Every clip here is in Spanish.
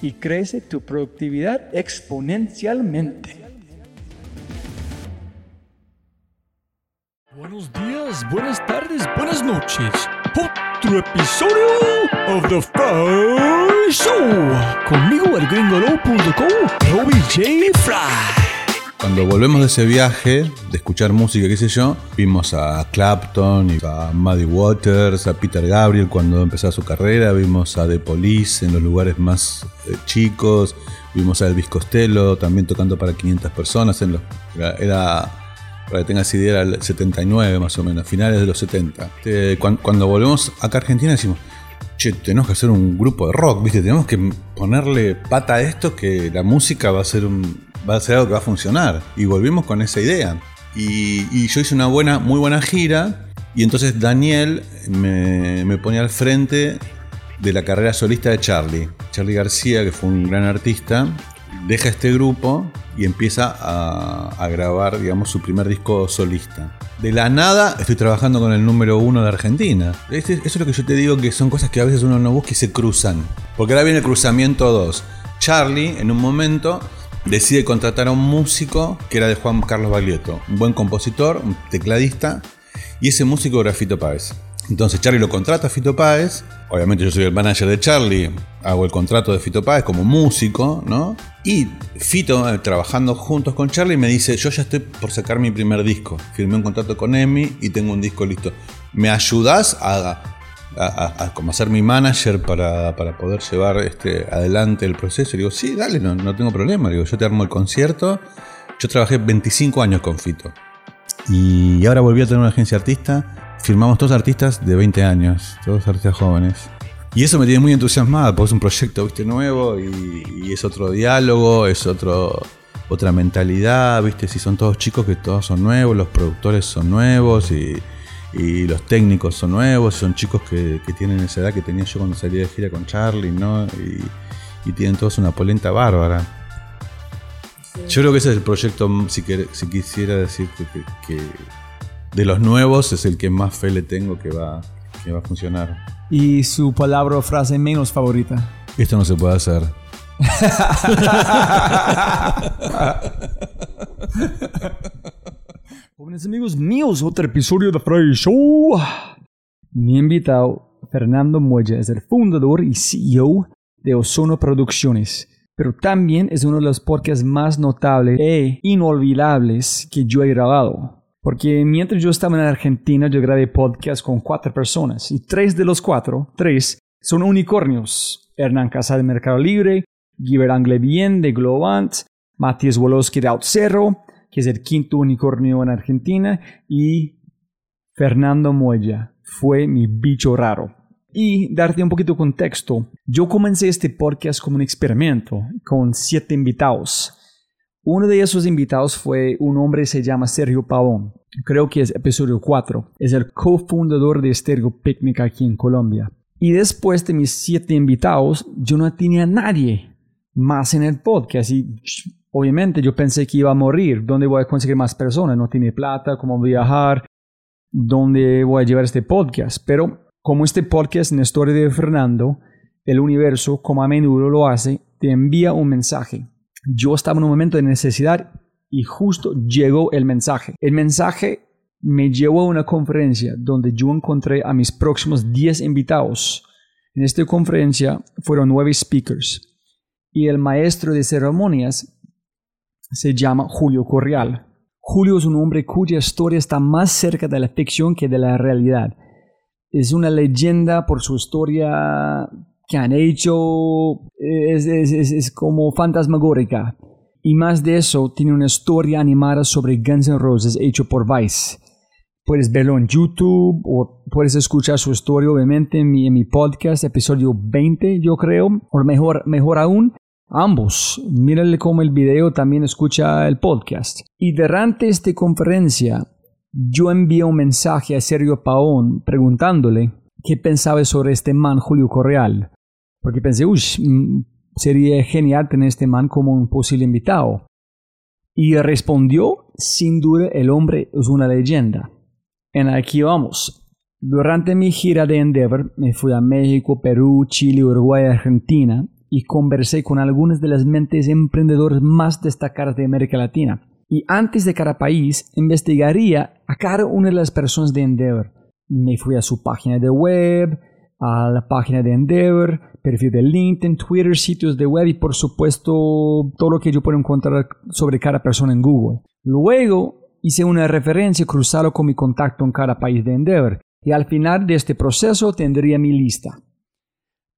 y crece tu productividad exponencialmente. Buenos días, buenas tardes, buenas noches. Otro episodio of The Fry Show. Conmigo el gringolo.com, Robbie J. Fry. Cuando volvemos de ese viaje, de escuchar música, qué sé yo, vimos a Clapton, y a Muddy Waters, a Peter Gabriel cuando empezó su carrera, vimos a The Police en los lugares más eh, chicos, vimos a Elvis Costello también tocando para 500 personas, en los, era, era, para que tengas idea, era el 79 más o menos, finales de los 70. Eh, cuando, cuando volvemos acá a Argentina decimos, che, tenemos que hacer un grupo de rock, ¿viste? Tenemos que ponerle pata a esto que la música va a ser un va a ser algo que va a funcionar. Y volvimos con esa idea. Y, yo hice una buena, muy buena gira. Y entonces Daniel me, me pone al frente de la carrera solista de Charlie. Charlie García, que fue un gran artista, deja este grupo y empieza a, grabar, digamos, su primer disco solista. De la nada estoy trabajando con el número uno de Argentina. Este, eso es lo que yo te digo, que son cosas que a veces uno no busca y se cruzan. Porque ahora viene el cruzamiento 2. Charlie, en un momento, decide contratar a un músico que era de Juan Carlos Baglietto, un buen compositor, un tecladista, y ese músico era Fito Páez. Entonces Charlie lo contrata a Fito Páez, obviamente yo soy el manager de Charlie, hago el contrato de Fito Páez como músico, ¿no? Y Fito, eh, trabajando juntos con Charlie, me dice, yo ya estoy por sacar mi primer disco, firmé un contrato con Emi y tengo un disco listo. ¿Me ayudas a a, como ser mi manager para, poder llevar este, adelante el proceso. Digo, sí, dale, no, no tengo problema. Digo, yo te armo el concierto. Yo trabajé 25 años con Fito. Y ahora volví a tener una agencia artista. Firmamos todos artistas de 20 años, todos artistas jóvenes. Y eso me tiene muy entusiasmado, porque es un proyecto ¿viste? nuevo y, y, es otro diálogo, es otro, otra mentalidad, ¿viste? Si son todos chicos que todos son nuevos, los productores son nuevos y, y los técnicos son nuevos, son chicos que, tienen esa edad que tenía yo cuando salí de gira con Charlie, ¿no? Y, tienen todos una polenta bárbara. Yo creo que ese es el proyecto, si, si quisiera decir que, de los nuevos es el que más fe le tengo que va, que va a funcionar. ¿Y su palabra o frase menos favorita? Esto no se puede hacer. Jóvenes amigos míos, otro episodio de Fry Show. Mi invitado, Fernando Muelle, es el fundador y CEO de Ozono Producciones, pero también es uno de los podcasts más notables e inolvidables que yo he grabado. Porque mientras yo estaba en Argentina, yo grabé podcasts con cuatro personas y tres de los cuatro, tres, son unicornios. Hernán Casal de Mercado Libre, Giver Anglebien de Globant, Matías Woloski de Outzero, es el quinto unicornio en Argentina, y Fernando Moya fue mi bicho raro. Y darte un poquito de contexto, yo comencé este podcast como un experimento con siete invitados. Uno de esos invitados fue un hombre que se llama Sergio Pavón. Creo que es episodio 4. Es el cofundador de Stereo Picnic aquí en Colombia. Y después de mis siete invitados, yo no tenía nadie más en el podcast. Y obviamente yo pensé que iba a morir. ¿Dónde voy a conseguir más personas? No tiene plata, cómo viajar, dónde voy a llevar este podcast. Pero como este podcast en la historia de Fernando, el universo, como a menudo lo hace, te envía un mensaje. Yo estaba en un momento de necesidad y justo llegó el mensaje. El mensaje me llevó a una conferencia donde yo encontré a mis próximos 10 invitados. En esta conferencia fueron nueve speakers y el maestro de ceremonias se llama Julio Correal. Julio es un hombre cuya historia está más cerca de la ficción que de la realidad. Es una leyenda por su historia que han hecho, es, como fantasmagórica. Y más de eso, tiene una historia animada sobre Guns N' Roses hecho por Vice. Puedes verlo en YouTube o puedes escuchar su historia obviamente en mi, en mi podcast, episodio 20 yo creo, o mejor, mejor aún, Ambos, mírale como el video también escucha el podcast. Y durante esta conferencia, yo envié un mensaje a Sergio Paón preguntándole qué pensaba sobre este man Julio Correal. Porque pensé, uy, mm, sería genial tener este man como un posible invitado. Y respondió, sin duda, el hombre es una leyenda. En aquí vamos. Durante mi gira de Endeavor, me fui a México, Perú, Chile, Uruguay, Argentina y conversé con algunas de las mentes emprendedoras más destacadas de América Latina. Y antes de cada país, investigaría a cada una de las personas de Endeavor. Me fui a su página de web, a la página de Endeavor, perfil de LinkedIn, Twitter, sitios de web y por supuesto todo lo que yo puedo encontrar sobre cada persona en Google. Luego hice una referencia cruzada con mi contacto en cada país de Endeavor y al final de este proceso tendría mi lista.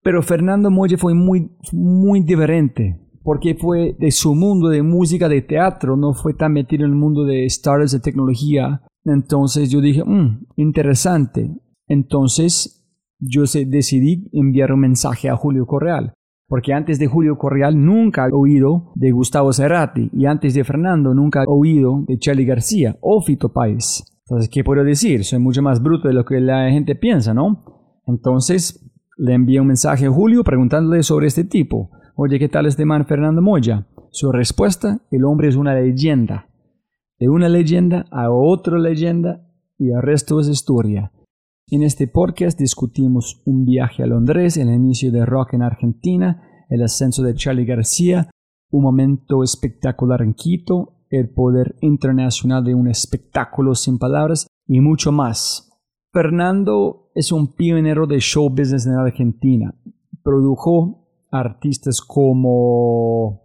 Pero Fernando Moya fue muy, muy diferente, porque fue de su mundo de música, de teatro, no fue tan metido en el mundo de startups de tecnología. Entonces yo dije, mm, interesante. Entonces yo decidí enviar un mensaje a Julio Correal, porque antes de Julio Correal nunca he oído de Gustavo Cerati y antes de Fernando nunca he oído de Charlie García o Fito Páez. Entonces, ¿qué puedo decir? Soy mucho más bruto de lo que la gente piensa, ¿no? Entonces, le envié un mensaje a Julio preguntándole sobre este tipo. Oye, ¿qué tal este man Fernando Moya? Su respuesta, el hombre es una leyenda. De una leyenda a otra leyenda y el resto es historia. En este podcast discutimos un viaje a Londres, el inicio de rock en Argentina, el ascenso de Charlie García, un momento espectacular en Quito, el poder internacional de un espectáculo sin palabras y mucho más. Fernando es un pionero de show business en Argentina. Produjo artistas como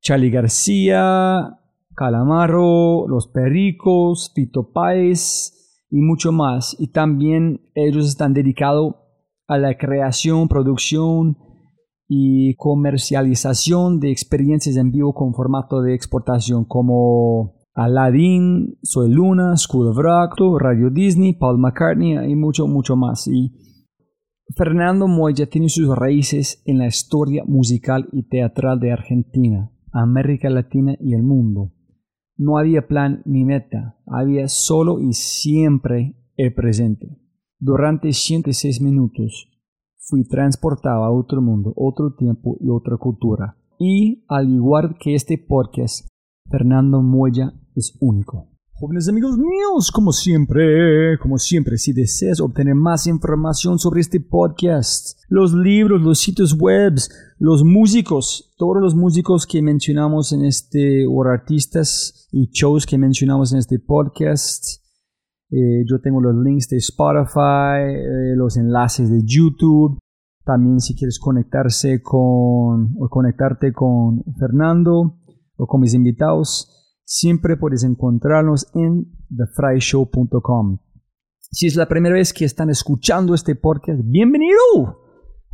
Charlie García, Calamaro, Los Pericos, Fito Páez y mucho más. Y también ellos están dedicados a la creación, producción y comercialización de experiencias en vivo con formato de exportación como Aladdin, Soy Luna, School of Radio Disney, Paul McCartney y mucho, mucho más. Y Fernando Moya tiene sus raíces en la historia musical y teatral de Argentina, América Latina y el mundo. No había plan ni meta, había solo y siempre el presente. Durante 106 minutos fui transportado a otro mundo, otro tiempo y otra cultura. Y al igual que este podcast, Fernando Moya es único. Jóvenes amigos míos, como siempre, como siempre, si deseas obtener más información sobre este podcast, los libros, los sitios web, los músicos, todos los músicos que mencionamos en este, o artistas y shows que mencionamos en este podcast, eh, yo tengo los links de Spotify, eh, los enlaces de YouTube. También si quieres conectarse con o conectarte con Fernando o con mis invitados, siempre puedes encontrarnos en thefryshow.com. Si es la primera vez que están escuchando este podcast, bienvenido.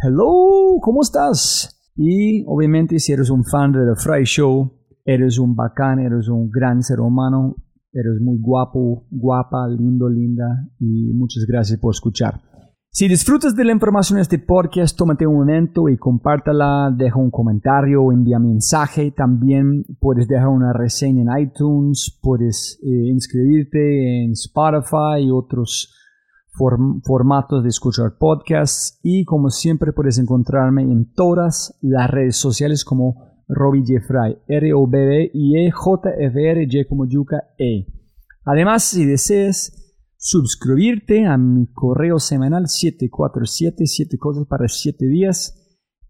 Hello, ¿cómo estás? Y obviamente si eres un fan de The Fry Show, eres un bacán, eres un gran ser humano, Eres muy guapo, guapa, lindo, linda y muchas gracias por escuchar. Si disfrutas de la información de este podcast, tómate un momento y compártala, deja un comentario o envía mensaje. También puedes dejar una reseña en iTunes, puedes eh, inscribirte en Spotify y otros formatos de escuchar podcasts. Y como siempre puedes encontrarme en todas las redes sociales como Robbie Jeffrey, r o b b i e j como yuca e. Además, si deseas suscribirte a mi correo semanal 747, 7 cosas para 7 días,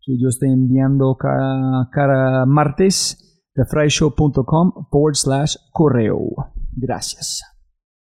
que yo estoy enviando cada, martes, thefryshow.com forward slash correo. Gracias.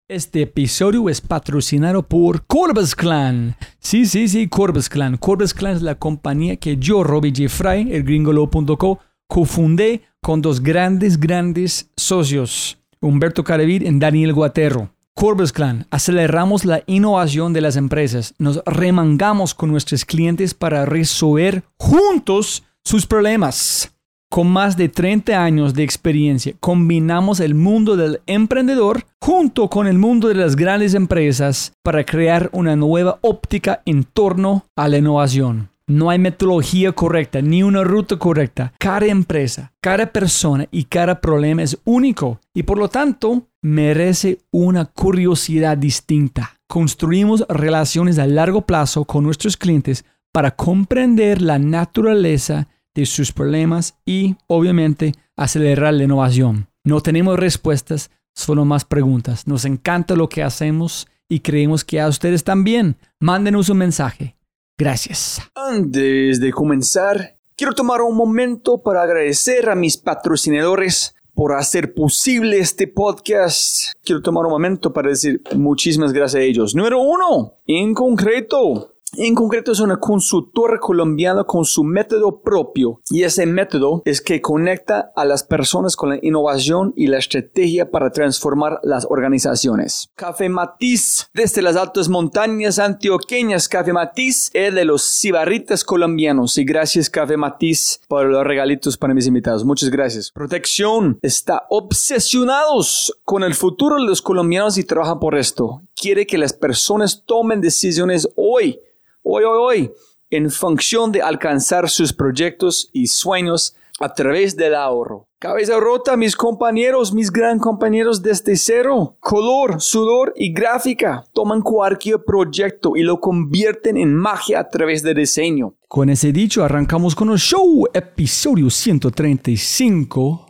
Este episodio es patrocinado por Corbus Clan. Sí, sí, sí, Corbus Clan. Corbus Clan es la compañía que yo, Robbie J. Fry, el gringolo.co, cofundé con dos grandes, grandes socios, Humberto Caravid y Daniel Guaterro. Corbus Clan, aceleramos la innovación de las empresas, nos remangamos con nuestros clientes para resolver juntos sus problemas. Con más de 30 años de experiencia, combinamos el mundo del emprendedor junto con el mundo de las grandes empresas para crear una nueva óptica en torno a la innovación. No hay metodología correcta ni una ruta correcta. Cada empresa, cada persona y cada problema es único y por lo tanto merece una curiosidad distinta. Construimos relaciones a largo plazo con nuestros clientes para comprender la naturaleza de sus problemas y obviamente acelerar la innovación. No tenemos respuestas, solo más preguntas. Nos encanta lo que hacemos y creemos que a ustedes también. Mándenos un mensaje Gracias. Antes de comenzar, quiero tomar un momento para agradecer a mis patrocinadores por hacer posible este podcast. Quiero tomar un momento para decir muchísimas gracias a ellos. Número uno, en concreto, en concreto es una consultora colombiana con su método propio y ese método es que conecta a las personas con la innovación y la estrategia para transformar las organizaciones. Café Matiz, desde las altas montañas antioqueñas, Café Matiz es de los cibarritas colombianos y gracias Café Matiz por los regalitos para mis invitados. Muchas gracias. Protección está obsesionados con el futuro de los colombianos y trabaja por esto. Quiere que las personas tomen decisiones hoy hoy, hoy, hoy, en función de alcanzar sus proyectos y sueños a través del ahorro. Cabeza rota, mis compañeros, mis gran compañeros desde cero. Color, sudor y gráfica. Toman cualquier proyecto y lo convierten en magia a través de diseño. Con ese dicho, arrancamos con el show, episodio 135,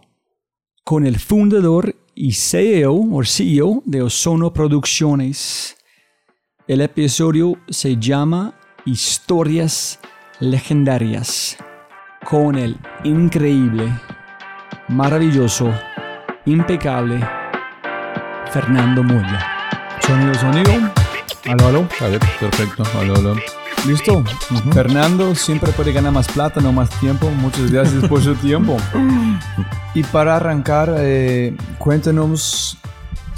con el fundador y CEO o CEO de Ozono Producciones. El episodio se llama historias legendarias con el increíble, maravilloso, impecable Fernando Moya. Sonido, sonido. Aló, aló. ver, perfecto. Aló, aló. Listo. Fernando siempre puede ganar más plata, no más tiempo. Muchas gracias por su tiempo. Y para arrancar, eh, cuéntanos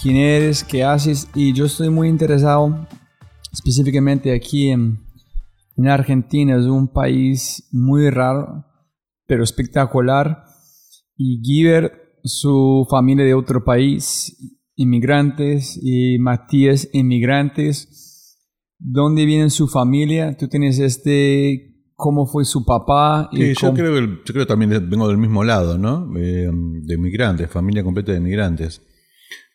quién eres, qué haces. Y yo estoy muy interesado específicamente aquí en, en Argentina es un país muy raro, pero espectacular. Y Giver, su familia de otro país, inmigrantes, y Matías, inmigrantes. ¿Dónde viene su familia? Tú tienes este, ¿cómo fue su papá? Y yo, creo yo creo también vengo del mismo lado, ¿no? Eh, de inmigrantes, familia completa de inmigrantes.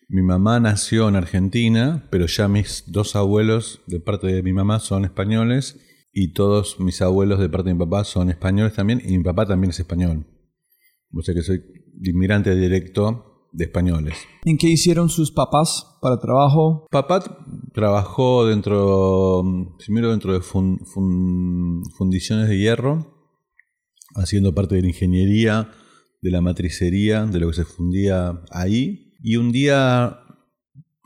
Mi mamá nació en Argentina, pero ya mis dos abuelos de parte de mi mamá son españoles y todos mis abuelos de parte de mi papá son españoles también y mi papá también es español. O sea que soy inmigrante directo de españoles. ¿En qué hicieron sus papás para trabajo? Papá trabajó dentro, primero dentro de fundiciones de hierro, haciendo parte de la ingeniería, de la matricería, de lo que se fundía ahí. Y un día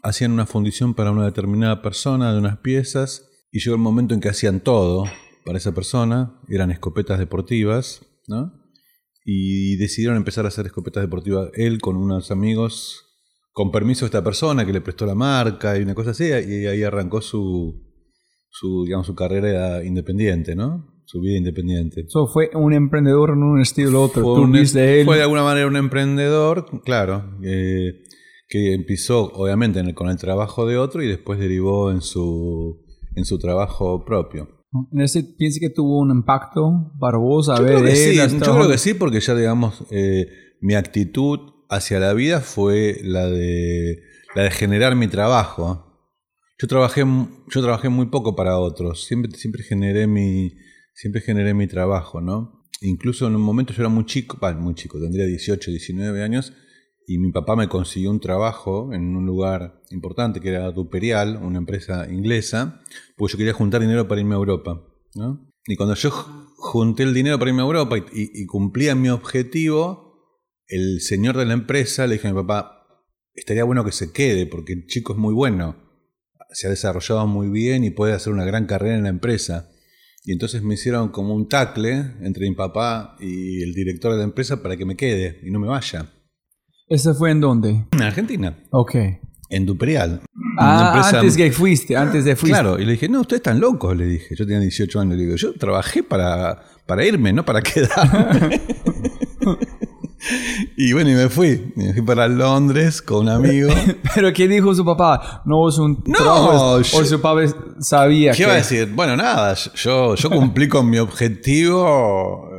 hacían una fundición para una determinada persona de unas piezas y llegó el momento en que hacían todo para esa persona, eran escopetas deportivas, ¿no? Y decidieron empezar a hacer escopetas deportivas él con unos amigos, con permiso de esta persona que le prestó la marca y una cosa así, y ahí arrancó su, su, digamos, su carrera independiente, ¿no? Su vida independiente. Eso fue un emprendedor en un estilo otro. Fue, de, él. fue de alguna manera un emprendedor, claro. Eh, que empezó obviamente en el- con el trabajo de otro y después derivó en su, en su trabajo propio. ¿En ese piensa que tuvo un impacto para vos? A Yo ver, creo, que sí, yo creo que sí, porque ya digamos, eh, mi actitud hacia la vida fue la de, la de generar mi trabajo. Yo trabajé, yo trabajé muy poco para otros, siempre, siempre, generé mi, siempre generé mi trabajo, ¿no? Incluso en un momento yo era muy chico, bah, muy chico, tendría 18, 19 años, y mi papá me consiguió un trabajo en un lugar importante que era Duperial, una empresa inglesa, porque yo quería juntar dinero para irme a Europa. Y cuando yo ju- junté el dinero para irme a Europa y- y cumplía mi objetivo, el señor de la empresa le dije a mi papá, estaría bueno que se quede, porque el chico es muy bueno, se ha desarrollado muy bien y puede hacer una gran carrera en la empresa. Y entonces me hicieron como un tacle entre mi papá y el director de la empresa para que me quede y no me vaya. ¿Ese fue en dónde? En Argentina, Ok. en Duperial. Ah, empresa- antes que fuiste, antes de fuiste. Claro, y le dije, no, ustedes están locos, le dije. Yo tenía 18 años, le digo, yo trabajé para, para irme, no para quedarme. y bueno, y me fui. Me fui para Londres con un amigo. Pero ¿qué dijo su papá? No es un No, trabajo, yo- o su papá sabía ¿Qué que... iba a decir? Bueno, nada, yo, yo cumplí con mi objetivo.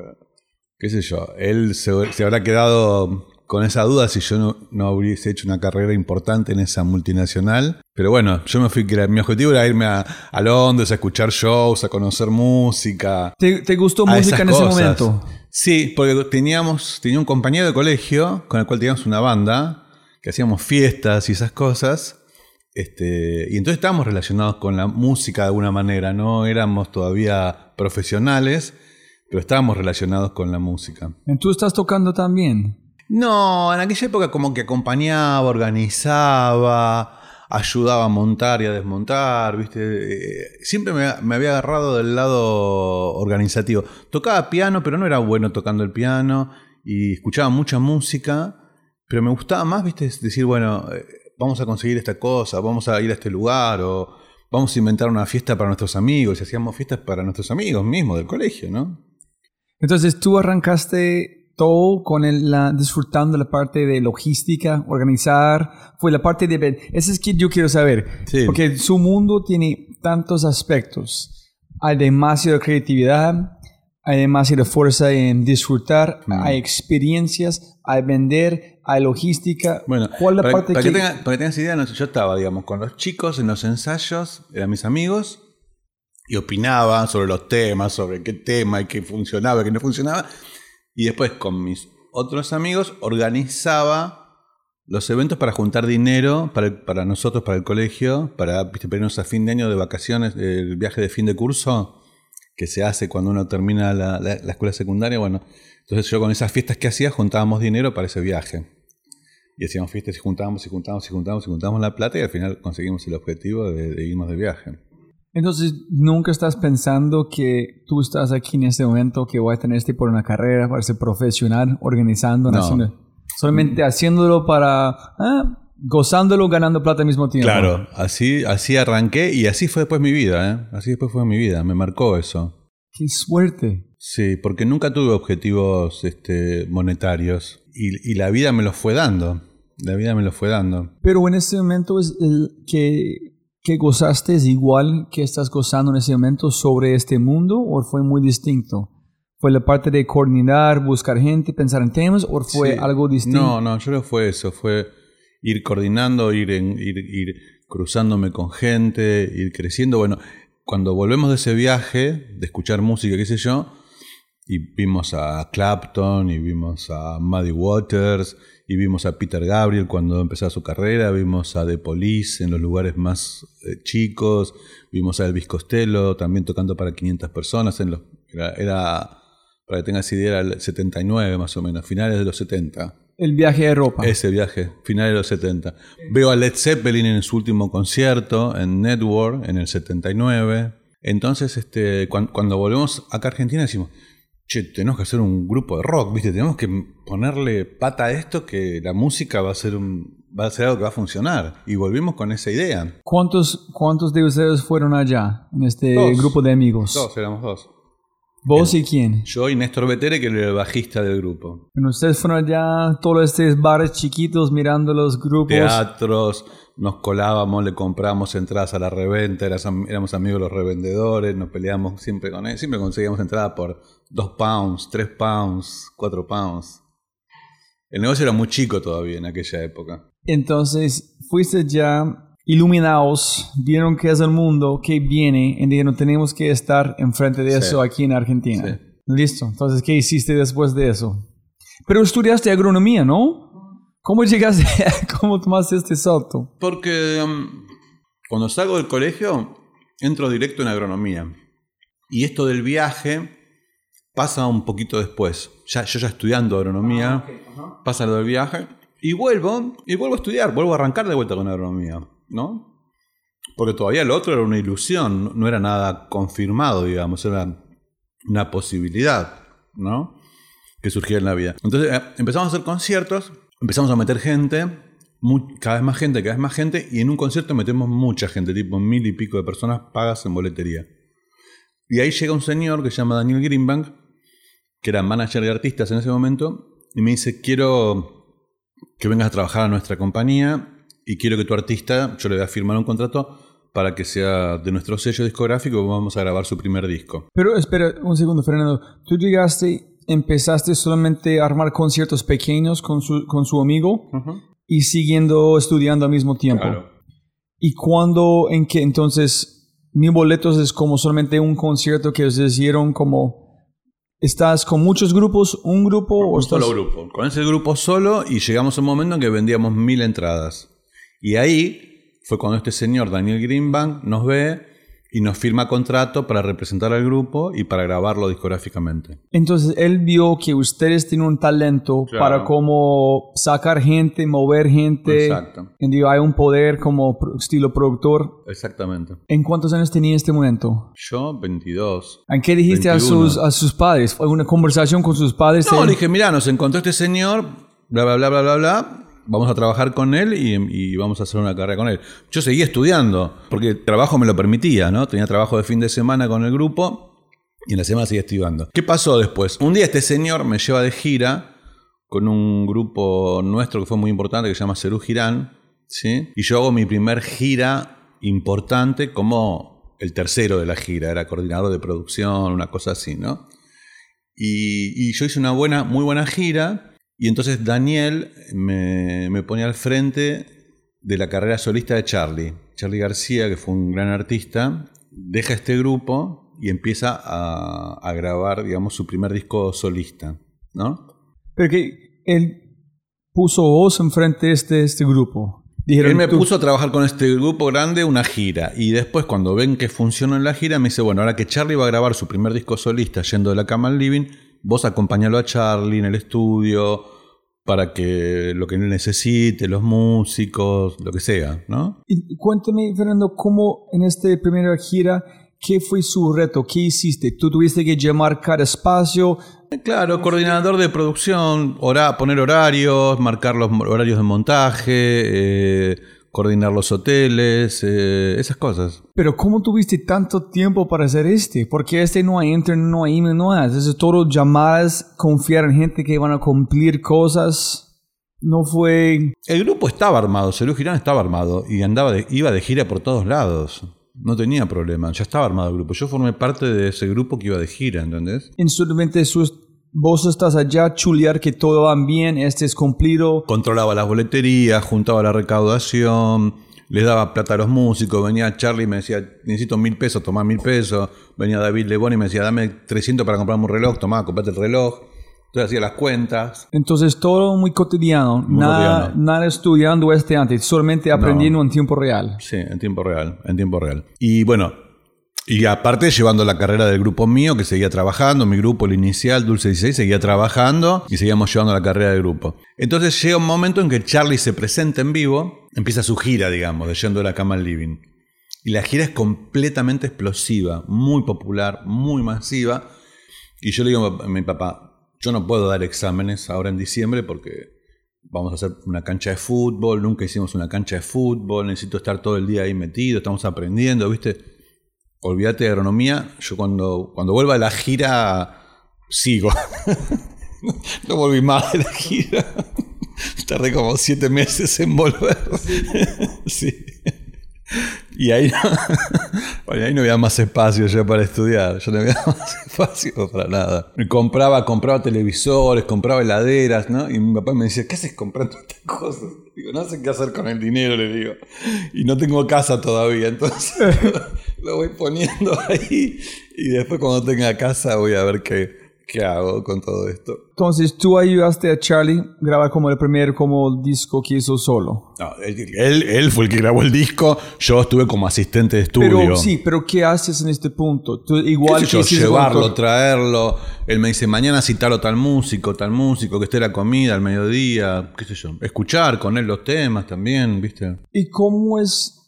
¿Qué sé yo? Él se, se habrá quedado con esa duda si yo no, no hubiese hecho una carrera importante en esa multinacional. Pero bueno, yo me fui, que mi objetivo era irme a, a Londres a escuchar shows, a conocer música. ¿Te, te gustó música en ese momento? Sí, porque teníamos, tenía un compañero de colegio con el cual teníamos una banda, que hacíamos fiestas y esas cosas. Este, y entonces estábamos relacionados con la música de alguna manera, no éramos todavía profesionales, pero estábamos relacionados con la música. ¿Y ¿Tú estás tocando también? No, en aquella época como que acompañaba, organizaba, ayudaba a montar y a desmontar, ¿viste? Eh, Siempre me, me había agarrado del lado organizativo. Tocaba piano, pero no era bueno tocando el piano y escuchaba mucha música, pero me gustaba más, ¿viste? Decir, bueno, eh, vamos a conseguir esta cosa, vamos a ir a este lugar o vamos a inventar una fiesta para nuestros amigos y hacíamos fiestas para nuestros amigos mismos del colegio, ¿no? Entonces tú arrancaste todo con el- la, disfrutando la parte de logística, organizar, fue la parte de... Eso es que yo quiero saber, Sí. porque su mundo tiene tantos aspectos. Hay demasiada creatividad, hay demasiada fuerza en disfrutar, Mm. hay experiencias, hay vender, hay logística. Bueno, ¿cuál la para, parte para que... que, tenga- para que tengas idea, yo estaba, digamos, con los chicos en los ensayos, eran mis amigos, y opinaba sobre los temas, sobre qué tema y qué funcionaba, qué no funcionaba. Y después con mis otros amigos organizaba los eventos para juntar dinero para, para nosotros, para el colegio, para, ¿viste? para irnos a fin de año de vacaciones, el viaje de fin de curso que se hace cuando uno termina la, la- la escuela secundaria. Bueno, entonces yo con esas fiestas que hacía juntábamos dinero para ese viaje. Y hacíamos fiestas y juntábamos y juntábamos y juntábamos y juntábamos la plata y al final conseguimos el objetivo de irnos de viaje. Entonces, ¿nunca estás pensando que tú estás aquí en este momento, que voy a tener este por una carrera, para ser profesional, organizando, No. haciendo- solamente haciéndolo para, ah, gozándolo, ganando plata al mismo tiempo? Claro, así, así arranqué y así fue después mi vida, ¿eh? Así después fue mi vida, me marcó eso. ¡Qué suerte! Sí, porque nunca tuve objetivos este, monetarios y, y la vida me los fue dando. La vida me los fue dando. Pero en ese momento es el que, que gozaste es igual que estás gozando en ese momento sobre este mundo o fue muy distinto? ¿Fue la parte de coordinar, buscar gente, pensar en temas o fue Sí. algo distinto? No, no, yo que fue eso, fue ir coordinando, ir, en- ir, ir cruzándome con gente, ir creciendo. Bueno, cuando volvemos de ese viaje, de escuchar música, qué sé yo, y vimos a Clapton, y vimos a Muddy Waters, y vimos a Peter Gabriel cuando empezaba su carrera, vimos a The Police en los lugares más eh, chicos, vimos a Elvis Costello también tocando para 500 personas, en los, era, era, para que tengas idea, era el 79 más o menos, finales de los 70. El viaje de ropa. Ese viaje, finales de los 70. Veo a Led Zeppelin en su último concierto en Network en el 79. Entonces, este, cuan- cuando, volvemos acá a Argentina decimos, che, tenemos que hacer un grupo de rock, ¿viste? Tenemos que ponerle pata a esto que la música va a ser un va a ser algo que va a funcionar. Y volvimos con esa idea. ¿Cuántos, ¿Cuántos de ustedes fueron allá en este Dos. grupo de amigos? Dos, éramos dos. ¿Vos y quién? Yo y Néstor Betere, que era el bajista del grupo. Bueno, ustedes fueron allá, todos estos bares chiquitos mirando los grupos. Teatros, nos colábamos, le compramos entradas a la reventa, eras- éramos amigos de los revendedores, nos peleábamos siempre con él, siempre conseguíamos entradas por 2 pounds, 3 pounds, 4 pounds. El negocio era muy chico todavía en aquella época. Entonces, fuiste ya iluminados, vieron qué es el mundo, qué viene, y dijeron, tenemos que estar enfrente de Sí. eso aquí en Argentina. Sí. Listo. Entonces, ¿qué hiciste después de eso? Pero estudiaste agronomía, ¿no? ¿Cómo llegaste, cómo tomaste este salto? Porque um, cuando salgo del colegio, entro directo en agronomía. Y esto del viaje pasa un poquito después. Ya, yo ya estudiando agronomía, pasa lo del viaje. Y vuelvo, y vuelvo a estudiar, vuelvo a arrancar de vuelta con agronomía, ¿no? Porque todavía lo otro era una ilusión, no era nada confirmado, digamos, era una posibilidad, ¿no? Que surgía en la vida. Entonces eh, empezamos a hacer conciertos, empezamos a meter gente, cada vez más gente, cada vez más gente, y en un concierto metemos mucha gente, tipo mil y pico de personas pagas en boletería. Y ahí llega un señor que se llama Daniel Greenbank, que era manager de artistas en ese momento, y me dice, quiero que vengas a trabajar a nuestra compañía y quiero que tu artista, yo le voy a firmar un contrato para que sea de nuestro sello discográfico, vamos a grabar su primer disco. Pero espera un segundo, Fernando. Tú llegaste, empezaste solamente a armar conciertos pequeños con su, con su amigo y siguiendo estudiando al mismo tiempo. Claro. ¿Y cuándo, en qué entonces, mi boletos es como solamente un concierto que os hicieron como, ¿estás con muchos grupos, un grupo o Un estás... solo grupo. Con ese grupo solo y llegamos a un momento en que vendíamos mil entradas. Y ahí fue cuando este señor, Daniel Greenbank, nos ve y nos firma contrato para representar al grupo y para grabarlo discográficamente. Entonces él vio que ustedes tienen un talento Claro. para como sacar gente, mover gente. Exacto. Y digo, hay un poder como estilo productor. Exactamente. ¿En cuántos años tenía en este momento? Yo, 22. ¿En qué dijiste a 21. sus, a sus padres? ¿Fue una conversación con sus padres? No, Él- dije, mira, nos encontró este señor, bla, bla, bla, bla, bla, bla. Vamos a trabajar con él y, vamos a hacer una carrera con él. Yo seguía estudiando, porque el trabajo me lo permitía, ¿no? Tenía trabajo de fin de semana con el grupo y en la semana seguía estudiando. ¿Qué pasó después? Un día este señor me lleva de gira con un grupo nuestro que fue muy importante que se llama Cerú Girán, ¿sí? Y yo hago mi primer gira importante como el tercero de la gira, era coordinador de producción, una cosa así, ¿no? Y, y yo hice una buena, muy buena gira. Y entonces Daniel me, me pone al frente de la carrera solista de Charlie. Charlie García, que fue un gran artista, deja este grupo y empieza a, a grabar, digamos, su primer disco solista, ¿no? Pero que él puso vos enfrente de este, este grupo. Dijeron, Él me tú- puso a trabajar con este grupo grande una gira y después cuando ven que funcionó en la gira me dice, bueno, ahora que Charlie va a grabar su primer disco solista yendo de la cama al living, vos acompañalo a Charlie en el estudio para que lo que él necesite, los músicos, lo que sea, ¿no? Y cuéntame, Fernando, ¿cómo en esta primera gira, qué fue su reto? ¿Qué hiciste? ¿Tú tuviste que llamar cada espacio? Claro, coordinador de producción, hora- poner horarios, marcar los horarios de montaje, eh, coordinar los hoteles, eh, esas cosas. Pero ¿cómo tuviste tanto tiempo para hacer este? Porque este no hay internet, no hay email, no hay. Es todo llamadas, confiar en gente que van a cumplir cosas. No fue... El grupo estaba armado, Cerú Girán estaba armado y andaba de- iba de gira por todos lados. No tenía problema, ya estaba armado el grupo. Yo formé parte de ese grupo que iba de gira, ¿entendés? En solamente sus... Vos estás allá, chulear que todo va bien, este es cumplido. Controlaba las boleterías, juntaba la recaudación, les daba plata a los músicos. Venía Charlie y me decía, necesito mil pesos, tomá mil pesos. Venía David Lebón y me decía, dame 300 para comprarme un reloj, tomá, comprate el reloj. Entonces hacía las cuentas. Entonces todo muy cotidiano, Muy nada, cotidiano. nada estudiando este antes, solamente aprendiendo en tiempo real. Sí, en tiempo real, en tiempo real. Y bueno, y aparte llevando la carrera del grupo mío, que seguía trabajando, mi grupo, el inicial, Dulce 16, seguía trabajando y seguíamos llevando la carrera del grupo. Entonces llega un momento en que Charlie se presenta en vivo, empieza su gira, digamos, de Yendo de la Cama al Living. Y la gira es completamente explosiva, muy popular, muy masiva. Y yo le digo a mi papá, yo no puedo dar exámenes ahora en diciembre porque vamos a hacer una cancha de fútbol, nunca hicimos una cancha de fútbol, necesito estar todo el día ahí metido, estamos aprendiendo, ¿viste? Olvídate de agronomía, yo cuando, cuando vuelva a la gira sigo. no volví más de la gira. Tardé como siete meses en volver. sí. Y ahí no, ahí no había más espacio ya para estudiar, yo no había más espacio para nada. Compraba, compraba televisores, compraba heladeras, ¿no? Y mi papá me decía, ¿qué haces comprando estas cosas? Digo, no sé qué hacer con el dinero, le digo. Y no tengo casa todavía, entonces lo voy poniendo ahí y después cuando tenga casa voy a ver qué, ¿qué hago con todo esto? Entonces, tú ayudaste a Charlie a grabar como el primer como disco que hizo solo. No, él, él, fue el que grabó el disco, yo estuve como asistente de estudio. Pero sí, pero ¿qué haces en este punto? Tú, igual que llevarlo, traerlo. Él me dice, mañana citarlo tal músico, tal músico, que esté la comida al mediodía, qué sé yo. Escuchar con él los temas también, ¿viste? ¿Y cómo es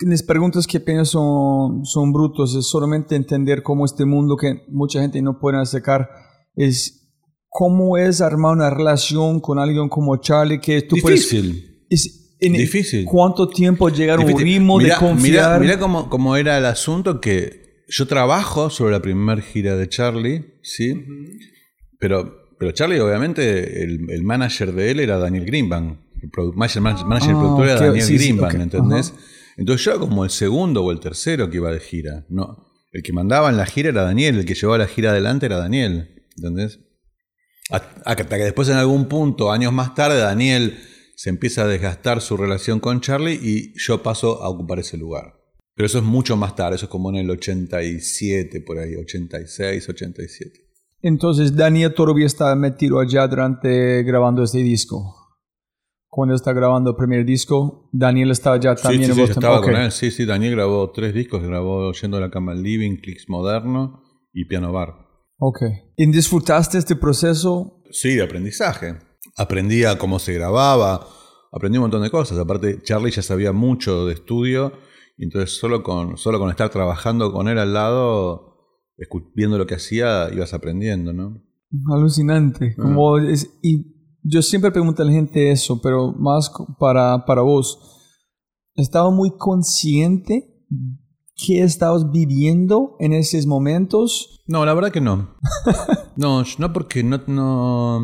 las preguntas que apenas son, son brutos, es solamente entender cómo este mundo que mucha gente no puede sacar es cómo es armar una relación con alguien como Charlie que tú Difícil. es, Difícil. ¿Cuánto tiempo llegar a un ritmo de confiar? Mira, cómo, cómo, era el asunto que yo trabajo sobre la primera gira de Charlie, ¿sí? Pero, pero Charlie, obviamente, el, manager de él era Daniel Greenbank. El manager, manager ah, productor era Daniel Greenbank, ¿entendés? Entonces yo era como el segundo o el tercero que iba de gira. No, el que mandaba en la gira era Daniel, el que llevaba la gira adelante era Daniel. ¿Entendés? Hasta que después en algún punto, años más tarde, Daniel se empieza a desgastar su relación con Charlie y yo paso a ocupar ese lugar. Pero eso es mucho más tarde, eso es como en el 87, por ahí, 86, 87. Entonces Daniel todavía está metido allá durante grabando este disco cuando está grabando el primer disco, Daniel estaba ya también sí, sí, sí, estaba con él. Sí, sí, Daniel grabó tres discos, grabó Yendo a la cama Living, Clicks Moderno y Piano Bar. Ok. ¿Y disfrutaste este proceso? Sí, de aprendizaje. Aprendía cómo se grababa, aprendí un montón de cosas. Aparte, Charlie ya sabía mucho de estudio, y entonces solo con, solo con estar trabajando con él al lado, viendo lo que hacía, ibas aprendiendo, ¿no? Alucinante. Ah. Como es, y yo siempre pregunto a la gente eso, pero más para, para vos. ¿Estabas muy consciente qué estabas viviendo en esos momentos? No, la verdad que no. no, no porque no, no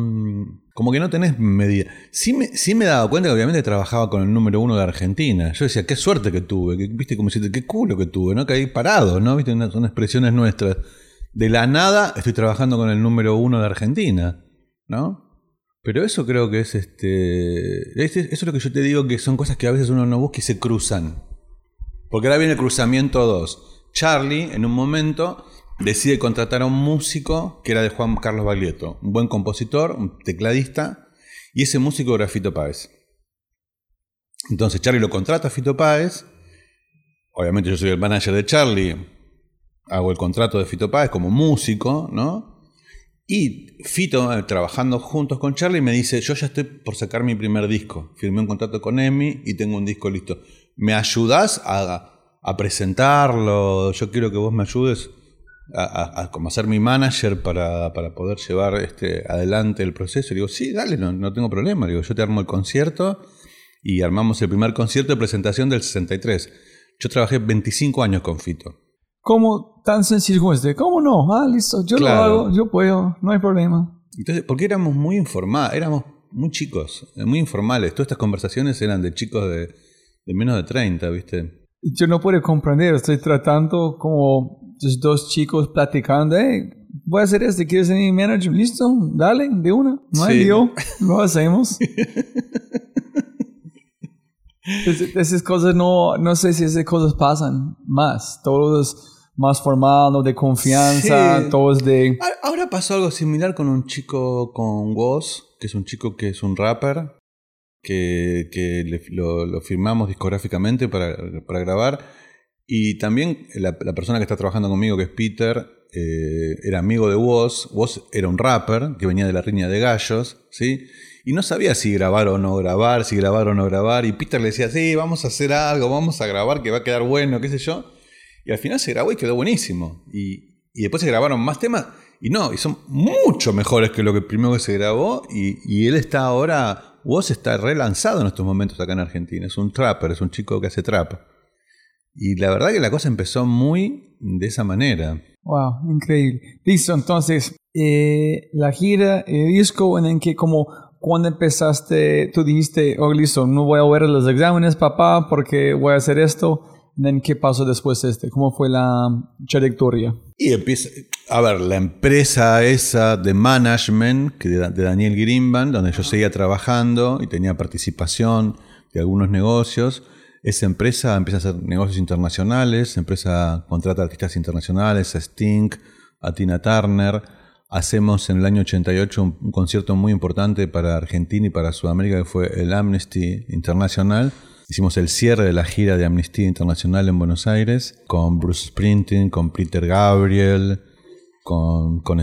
como que no tenés medida. Sí me, sí me he dado cuenta que obviamente trabajaba con el número uno de Argentina. Yo decía, qué suerte que tuve, que, viste como si qué culo que tuve, ¿no? Que ahí parado, ¿no? Viste, son expresiones nuestras. De la nada estoy trabajando con el número uno de Argentina, ¿no? Pero eso creo que es este. Eso es lo que yo te digo que son cosas que a veces uno no busca y se cruzan. Porque ahora viene el cruzamiento 2. Charlie, en un momento, decide contratar a un músico que era de Juan Carlos Baglietto, un buen compositor, un tecladista, y ese músico era Fito Páez. Entonces Charlie lo contrata a Fito Páez. Obviamente yo soy el manager de Charlie. Hago el contrato de Fito Páez como músico, ¿no? Y Fito, eh, trabajando juntos con Charlie, me dice, yo ya estoy por sacar mi primer disco. Firmé un contrato con Emi y tengo un disco listo. ¿Me ayudas a, presentarlo? Yo quiero que vos me ayudes a, como ser mi manager para, poder llevar este, adelante el proceso. Y digo, sí, dale, no, no tengo problema. Digo, yo te armo el concierto y armamos el primer concierto de presentación del 63. Yo trabajé 25 años con Fito. ¿Cómo tan sencillo como este? ¿Cómo no? Ah, listo, yo lo hago, yo puedo, no hay problema. Entonces, porque éramos muy informales, éramos muy chicos, muy informales. Todas estas conversaciones eran de chicos de, menos de 30, ¿viste? Yo no puedo comprender, estoy tratando como dos chicos platicando, hey, voy a hacer esto, ¿quieres ser mi manager? Listo, dale, de una, no hay lío, lo hacemos. esas cosas no, no sé si esas cosas pasan más, todos más formal, de confianza, todos de... Ahora pasó algo similar con un chico con Woz, que es un chico que es un rapper, que, que lo, firmamos discográficamente para, para, grabar. Y también la, persona que está trabajando conmigo, que es Peter, eh, era amigo de Woz. Woz era un rapper que venía de la riña de gallos, ¿sí? Y no sabía si grabar o no grabar, si grabar o no grabar. Y Peter le decía, sí, vamos a hacer algo, vamos a grabar que va a quedar bueno, qué sé yo. Y al final se grabó y quedó buenísimo. Y, después se grabaron más temas y no, y son mucho mejores que lo que primero que se grabó. Y, él está ahora, Woz está relanzado en estos momentos acá en Argentina. Es un trapper, es un chico que hace trap. Y la verdad que la cosa empezó muy de esa manera. Wow, increíble. Listo, entonces, eh, la gira, el disco, en que como cuando empezaste, tú dijiste, oh, listo, no voy a ver los exámenes, papá, porque voy a hacer esto. ¿Qué pasó después de este? ¿Cómo fue la trayectoria? Y empieza, a ver, la empresa esa de management que de, de Daniel Greenban, donde yo seguía trabajando y tenía participación de algunos negocios, esa empresa empieza a hacer negocios internacionales, esa empresa contrata artistas internacionales, a Sting, a Tina Turner. Hacemos en el año 88 un, concierto muy importante para Argentina y para Sudamérica que fue el Amnesty Internacional. Hicimos el cierre de la gira de Amnistía Internacional en Buenos Aires con Bruce Springsteen, con Peter Gabriel, con, con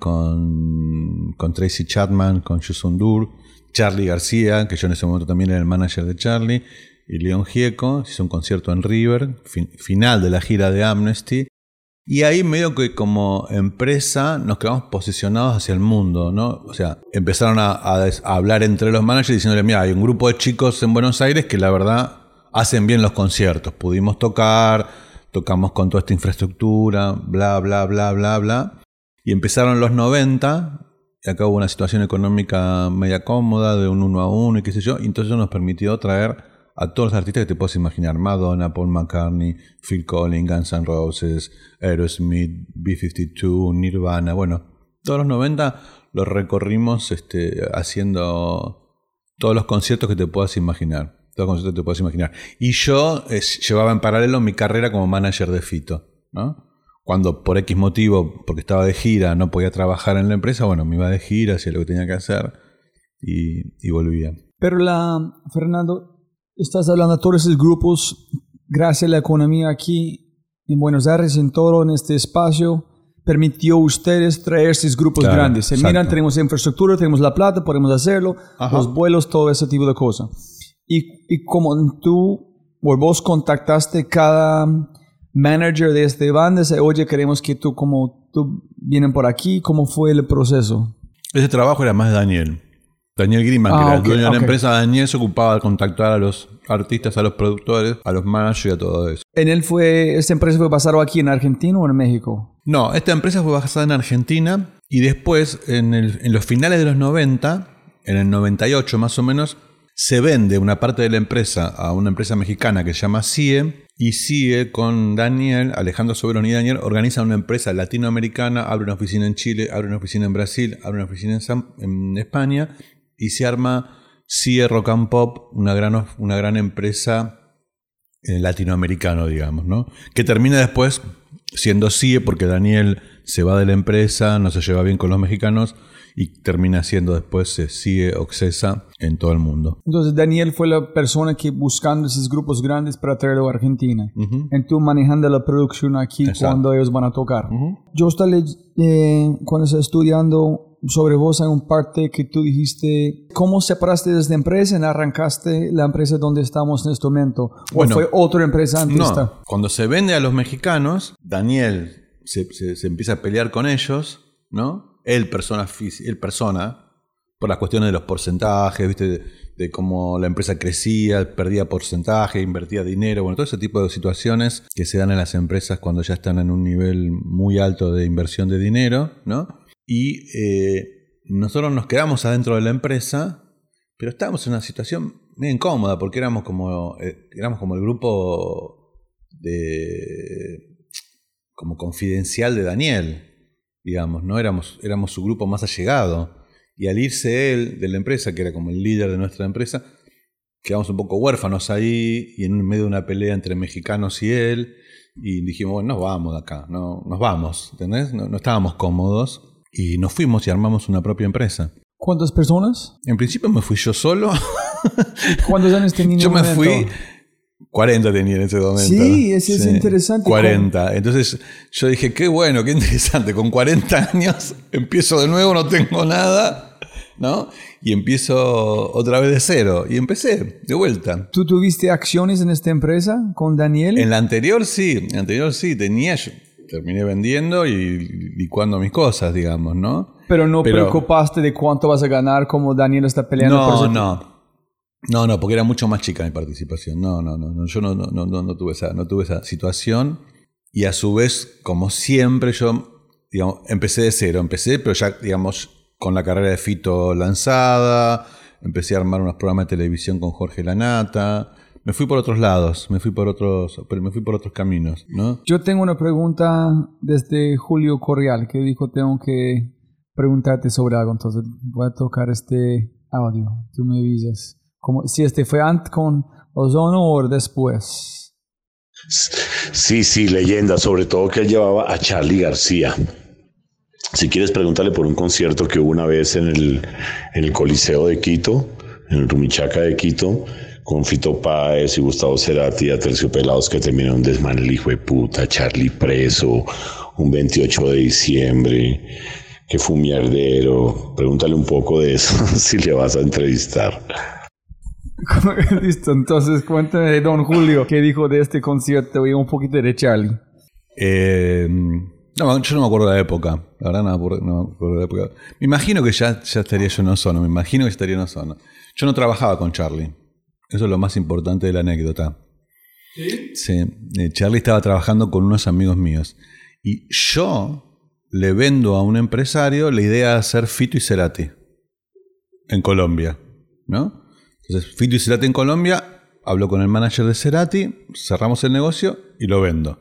con, con Tracy Chapman, con Yusun Dur, Charlie García, que yo en ese momento también era el manager de Charlie, y León Gieco, hizo un concierto en River, final de la gira de Amnesty. Y ahí medio que como empresa nos quedamos posicionados hacia el mundo, ¿no? O sea, empezaron a, hablar entre los managers diciéndole, mira, hay un grupo de chicos en Buenos Aires que la verdad hacen bien los conciertos. Pudimos tocar, tocamos con toda esta infraestructura, bla, bla, bla, bla, bla. Y empezaron los 90, y acá hubo una situación económica media cómoda, de un uno a uno y qué sé yo, y entonces eso nos permitió traer a todos los artistas que te puedes imaginar. Madonna, Paul McCartney, Phil Collins, Guns N' Roses, Aerosmith, B-52, Nirvana. Bueno, todos los 90 los recorrimos este, haciendo todos los conciertos que te puedas imaginar. Todos los conciertos que te puedas imaginar. Y yo llevaba en paralelo mi carrera como manager de Fito. ¿no? Cuando por X motivo, porque estaba de gira, no podía trabajar en la empresa, bueno, me iba de gira, hacía lo que tenía que hacer y, y volvía. Pero la, Fernando, Estás hablando de todos esos grupos, gracias a la economía aquí en Buenos Aires, en todo en este espacio, permitió a ustedes traer esos grupos grandes. Se miran, tenemos infraestructura, tenemos la plata, podemos hacerlo, los vuelos, todo ese tipo de cosas. Y, y como tú o vos contactaste cada manager de este banda, dice, oye, queremos que tú, como tú vienen por aquí, ¿cómo fue el proceso? Ese trabajo era más de Daniel. Daniel Griman, que ah, era el dueño de la empresa, Daniel se ocupaba de contactar a los artistas, a los productores, a los managers y a todo eso. ¿En él fue, esta empresa fue basada aquí en Argentina o en México? No, esta empresa fue basada en Argentina y después, en, en los finales de los 90, en el 98 más o menos, se vende una parte de la empresa a una empresa mexicana que se llama CIE y CIE con Daniel, Alejandro Soberón y Daniel organizan una empresa latinoamericana, abre una oficina en Chile, abre una oficina en Brasil, abre una oficina en España y se arma CIE Rock and Pop, una gran, una gran empresa eh, latinoamericano, digamos, ¿no? Que termina después siendo CIE porque Daniel se va de la empresa, no se lleva bien con los mexicanos y termina siendo después CIE Oxesa en todo el mundo. Entonces Daniel fue la persona que buscando esos grupos grandes para traerlo a Argentina. En tú manejando la producción aquí cuando ellos van a tocar. Yo estaba eh, cuando estaba estudiando sobre vos hay un parte que tú dijiste, ¿cómo separaste de esta empresa y arrancaste la empresa donde estamos en este momento? ¿O fue otra empresa antes? No, cuando se vende a los mexicanos, Daniel se, empieza a pelear con ellos, ¿no? Él persona, él persona, por las cuestiones de los porcentajes, ¿viste? De, cómo la empresa crecía, perdía porcentaje, invertía dinero, bueno, todo ese tipo de situaciones que se dan en las empresas cuando ya están en un nivel muy alto de inversión de dinero, ¿no? Y eh, nosotros nos quedamos adentro de la empresa, pero estábamos en una situación muy incómoda porque éramos como, eh, éramos como el grupo de, como confidencial de Daniel, digamos, ¿no? Éramos, éramos su grupo más allegado. Y al irse él de la empresa, que era como el líder de nuestra empresa, quedamos un poco huérfanos ahí y en medio de una pelea entre mexicanos y él. Y dijimos, bueno, nos vamos de acá, no, nos vamos, ¿entendés? no estábamos cómodos. Y nos fuimos y armamos una propia empresa. ¿Cuántas personas? En principio me fui yo solo. ¿Cuántos años tenía? Yo me fui. 40 tenía en ese momento. Sí, ese es interesante. 40. Entonces yo dije, qué bueno, qué interesante. Con 40 años empiezo de nuevo, no tengo nada, ¿no? Y empiezo otra vez de cero. Y empecé, de vuelta. ¿Tú tuviste acciones en esta empresa con Daniel? En la anterior sí, en la anterior sí, tenía yo terminé vendiendo y licuando mis cosas, digamos, ¿no? Pero no preocupaste de cuánto vas a ganar como Daniel está peleando no, por No, No, no, porque era mucho más chica mi participación. No, no, no, no yo no, no, no, no, tuve esa, no tuve esa situación. Y a su vez, como siempre, yo, digamos, empecé de cero. Empecé, pero ya, digamos, con la carrera de Fito lanzada. Empecé a armar unos programas de televisión con Jorge Lanata. Me fui por otros lados, me fui por otros, me fui por otros caminos, ¿no? Yo tengo una pregunta desde Julio Correal que dijo tengo que preguntarte sobre algo, entonces voy a tocar este audio. Tú me avisas. Como, si este fue antes con Ozono o después. Sí, sí, leyenda, sobre todo que él llevaba a Charlie García. Si quieres preguntarle por un concierto que hubo una vez en el, en el Coliseo de Quito, en el Rumichaca de Quito, con Fito Páez y Gustavo Cerati a Terciopelados que terminaron desman el hijo de puta, Charlie preso, un 28 de diciembre que fue un mierdero. Pregúntale un poco de eso si le vas a entrevistar. Listo, entonces cuéntame de Don Julio, ¿qué dijo de este concierto y un poquito de Charlie? Eh, no, yo no me acuerdo de la época. La verdad no me acuerdo, de la época. Me imagino que ya, ya estaría yo en Ozono, me imagino que estaría en Ozono. Yo no trabajaba con Charlie. Eso es lo más importante de la anécdota. ¿Sí? Sí. Eh, Charlie estaba trabajando con unos amigos míos. Y yo le vendo a un empresario la idea de hacer Fito y Cerati en Colombia, ¿no? Entonces, Fito y Cerati en Colombia, hablo con el manager de Cerati, cerramos el negocio y lo vendo.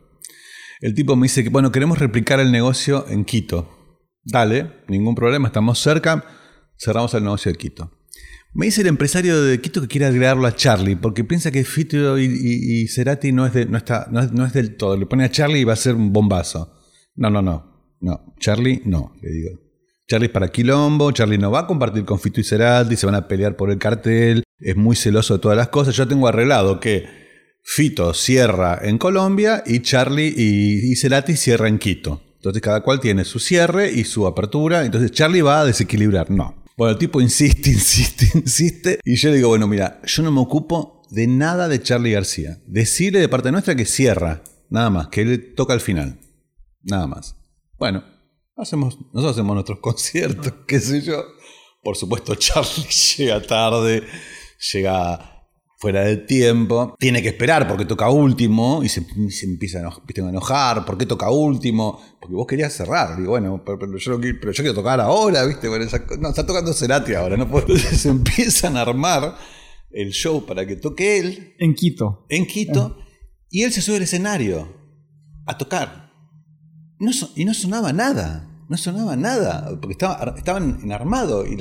El tipo me dice que, bueno, queremos replicar el negocio en Quito. Dale, ningún problema, estamos cerca, cerramos el negocio de Quito. Me dice el empresario de Quito que quiere agregarlo a Charlie, porque piensa que Fito y, Cerati no es, no, está, no, es del todo. Le pone a Charlie y va a ser un bombazo. No, no, no. No, Charlie no, le digo. Charlie es para Quilombo, Charlie no va a compartir con Fito y Cerati, se van a pelear por el cartel, es muy celoso de todas las cosas. Yo tengo arreglado que Fito cierra en Colombia y Charlie y, Cerati cierra en Quito. Entonces cada cual tiene su cierre y su apertura, entonces Charlie va a desequilibrar. No. Bueno, el tipo insiste, insiste, insiste. Y yo le digo, bueno, mira, yo no me ocupo de nada de Charlie García. Decirle de parte nuestra que cierra, nada más, que él toca al final. Nada más. Bueno, hacemos, nosotros hacemos nuestros conciertos, qué sé yo. Por supuesto, Charlie llega tarde, llega fuera de tiempo, tiene que esperar porque toca último y se, empieza a enojar, ¿por qué toca último? Porque vos querías cerrar, digo, bueno, pero, yo, pero yo, quiero tocar ahora, ¿viste? Bueno, no, está tocando Cerati ahora, ¿no? Entonces empiezan a armar el show para que toque él. En Quito. En Quito, y él se sube al escenario a tocar y no sonaba nada. No sonaba nada, porque estaba, estaban en armado y,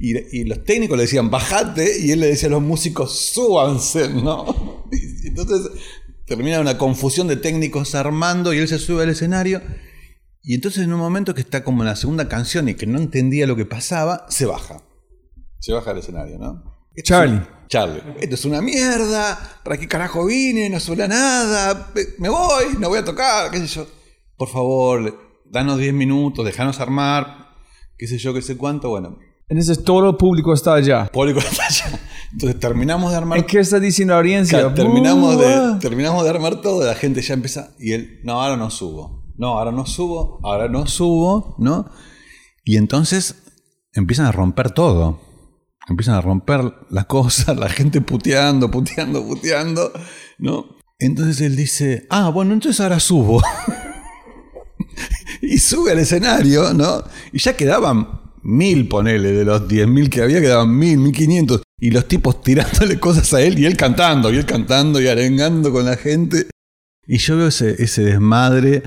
y, los técnicos le decían bajate y él le decía a los músicos súbanse, ¿no? entonces termina una confusión de técnicos armando y él se sube al escenario y entonces en un momento que está como en la segunda canción y que no entendía lo que pasaba, se baja. Se baja al escenario, ¿no? Charlie. Charlie. Esto es una mierda. ¿Para qué carajo vine? No suena nada. Me voy, no voy a tocar, qué sé yo por favor, danos 10 minutos, déjanos armar, qué sé yo, qué sé cuánto, bueno. Entonces todo el público está allá. El público está allá. Entonces terminamos de armar. ¿Qué está diciendo la audiencia? terminamos, de, terminamos de armar todo, la gente ya empieza. Y él, no, ahora no subo. No, ahora no subo, ahora no subo, ¿no? Y entonces empiezan a romper todo. Empiezan a romper las cosas, la gente puteando, puteando, puteando, ¿no? Entonces él dice, ah, bueno, entonces ahora subo. y sube al escenario, ¿no? Y ya quedaban mil, ponele, de los diez mil que había, quedaban mil, mil quinientos. Y los tipos tirándole cosas a él y él cantando, y él cantando y arengando con la gente. Y yo veo ese, desmadre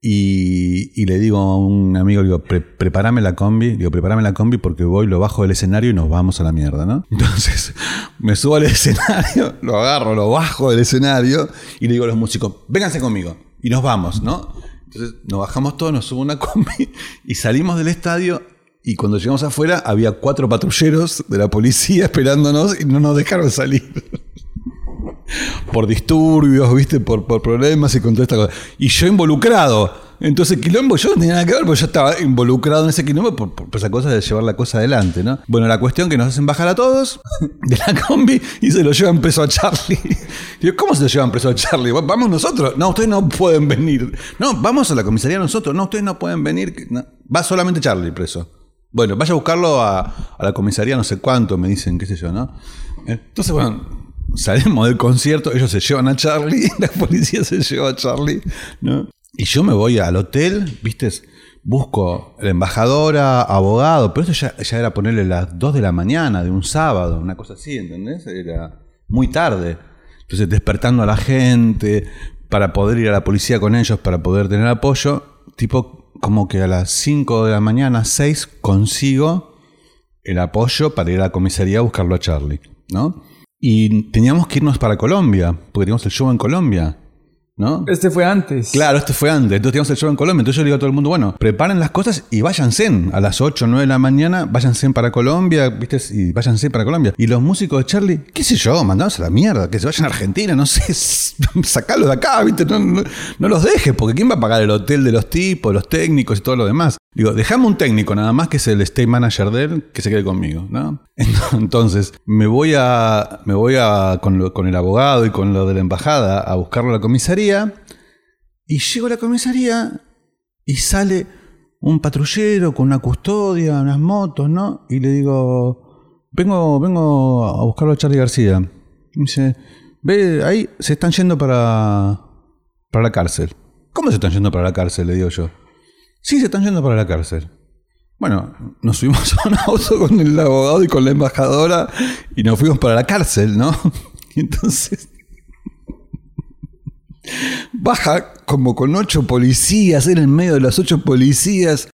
y, le digo a un amigo, digo, prepárame la combi, digo, prepárame la combi porque voy, lo bajo del escenario y nos vamos a la mierda, ¿no? Entonces me subo al escenario, lo agarro, lo bajo del escenario y le digo a los músicos, vénganse conmigo y nos vamos, ¿no? Entonces nos bajamos todos, nos subo una combi y salimos del estadio. Y cuando llegamos afuera había cuatro patrulleros de la policía esperándonos y no nos dejaron salir. por disturbios, ¿viste? Por, por problemas y con toda esta cosa. Y yo involucrado. Entonces, quilombo, yo no tenía nada que ver porque yo estaba involucrado en ese quilombo por, esa cosa de llevar la cosa adelante, ¿no? Bueno, la cuestión que nos hacen bajar a todos de la combi y se lo llevan preso a Charlie. Digo, ¿cómo se lo llevan preso a Charlie? ¿Vamos nosotros? No, ustedes no pueden venir. No, vamos a la comisaría nosotros. No, ustedes no pueden venir. Va solamente Charlie preso. Bueno, vaya a buscarlo a, a, la comisaría no sé cuánto, me dicen, qué sé yo, ¿no? Entonces, bueno, salimos del concierto, ellos se llevan a Charlie, la policía se lleva a Charlie, ¿no? Y yo me voy al hotel, ¿viste? Busco la embajadora, abogado, pero eso ya, era ponerle las 2 de la mañana de un sábado, una cosa así, ¿entendés? Era muy tarde. Entonces, despertando a la gente para poder ir a la policía con ellos, para poder tener apoyo, tipo como que a las 5 de la mañana, 6, consigo el apoyo para ir a la comisaría a buscarlo a Charlie, ¿no? Y teníamos que irnos para Colombia, porque teníamos el show en Colombia. ¿No? Este fue antes. Claro, este fue antes. Entonces teníamos el show en Colombia. Entonces yo le digo a todo el mundo, bueno, preparen las cosas y váyanse a las 8 o 9 de la mañana, váyanse para Colombia, ¿viste? Y váyanse para Colombia. Y los músicos de Charlie, qué sé yo, mandados a la mierda, que se vayan a Argentina, no sé, sacarlos de acá, ¿viste? No, no, los dejes, porque ¿quién va a pagar el hotel de los tipos, los técnicos y todo lo demás? Digo, dejame un técnico nada más que es el state manager de él, que se quede conmigo, ¿no? Entonces, me voy a, me voy a, con, con el abogado y con lo de la embajada a buscarlo a la comisaría. Y llego a la comisaría y sale un patrullero con una custodia, unas motos, ¿no? Y le digo, vengo, vengo a buscarlo a Charlie García. Y dice, ve, ahí se están yendo para, para la cárcel. ¿Cómo se están yendo para la cárcel? Le digo yo. Sí, se están yendo para la cárcel. Bueno, nos subimos a un auto con el abogado y con la embajadora y nos fuimos para la cárcel, ¿no? Y entonces baja como con ocho policías, en el medio de los ocho policías.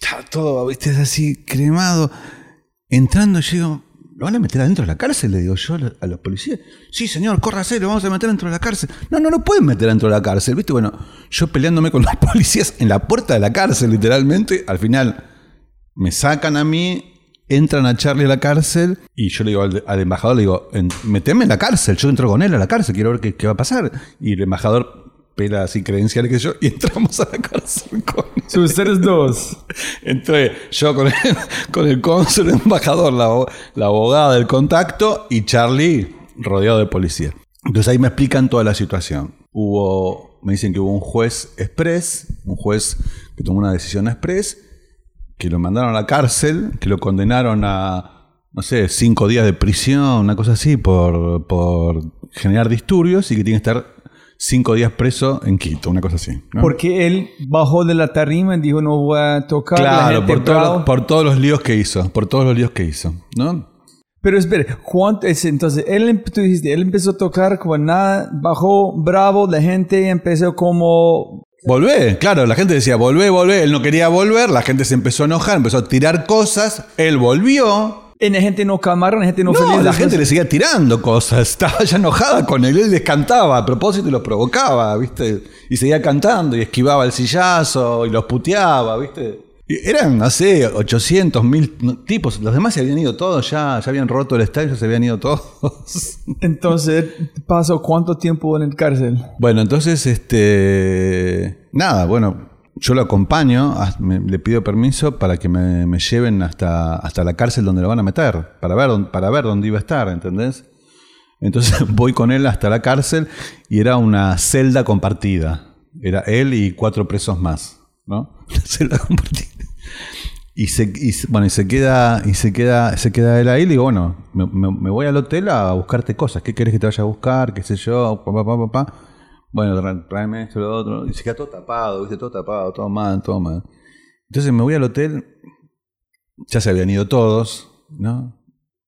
Está todo, viste, es así, cremado. Entrando, llego, ¿lo van a meter adentro de la cárcel? Le digo yo a los policías. Sí, señor, córrase, lo vamos a meter dentro de la cárcel. No, no lo pueden meter dentro de la cárcel, viste. Bueno, yo peleándome con los policías en la puerta de la cárcel, literalmente. Al final, me sacan a mí, entran a Charlie a la cárcel y yo le digo al, embajador, le digo, meteme en la cárcel, yo entro con él a la cárcel, quiero ver qué, va a pasar. Y el embajador pela así credenciales que yo y entramos a la cárcel con ustedes dos. Entré yo con el, con el cónsul, el embajador, la, la abogada del contacto y Charlie rodeado de policía. Entonces ahí me explican toda la situación. Hubo, me dicen que hubo un juez express, un juez que tomó una decisión express que lo mandaron a la cárcel, que lo condenaron a, no sé, cinco días de prisión, una cosa así, por, por generar disturbios y que tiene que estar cinco días preso en Quito, una cosa así. Porque él bajó de la tarima y dijo no voy a tocar. Claro, por, por todos los líos que hizo, por todos los líos que hizo, ¿no? Pero espere, ¿cuánto es? Entonces, él, tú dijiste, él empezó a tocar como nada, bajó bravo, la gente empezó como Volvé, claro, la gente decía, volvé, volvé, él no quería volver, la gente se empezó a enojar, empezó a tirar cosas, él volvió. Y la gente no calmaron, la gente no, no la gente le seguía tirando cosas, estaba ya enojada con él, él les cantaba a propósito y los provocaba, ¿viste? Y seguía cantando y esquivaba el sillazo y los puteaba, ¿viste? Eran, no sé, 800, mil tipos. Los demás se habían ido todos ya, ya habían roto el estadio, se habían ido todos. Entonces, ¿pasó cuánto tiempo en el cárcel? Bueno, entonces, este. Nada, bueno, yo lo acompaño, le pido permiso para que me, lleven hasta, hasta la cárcel donde lo van a meter, para ver, para ver dónde iba a estar, ¿entendés? Entonces voy con él hasta la cárcel y era una celda compartida. Era él y cuatro presos más, ¿no? celda compartida. Y se, bueno, y se queda, y se queda, se queda él ahí, y digo, bueno, me, voy al hotel a buscarte cosas, ¿qué querés que te vaya a buscar? qué sé yo, papá, papá, papá. Bueno, tráeme esto, lo otro. Y se queda todo tapado, viste, todo tapado, todo mal, todo mal. Entonces me voy al hotel, ya se habían ido todos, ¿no?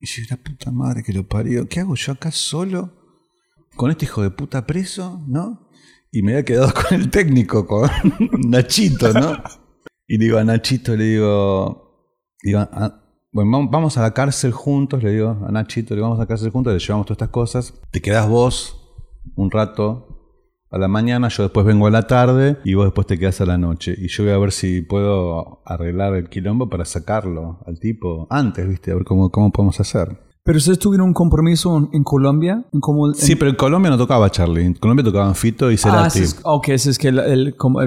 Y yo, la puta madre que lo parió, ¿qué hago yo acá solo? Con este hijo de puta preso, ¿no? Y me había quedado con el técnico, con Nachito, ¿no? Y le digo a Nachito, le digo, ah, bueno, vamos a la cárcel juntos, le digo a Nachito, le vamos a la cárcel juntos, le llevamos todas estas cosas, te quedas vos un rato a la mañana, yo después vengo a la tarde y vos después te quedas a la noche. Y yo voy a ver si puedo arreglar el quilombo para sacarlo al tipo antes, ¿viste? A ver cómo, cómo podemos hacer. Pero ustedes tuvieron un compromiso en, Colombia. ¿En Sí, pero en Colombia no tocaba Charlie. En Colombia tocaban Fito y Cerati. Ah, es, ok, ese es que el, el, combo,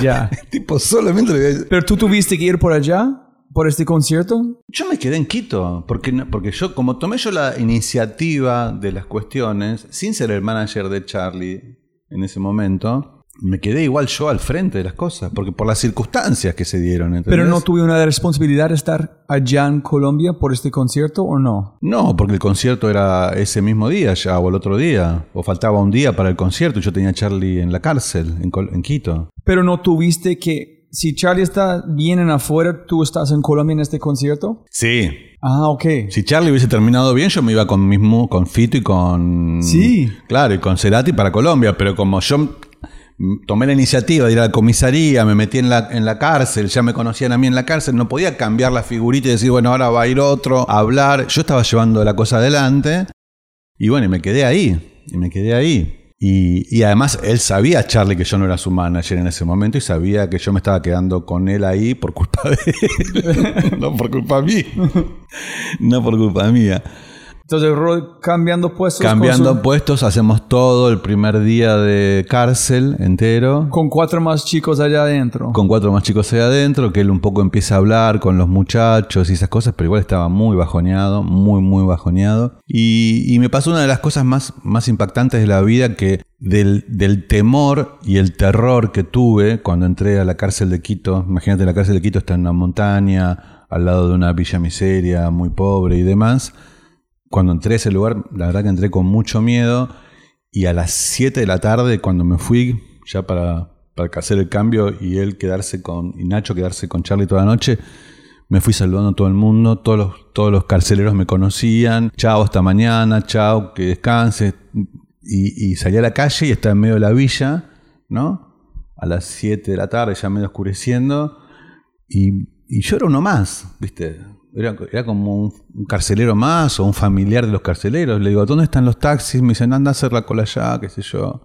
ya. tipo, solamente le Pero tú tuviste que ir por allá. ¿Por este concierto? Yo me quedé en Quito, porque, porque yo, como tomé yo la iniciativa de las cuestiones, sin ser el manager de Charlie en ese momento, me quedé igual yo al frente de las cosas, porque por las circunstancias que se dieron. ¿entendés? Pero no tuve una responsabilidad de estar allá en Colombia por este concierto o no? No, porque el concierto era ese mismo día ya, o el otro día, o faltaba un día para el concierto y yo tenía a Charlie en la cárcel, en, Col- en Quito. Pero no tuviste que, si Charlie está bien en afuera, tú estás en Colombia en este concierto? Sí. Ah, ok. Si Charlie hubiese terminado bien, yo me iba con mismo, con Fito y con. Sí. Claro, y con Cerati para Colombia, pero como yo tomé la iniciativa de ir a la comisaría, me metí en la, en la cárcel, ya me conocían a mí en la cárcel, no podía cambiar la figurita y decir, bueno, ahora va a ir otro a hablar. Yo estaba llevando la cosa adelante y bueno, y me quedé ahí, y me quedé ahí. Y, y además él sabía, Charlie, que yo no era su manager en ese momento y sabía que yo me estaba quedando con él ahí por culpa de él, no por culpa mía. No por culpa mía. Entonces, cambiando puestos. Cambiando su- puestos, hacemos todo el primer día de cárcel entero. con cuatro más chicos allá adentro. Con cuatro más chicos ahí adentro, que él un poco empieza a hablar con los muchachos y esas cosas, pero igual estaba muy bajoneado, muy, muy bajoneado. Y, y me pasó una de las cosas más, más impactantes de la vida, que del, del temor y el terror que tuve cuando entré a la cárcel de Quito. Imagínate, la cárcel de Quito está en una montaña, al lado de una villa miseria, muy pobre y demás. Cuando entré a ese lugar, la verdad que entré con mucho miedo. Y a las 7 de la tarde, cuando me fui ya para, para hacer el cambio y él quedarse con, y Nacho quedarse con Charlie toda la noche, me fui saludando a todo el mundo, todos los, todos los carceleros me conocían, chao hasta mañana, chao, que descanses. Y, y salí a la calle y estaba en medio de la villa, ¿no? A las 7 de la tarde, ya medio oscureciendo, y, y yo era uno más, ¿viste? Era, era como un, un carcelero más o un familiar de los carceleros. Le digo, ¿dónde están los taxis? Me dicen, anda a hacer la cola allá, qué sé yo.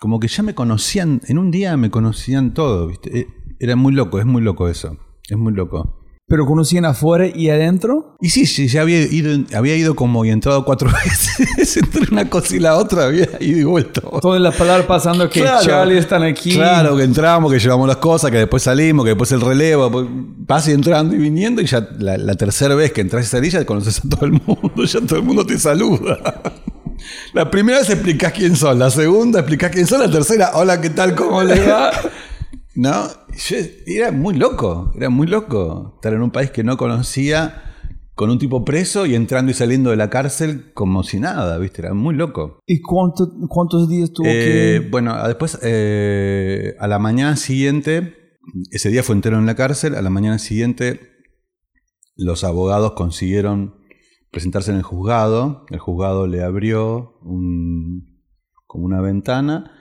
Como que ya me conocían, en un día me conocían todo, ¿viste? Eh, Era muy loco, es muy loco eso. Es muy loco. Pero conocían afuera y adentro. Y sí, sí, ya había ido, había ido como y entrado cuatro veces. Entre una cosa y la otra había ido y vuelto. Toda la palabra pasando que Claro. Charlie están aquí. Claro, que entramos, que llevamos las cosas, que después salimos, que después el relevo, pues, vas entrando y viniendo y ya la, la tercera vez que entras y salís ya conoces a todo el mundo, ya todo el mundo te saluda. La primera vez explicás quién son, la segunda explicás quién son, la tercera, hola, ¿qué tal? ¿Cómo le va? No, yo- era muy loco, era muy loco estar en un país que no conocía con un tipo preso y entrando y saliendo de la cárcel como si nada, ¿viste? Era muy loco. ¿Y cuánto- cuántos días tuvo Eh, que.? Bueno, a- después, eh, a la mañana siguiente, ese día fue entero en la cárcel, a la mañana siguiente los abogados consiguieron presentarse en el juzgado, el juzgado le abrió un- como una ventana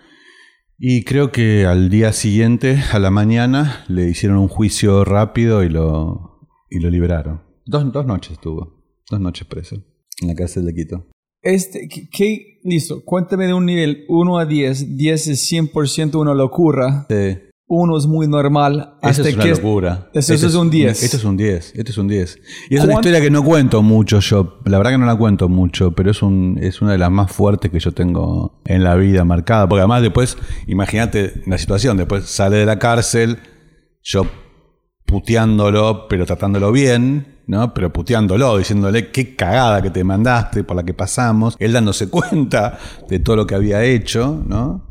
y creo que al día siguiente, a la mañana, le hicieron un juicio rápido y lo, y lo liberaron. Dos, dos noches estuvo, dos noches preso en la cárcel de Quito. Este, ¿qué, Listo, cuéntame de un nivel 1 a 10. 10 es 100% una locura. Sí. 1 es muy normal. Eso Hasta es una que locura. Eso, Este es un 10. Esto es un 10. Esto es un 10. Y es una ¿Cuán- historia que no cuento mucho yo. La verdad que no la cuento mucho, pero es, un, es una de las más fuertes que yo tengo en la vida marcada. Porque además después, imagínate la situación, después sale de la cárcel, yo puteándolo, pero tratándolo bien, ¿no? Pero puteándolo, diciéndole qué cagada que te mandaste, por la que pasamos, él dándose cuenta de todo lo que había hecho, ¿no?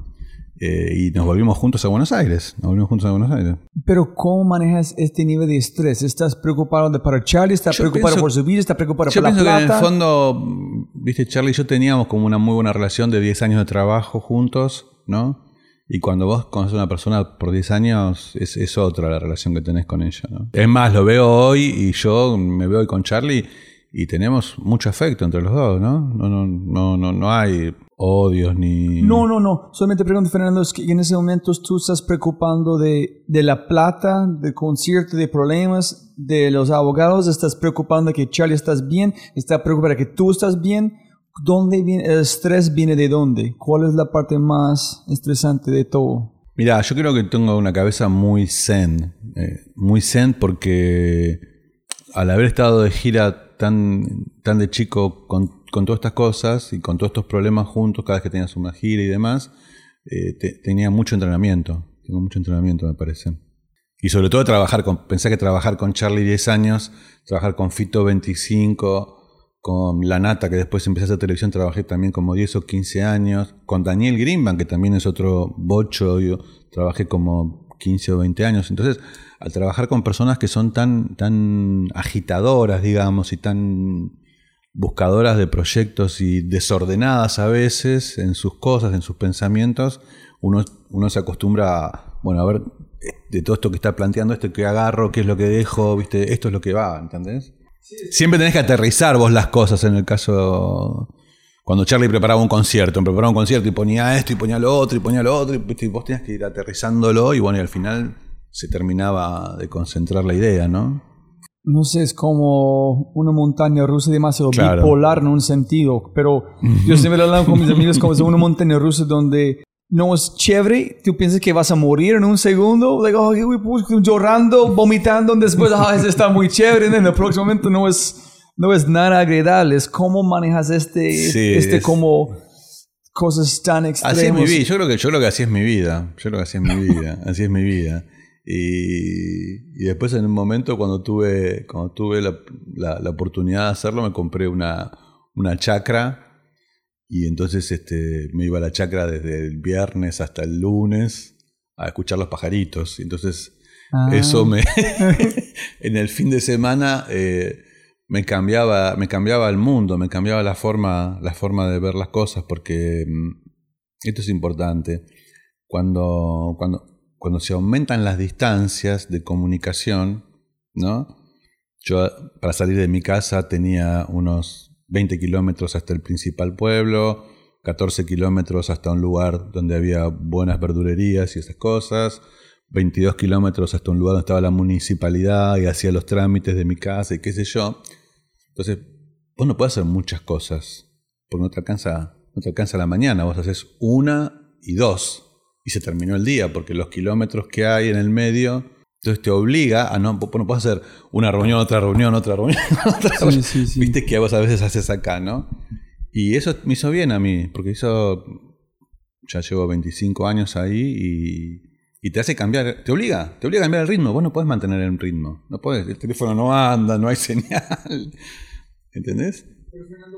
Eh, y nos volvimos juntos a Buenos Aires. Nos volvimos juntos a Buenos Aires. Pero ¿cómo manejas este nivel de estrés? ¿Estás preocupado de para Charlie? ¿Estás Yo preocupado pienso- por su vida? ¿Estás preocupado Yo por la pienso que en el plata? fondo, viste, Charlie y yo teníamos como una muy buena relación de 10 años de trabajo juntos, ¿no? Y cuando vos conoces a una persona por 10 años, es, es otra la relación que tenés con ella, ¿no? Es más, lo veo hoy y yo me veo hoy con Charlie y tenemos mucho afecto entre los dos, ¿no? No, no, no, no, no hay odios ni... No, no, no. Solamente pregunto, Fernando, es que en ese momento tú estás preocupando de, de la plata, del concierto, de problemas, de los abogados, estás preocupando de que Charlie estás bien, estás preocupado de que tú estás bien. ¿Dónde viene el estrés? ¿Viene de dónde? ¿Cuál es la parte más estresante de todo? Mira, yo creo que tengo una cabeza muy zen, eh, muy zen porque al haber estado de gira tan, tan de chico con, con todas estas cosas y con todos estos problemas juntos, cada vez que tenías una gira y demás, eh, te- tenía mucho entrenamiento, tengo mucho entrenamiento me parece. Y sobre todo trabajar con, pensé que trabajar con Charlie 10 años, trabajar con Fito 25, con La Nata, que después empecé a hacer televisión, trabajé también como 10 o 15 años. Con Daniel Greenbank, que también es otro bocho, yo trabajé como 15 o 20 años. Entonces, al trabajar con personas que son tan, tan agitadoras, digamos, y tan buscadoras de proyectos y desordenadas a veces en sus cosas, en sus pensamientos, uno, uno se acostumbra a, bueno, a ver de todo esto que está planteando, esto que agarro, qué es lo que dejo, viste, esto es lo que va, ¿entendés? Siempre tenés que aterrizar vos las cosas en el caso. Cuando Charlie preparaba un concierto, preparaba un concierto y ponía esto y ponía lo otro y ponía lo otro, y vos tenías que ir aterrizándolo y bueno, y al final se terminaba de concentrar la idea, ¿no? No sé, es como una montaña rusa demasiado bipolar en un sentido, pero yo siempre lo hablo con mis amigos como es una montaña rusa donde no es chévere, tú piensas que vas a morir en un segundo, like, oh, llorando, vomitando, después, eso está muy chévere, en el próximo momento no es, no es nada agradable, es cómo manejas este, este como cosas tan extremas. Así es mi vida, yo creo que, yo creo que así es mi vida, yo creo que así es mi vida, así es mi vida. Y, y después en un momento cuando tuve, cuando tuve la, la, la oportunidad de hacerlo, me compré una, una chacra y entonces este, me iba a la chacra desde el viernes hasta el lunes a escuchar los pajaritos. Y entonces ah. eso me... en el fin de semana eh, me, cambiaba, me cambiaba el mundo, me cambiaba la forma, la forma de ver las cosas, porque mm, esto es importante. Cuando, cuando, cuando se aumentan las distancias de comunicación, ¿no? Yo para salir de mi casa tenía unos 20 kilómetros hasta el principal pueblo, 14 kilómetros hasta un lugar donde había buenas verdurerías y esas cosas, 22 kilómetros hasta un lugar donde estaba la municipalidad y hacía los trámites de mi casa y qué sé yo. Entonces, vos no puedes hacer muchas cosas, porque no te alcanza, no te alcanza la mañana, vos haces una y dos, y se terminó el día, porque los kilómetros que hay en el medio entonces te obliga a no, no puedes hacer una reunión, otra reunión, otra reunión, otra reunión. Viste que vos a veces haces acá, ¿no? Y eso me hizo bien a mí, porque eso ya llevo 25 años ahí y, y, te hace cambiar, te obliga, te obliga a cambiar el ritmo. Vos no puedes mantener el ritmo, no puedes, el teléfono no anda, no hay señal. ¿Entendés?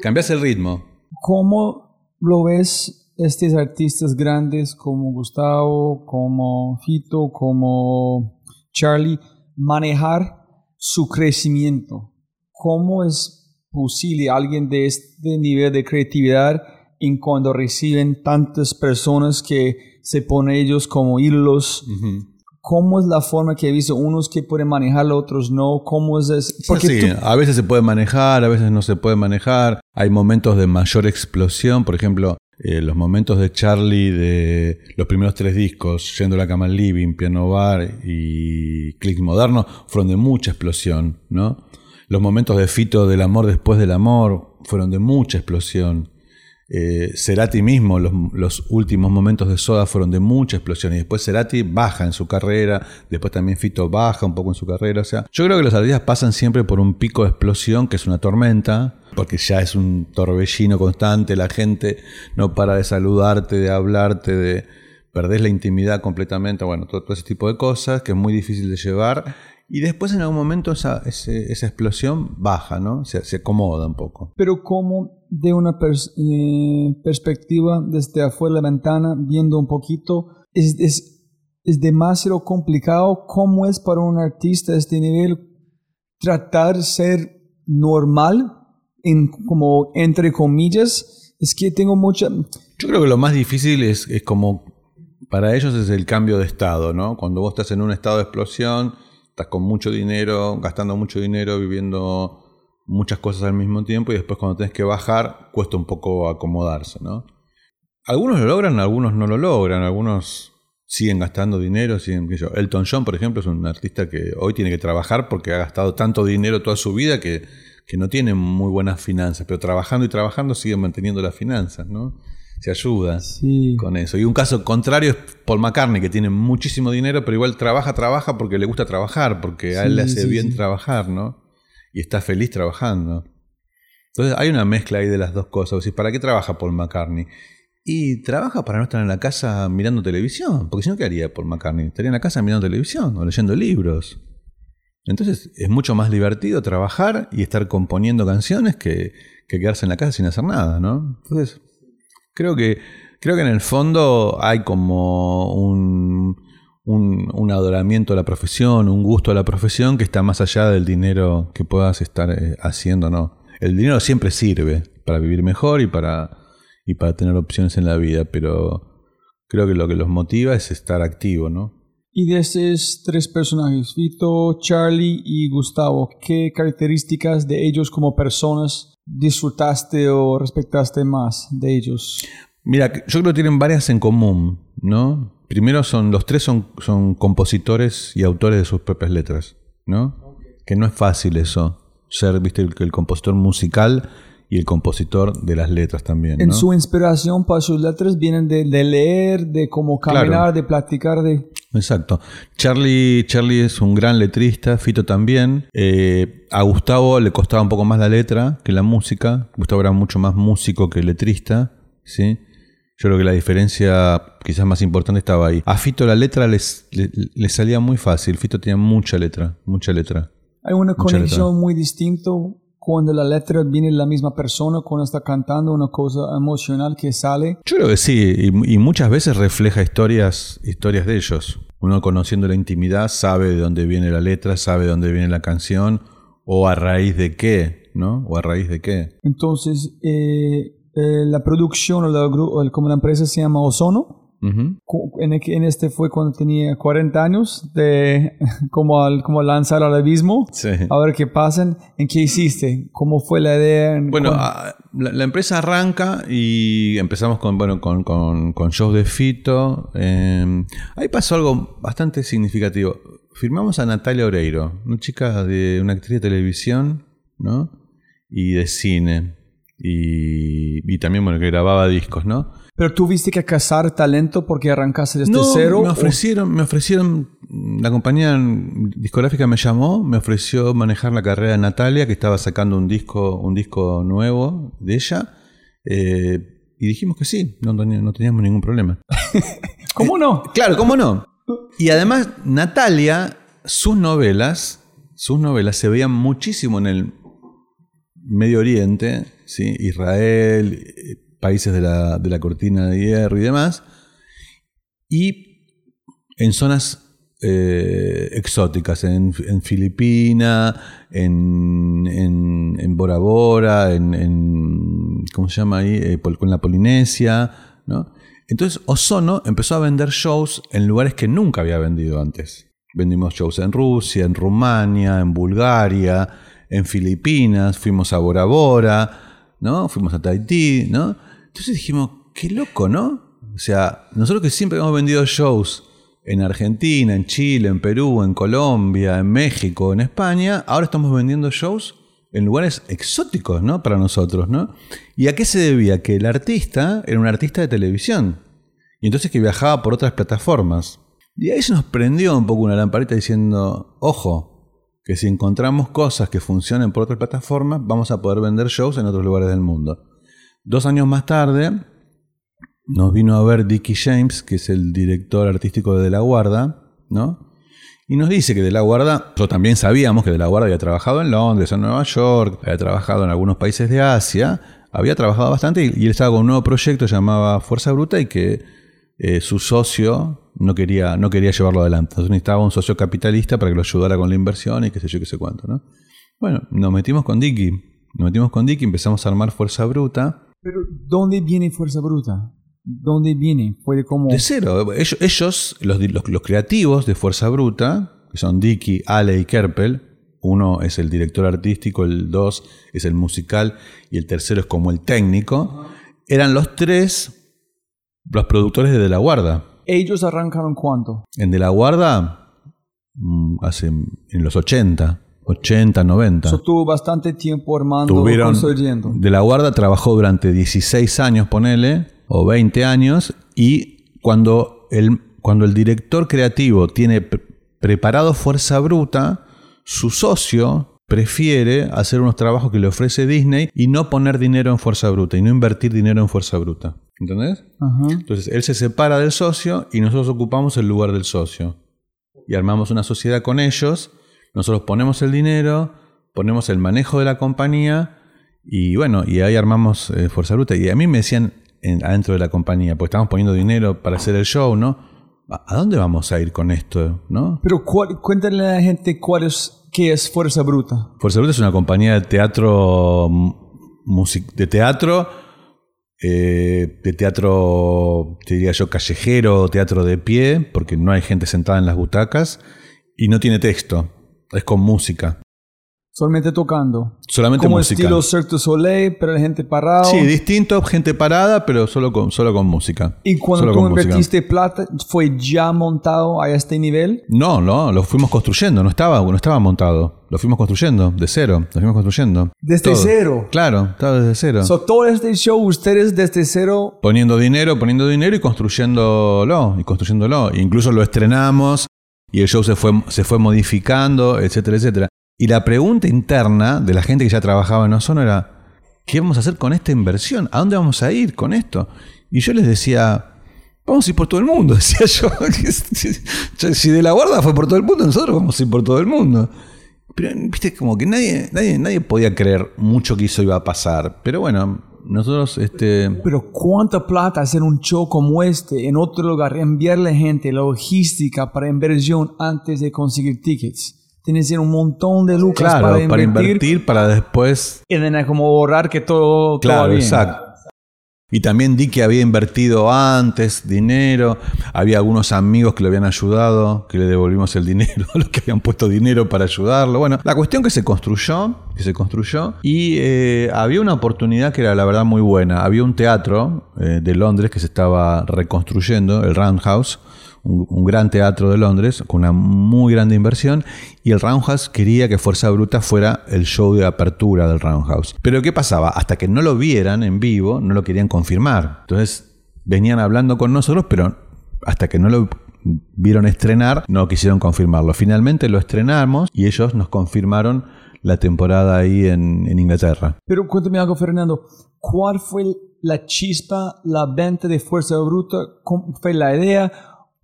Cambias el ritmo. ¿Cómo lo ves estos artistas grandes como Gustavo, como Fito, como Charlie, manejar su crecimiento. ¿Cómo es posible alguien de este nivel de creatividad en cuando reciben tantas personas que se ponen ellos como hilos? ¿Cómo es la forma que he visto unos que pueden manejarlo, otros no? ¿Cómo es eso? Porque a veces se puede manejar, a veces no se puede manejar. Hay momentos de mayor explosión, por ejemplo, eh, los momentos de Charlie de los primeros tres discos, Yendo a la cama al living, Piano Bar y Click Moderno, fueron de mucha explosión, ¿no? Los momentos de Fito del amor después del amor fueron de mucha explosión. Eh, Cerati mismo, los, últimos momentos de Soda fueron de mucha explosión y después Cerati baja en su carrera, después también Fito baja un poco en su carrera, o sea, yo creo que los artistas pasan siempre por un pico de explosión que es una tormenta, porque ya es un torbellino constante, la gente no para de saludarte, de hablarte, de perdés la intimidad completamente, bueno, todo, ese tipo de cosas que es muy difícil de llevar. Y después en algún momento esa, esa explosión baja, ¿no? Se, se, acomoda un poco. Pero como de una eh, perspectiva desde afuera de la ventana, viendo un poquito, es, es, es demasiado complicado. ¿Cómo es para un artista de este nivel tratar de ser normal como entre comillas, es que tengo mucha... Yo creo que lo más difícil es, es como, para ellos es el cambio de estado, ¿no? Cuando vos estás en un estado de explosión, estás con mucho dinero, gastando mucho dinero, viviendo muchas cosas al mismo tiempo y después cuando tenés que bajar, cuesta un poco acomodarse, ¿no? Algunos lo logran, algunos no lo logran, algunos siguen gastando dinero, siguen, yo. Elton John, por ejemplo, es un artista que hoy tiene que trabajar porque ha gastado tanto dinero toda su vida que que no tienen muy buenas finanzas, pero trabajando y trabajando siguen manteniendo las finanzas, ¿no? Se ayuda con eso. Y un caso contrario es Paul McCartney, que tiene muchísimo dinero, pero igual trabaja, trabaja porque le gusta trabajar, porque a él le hace bien trabajar, ¿no? Y está feliz trabajando. Entonces hay una mezcla ahí de las dos cosas. ¿Para qué trabaja Paul McCartney? Y trabaja para no estar en la casa mirando televisión, porque si no, ¿qué haría Paul McCartney? Estaría en la casa mirando televisión o leyendo libros. Entonces es mucho más divertido trabajar y estar componiendo canciones que, que quedarse en la casa sin hacer nada, ¿no? Entonces, creo que, creo que en el fondo hay como un, un, adoramiento a la profesión, un gusto a la profesión que está más allá del dinero que puedas estar eh, haciendo, ¿no? El dinero siempre sirve para vivir mejor y para, y para tener opciones en la vida, pero creo que lo que los motiva es estar activo, ¿no? Y de esos tres personajes, Vito, Charlie y Gustavo, ¿qué características de ellos como personas disfrutaste o respetaste más de ellos? Mira, yo creo que tienen varias en común, ¿no? Primero son, los tres son, son compositores y autores de sus propias letras, ¿no? Que no es fácil eso, ser, viste, el compositor musical y el compositor de las letras también. En su inspiración para sus letras vienen de, leer, de cómo caminar, de platicar, de... Exacto. Charlie, Charlie es un gran letrista, Fito también. Eh, a Gustavo le costaba un poco más la letra que la música. Gustavo era mucho más músico que letrista, ¿sí? Yo creo que la diferencia quizás más importante estaba ahí. A Fito la letra les, le, salía muy fácil. Fito tenía mucha letra, mucha letra. Hay una conexión muy distinta cuando la letra viene de la misma persona, cuando está cantando una cosa emocional que sale. Yo creo que sí, y, muchas veces refleja historias, historias de ellos. Uno conociendo la intimidad sabe de dónde viene la letra, sabe de dónde viene la canción, o a raíz de qué, ¿no? O a raíz de qué. Entonces, eh, eh, la producción o, la, como la empresa se llama Ozono, en, este fue cuando tenía 40 años, de como, al, como lanzar al abismo, a ver qué pasa. ¿En qué hiciste? ¿Cómo fue la idea? Bueno, ah, la, empresa arranca y empezamos con, bueno, con, con, con shows de Fito. Em, ahí pasó algo bastante significativo. Firmamos a Natalia Oreiro, una chica de una actriz de televisión ¿no? y de cine. Y, y también, bueno, que grababa discos, ¿no? Pero tuviste que cazar talento porque arrancaste desde cero. Me ofrecieron, me ofrecieron, la compañía discográfica me llamó, me ofreció manejar la carrera de Natalia, que estaba sacando un disco, un disco nuevo de ella. Eh, y dijimos que sí, no, no teníamos ningún problema. ¿Cómo no? claro, ¿cómo no? Y además, Natalia, sus novelas, sus novelas se veían muchísimo en el Medio Oriente, ¿sí? Israel, países de la, de la cortina de hierro y demás, y en zonas eh, exóticas, en, en Filipinas, en, en, Bora Bora, en, ¿cómo se llama ahí? Eh, con la Polinesia, ¿no? Entonces Ozono empezó a vender shows en lugares que nunca había vendido antes. Vendimos shows en Rusia, en Rumania, en Bulgaria, en Filipinas, fuimos a Bora Bora, ¿no? Fuimos a Tahití, ¿no? Entonces dijimos, qué loco, ¿no? O sea, nosotros que siempre hemos vendido shows en Argentina, en Chile, en Perú, en Colombia, en México, en España, ahora estamos vendiendo shows en lugares exóticos, ¿no? Para nosotros, ¿no? ¿Y a qué se debía? Que el artista era un artista de televisión. Y entonces que viajaba por otras plataformas. Y ahí se nos prendió un poco una lamparita diciendo, ojo, que si encontramos cosas que funcionen por otras plataformas, vamos a poder vender shows en otros lugares del mundo. Dos años más tarde nos vino a ver Dickie James, que es el director artístico de De La Guarda, ¿no? Y nos dice que De La Guarda, nosotros también sabíamos que De La Guarda había trabajado en Londres, en Nueva York, había trabajado en algunos países de Asia, había trabajado bastante y, él estaba con un nuevo proyecto llamado Fuerza Bruta y que eh, su socio no quería, no quería llevarlo adelante. Entonces necesitaba un socio capitalista para que lo ayudara con la inversión y qué sé yo, qué sé cuánto, ¿no? Bueno, nos metimos con Dickie, nos metimos con Dickie, empezamos a armar Fuerza Bruta pero, ¿dónde viene Fuerza Bruta? ¿Dónde viene? ¿Fue como... De cero. Ellos, los, los, creativos de Fuerza Bruta, que son Dicky, Ale y Kerpel, uno es el director artístico, el dos es el musical y el tercero es como el técnico, eran los tres los productores de De La Guarda. ¿Ellos arrancaron cuánto? En De La Guarda, mm, hace en los 80. 80, 90. Eso tuvo bastante tiempo armando, Tuvieron, construyendo. De la Guarda trabajó durante 16 años, ponele, o 20 años, y cuando el, cuando el director creativo tiene preparado Fuerza Bruta, su socio prefiere hacer unos trabajos que le ofrece Disney y no poner dinero en Fuerza Bruta y no invertir dinero en Fuerza Bruta. ¿Entendés? Entonces él se separa del socio y nosotros ocupamos el lugar del socio. Y armamos una sociedad con ellos Nosotros ponemos el dinero, ponemos el manejo de la compañía y bueno, y ahí armamos eh, Fuerza Bruta. Y a mí me decían en- adentro de la compañía, pues estamos poniendo dinero para hacer el show, ¿no? ¿A dónde vamos a ir con esto, no? Pero cuéntale a la gente cuál es, qué es Fuerza Bruta. Fuerza Bruta es una compañía de teatro, mm, de teatro, eh, de teatro, te diría yo, callejero, teatro de pie, porque no hay gente sentada en las butacas, y no tiene texto, es con música, Solamente tocando. solamente Como música. estilo Cirque du Soleil, pero la gente parada. Sí, distinto, gente parada, pero solo con, solo con música. y cuando Solo tú música. invertiste plata, ¿fue ya montado a este nivel? No, no, lo fuimos construyendo, no estaba, no estaba montado. Lo fuimos construyendo, de cero, lo fuimos construyendo. Desde cero. Claro, estaba desde cero. So, todo este show, ustedes desde cero. poniendo dinero, poniendo dinero y construyéndolo, y construyéndolo. Incluso lo estrenamos y el show se fue, se fue modificando, etcétera, etcétera. Y la pregunta interna de la gente que ya trabajaba en Ozono era, ¿qué vamos a hacer con esta inversión? ¿A dónde vamos a ir con esto? Y yo les decía, vamos a ir por todo el mundo, decía yo. si de la guarda fue por todo el mundo, nosotros vamos a ir por todo el mundo. Pero, viste, como que nadie, nadie, nadie podía creer mucho que eso iba a pasar. Pero bueno, nosotros, este, Pero ¿cuánta plata hacer un show como este en otro lugar? Enviarle gente, logística para inversión antes de conseguir tickets. Tienes que un montón de lucas Claro, para, para invertir, invertir, para después. y de como ahorrar que todo, Claro, exacto. Y también di que había invertido antes dinero. Había algunos amigos que le habían ayudado, que le devolvimos el dinero, los que habían puesto dinero para ayudarlo. Bueno, la cuestión que se construyó, que se construyó, y eh, había una oportunidad que era la verdad muy buena. Había un teatro eh, de Londres que se estaba reconstruyendo, el Roundhouse, un, un gran teatro de Londres con una muy grande inversión y el Roundhouse quería que Fuerza Bruta fuera el show de apertura del Roundhouse. Pero ¿qué pasaba? Hasta que no lo vieran en vivo, no lo querían confirmar. Entonces venían hablando con nosotros, pero hasta que no lo vieron estrenar, no quisieron confirmarlo. Finalmente lo estrenamos y ellos nos confirmaron la temporada ahí en, en Inglaterra. Pero cuéntame algo, Fernando. ¿Cuál fue la chispa, la venta de Fuerza Bruta? ¿Cómo fue la idea?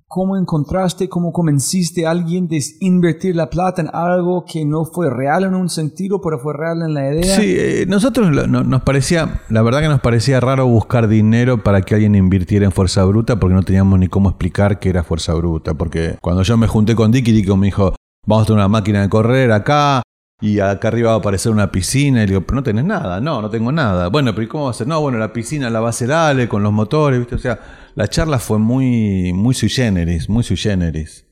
¿Cómo encontraste, cómo convenciste a alguien de invertir la plata en algo que no fue real en un sentido, pero fue real en la idea? Sí, eh, nosotros lo- no- nos parecía, la verdad que nos parecía raro buscar dinero para que alguien invirtiera en Fuerza Bruta porque no teníamos ni cómo explicar qué era Fuerza Bruta. Porque cuando yo me junté con Dicky, Dicky me dijo, vamos a tener una máquina de correr acá y acá arriba va a aparecer una piscina. Y le digo, pero no tenés nada. No, no tengo nada. Bueno, pero ¿y cómo va a ser? No, bueno, la piscina la va a hacer Ale con los motores, ¿viste? O sea, la charla fue muy, muy sui generis, muy sui generis.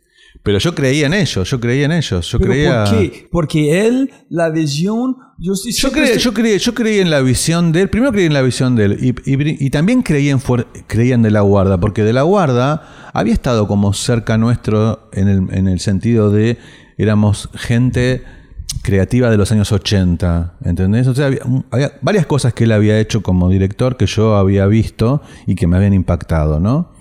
Pero yo creía en ellos, yo creía en ellos, yo ¿Pero creía... por qué? Porque él, la visión, yo Yo creí, estoy- yo, creí, yo creí en la visión de él. Primero creí en la visión de él. Y, y- y también creí en, creía en De la Guarda. Porque De la Guarda había estado como cerca nuestro en el, en el sentido de éramos gente creativa de los años 80. ¿Entendés? O sea, había, varias cosas que él había hecho como director que yo había visto y que me habían impactado, ¿no?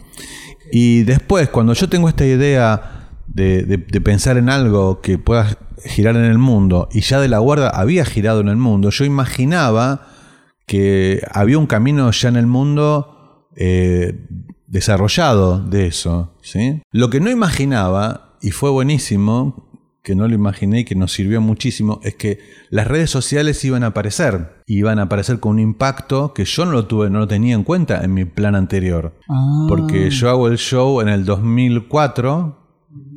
Y después, cuando yo tengo esta idea de, de- de pensar en algo que pueda girar en el mundo, y ya de la guarda había girado en el mundo, yo imaginaba que había un camino ya en el mundo eh, desarrollado de eso. ¿sí? Lo que no imaginaba, y fue buenísimo, que no lo imaginé y que nos sirvió muchísimo, es que las redes sociales iban a aparecer. Iban a aparecer con un impacto que yo no lo tuve, no lo tenía en cuenta en mi plan anterior. Ah. Porque yo hago el show en el 2004,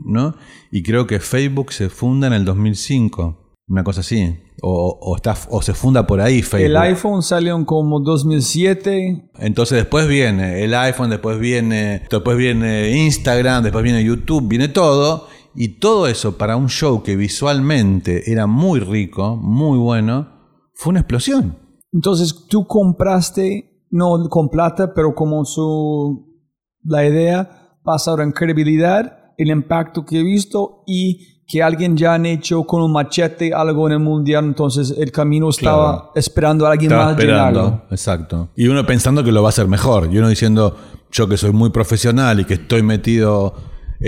¿no? Y creo que Facebook se funda en el 2005. Una cosa así. O, o está, o se funda por ahí Facebook. El iPhone salió en como 2007. Entonces después viene el iPhone, después viene, después viene Instagram, después viene YouTube, viene todo. Y todo eso para un show que visualmente era muy rico, muy bueno, fue una explosión. Entonces tú compraste, no con plata, pero como su, la idea, basada en credibilidad, el impacto que he visto y que alguien ya han hecho con un machete algo en el mundial, entonces el camino estaba Claro. esperando a alguien Estaba más esperando, llenarlo. exacto. Y uno pensando que lo va a hacer mejor. Y uno diciendo, yo que soy muy profesional y que estoy metido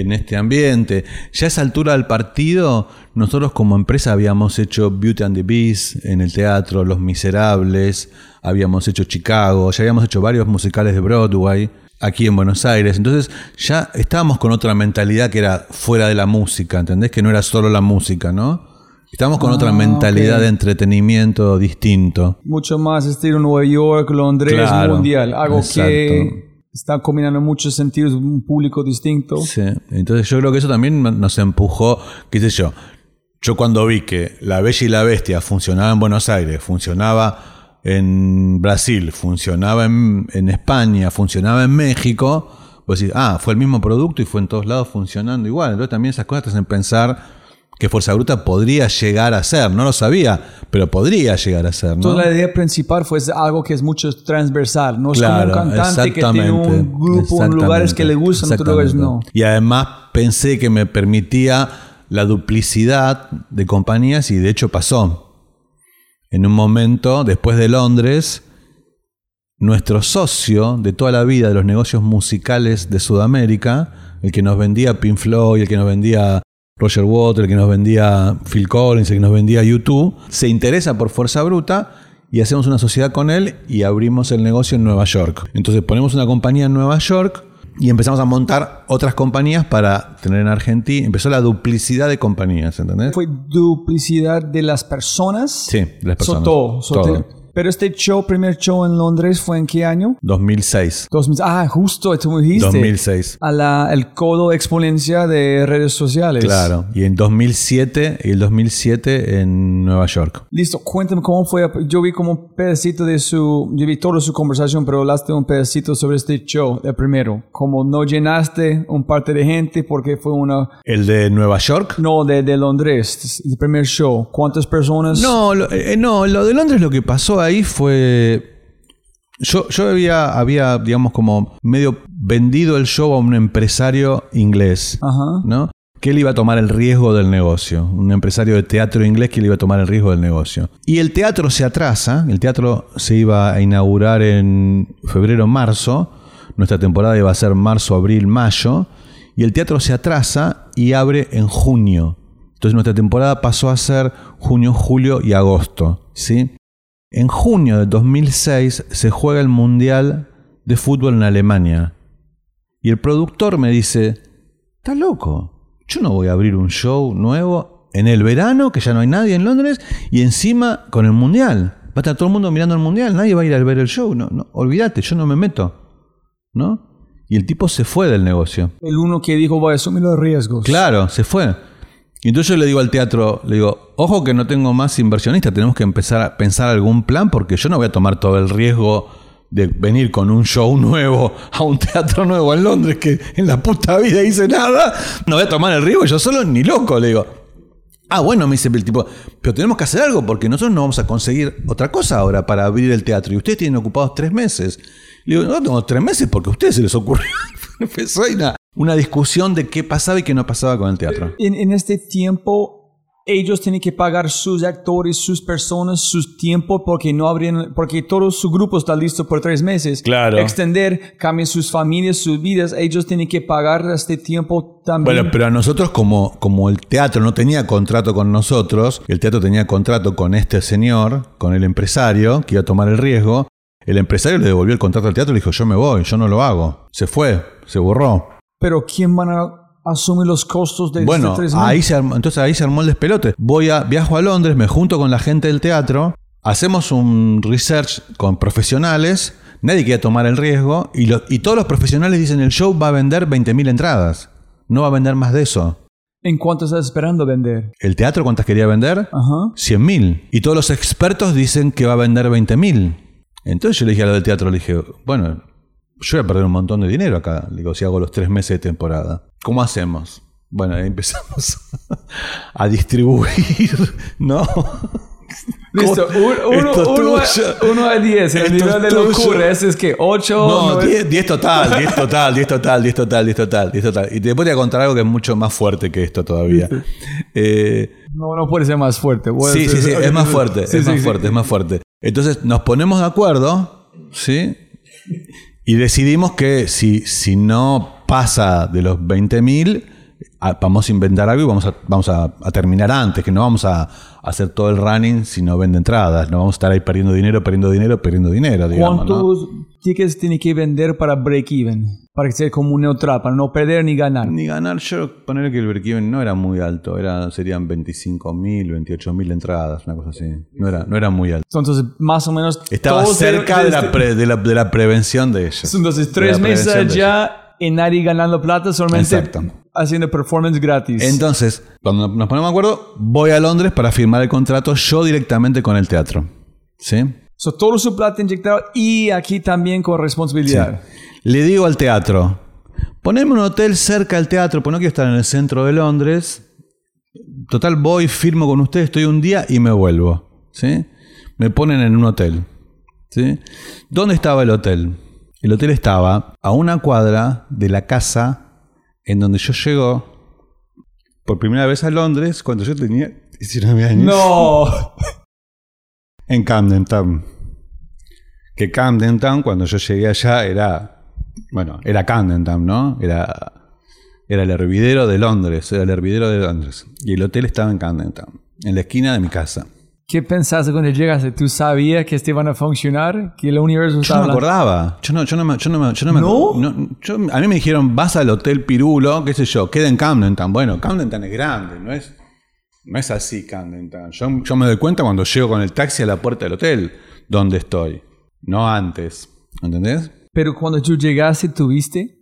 en este ambiente. Ya a esa altura del partido, nosotros como empresa habíamos hecho Beauty and the Beast en el teatro, Los Miserables, habíamos hecho Chicago, ya habíamos hecho varios musicales de Broadway. aquí en Buenos Aires. Entonces ya estábamos con otra mentalidad que era fuera de la música, ¿entendés? Que no era solo la música, ¿no? Estábamos con Ah, otra mentalidad de entretenimiento distinto. Mucho más estilo Nueva York, Londres, Claro, mundial. Algo exacto. que está combinando muchos sentidos, un público distinto. Sí. Entonces yo creo que eso también nos empujó, qué sé yo. Yo cuando vi que La Bella y la Bestia funcionaba en Buenos Aires, funcionaba en Brasil, funcionaba en, España, funcionaba en México, pues ah, fue el mismo producto y fue en todos lados funcionando igual. Entonces también esas cosas te hacen pensar que Fuerza Bruta podría llegar a ser. No lo sabía, pero podría llegar a ser, ¿no? Entonces la idea principal fue algo que es mucho transversal. No es Claro, como un cantante que tiene un grupo en lugares que le gustan, otros lugares no. Y además pensé que me permitía la duplicidad de compañías y de hecho pasó. En un momento, después de Londres, nuestro socio de toda la vida de los negocios musicales de Sudamérica, el que nos vendía Pink Floyd, el que nos vendía Roger Waters, el que nos vendía Phil Collins, el que nos vendía YouTube, se interesa por Fuerza Bruta y hacemos una sociedad con él y abrimos el negocio en Nueva York. Entonces ponemos una compañía en Nueva York y empezamos a montar otras compañías para tener en Argentina. Empezó la duplicidad de compañías, ¿entendés? Fue duplicidad de las personas. Sí, de las personas. So, todo, so, Todo. te- pero este show, primer show en Londres, ¿fue en qué año? 2006. 2000 ah, justo, tú me dijiste. 2006. A la, el codo exponencia de redes sociales. Claro. Y en 2007, y el 2007 en Nueva York. Listo, cuéntame cómo fue. Yo vi como un pedacito de su. Yo vi toda su conversación, pero hablaste un pedacito sobre este show, el primero. Como no llenaste un parte de gente porque fue una. El de Nueva York. No, de, de Londres, el primer show. ¿Cuántas personas? No, lo, eh, no, lo de Londres lo que pasó ahí fue. Yo, yo había, había, digamos, como medio vendido el show a un empresario inglés, Ajá. ¿no? Que él iba a tomar el riesgo del negocio. Un empresario de teatro inglés que él iba a tomar el riesgo del negocio. Y el teatro se atrasa. El teatro se iba a inaugurar en febrero-marzo. Nuestra temporada iba a ser marzo, abril, mayo. Y el teatro se atrasa y abre en junio. Entonces nuestra temporada pasó a ser junio, julio y agosto. ¿sí? En junio de 2006 se juega el Mundial de Fútbol en Alemania. Y el productor me dice, ¿estás loco? Yo no voy a abrir un show nuevo en el verano, que ya no hay nadie en Londres, y encima con el Mundial. Va a estar todo el mundo mirando el Mundial, nadie va a ir a ver el show. No, no, olvídate, yo no me meto. ¿No? Y el tipo se fue del negocio. El uno que dijo, voy a asumir los riesgos. Claro, se fue. Y entonces yo le digo al teatro, le digo, ojo que no tengo más inversionistas, tenemos que empezar a pensar algún plan porque yo no voy a tomar todo el riesgo de venir con un show nuevo a un teatro nuevo en Londres que en la puta vida hice nada. No voy a tomar el riesgo yo solo ni loco, le digo. Ah, bueno, me dice el tipo, pero tenemos que hacer algo porque nosotros no vamos a conseguir otra cosa ahora para abrir el teatro y ustedes tienen ocupados tres meses. Le digo, no tengo tres meses porque a ustedes se les ocurrió. Empezó ahí una, una discusión de qué pasaba y qué no pasaba con el teatro. En, en este tiempo, ellos tienen que pagar sus actores, sus personas, sus tiempos, porque no habrían, porque todo su grupo está listo por tres meses. Claro. Extender, cambian sus familias, sus vidas, ellos tienen que pagar este tiempo también. Bueno, pero a nosotros como, como el teatro no tenía contrato con nosotros, el teatro tenía contrato con este señor, con el empresario, que iba a tomar el riesgo, el empresario le devolvió el contrato al teatro y le dijo, yo me voy, yo no lo hago. Se fue, se borró. Pero ¿quién van a asumir los costos de Bueno, estos tres meses? ahí se armó, entonces ahí se armó el despelote. Voy a, viajo a Londres, me junto con la gente del teatro, hacemos un research con profesionales, nadie quería tomar el riesgo, y, lo- y todos los profesionales dicen el show va a vender 20.000 entradas. No va a vender más de eso. ¿En cuánto estás esperando vender? ¿El teatro cuántas quería vender? Ajá. 100.000. Y todos los expertos dicen que va a vender 20.000. Entonces yo le dije a lo del teatro, le dije, bueno, yo voy a perder un montón de dinero acá, le digo, si hago los tres meses de temporada. ¿Cómo hacemos? Bueno, ahí empezamos a distribuir, ¿no? Listo, uno, uno, a- uno a 10, el nivel de locura, ese es que 8, No, 10, 10 total, 10 total, 10 total, 10 total, 10 total, 10 total. Y después te voy a contar algo que es mucho más fuerte que esto todavía. Eh, No, no puede ser más fuerte. Sí, sí, sí, es más fuerte, Sí, es sí, más sí. fuerte, es más fuerte. Entonces nos ponemos de acuerdo, ¿sí? Y decidimos que si, si no pasa de los 20.000, vamos a inventar algo y vamos a, vamos a, a terminar antes, que no vamos a, hacer todo el running si no vende entradas. No vamos a estar ahí perdiendo dinero, perdiendo dinero, perdiendo dinero, digamos. ¿no? ¿Cuántos tickets tiene que vender para break even? Para que sea como un neutral, para no perder ni ganar. Ni ganar, yo poner que el break-even no era muy alto, era, serían 25 mil, 28 mil entradas, una cosa así. No era, no era muy alto. Entonces, más o menos. Estaba cerca de- de la, pre- de, la, de la prevención de ellos. Entonces, tres meses ya y nadie ganando plata, solamente Exacto. haciendo performance gratis. Entonces, cuando nos ponemos de acuerdo, voy a Londres para firmar el contrato yo directamente con el teatro. ¿Sí? So, todo su plata inyectado y aquí también con responsabilidad. Le digo al teatro, poneme un hotel cerca del teatro, porque no quiero estar en el centro de Londres. Total, voy, firmo con ustedes, estoy un día y me vuelvo. ¿Sí? Me ponen en un hotel. ¿Sí? ¿Dónde estaba el hotel? El hotel estaba a una cuadra de la casa en donde yo llego por primera vez a Londres cuando yo tenía 19 años. No. En Camden Town. Que Camden Town, cuando yo llegué allá, era. Bueno, era Camden Town, ¿no? Era. Era el hervidero de Londres. Era el hervidero de Londres. Y el hotel estaba en Camden Town. En la esquina de mi casa. ¿Qué pensaste cuando llegaste? ¿Tú sabías que este iban a funcionar? ¿Que el universo Yo estaba no me acordaba. Yo no, yo no me. Yo no, me- yo no, me- ¿No? no- yo- a mí me dijeron, vas al hotel Pirulo, qué sé yo, queda en Camden Town. Bueno, Camden Town es grande, no es. No es así Camden Town. Yo, yo me doy cuenta cuando llego con el taxi a la puerta del hotel donde estoy. No antes. ¿Entendés? Pero cuando tú llegaste, ¿tuviste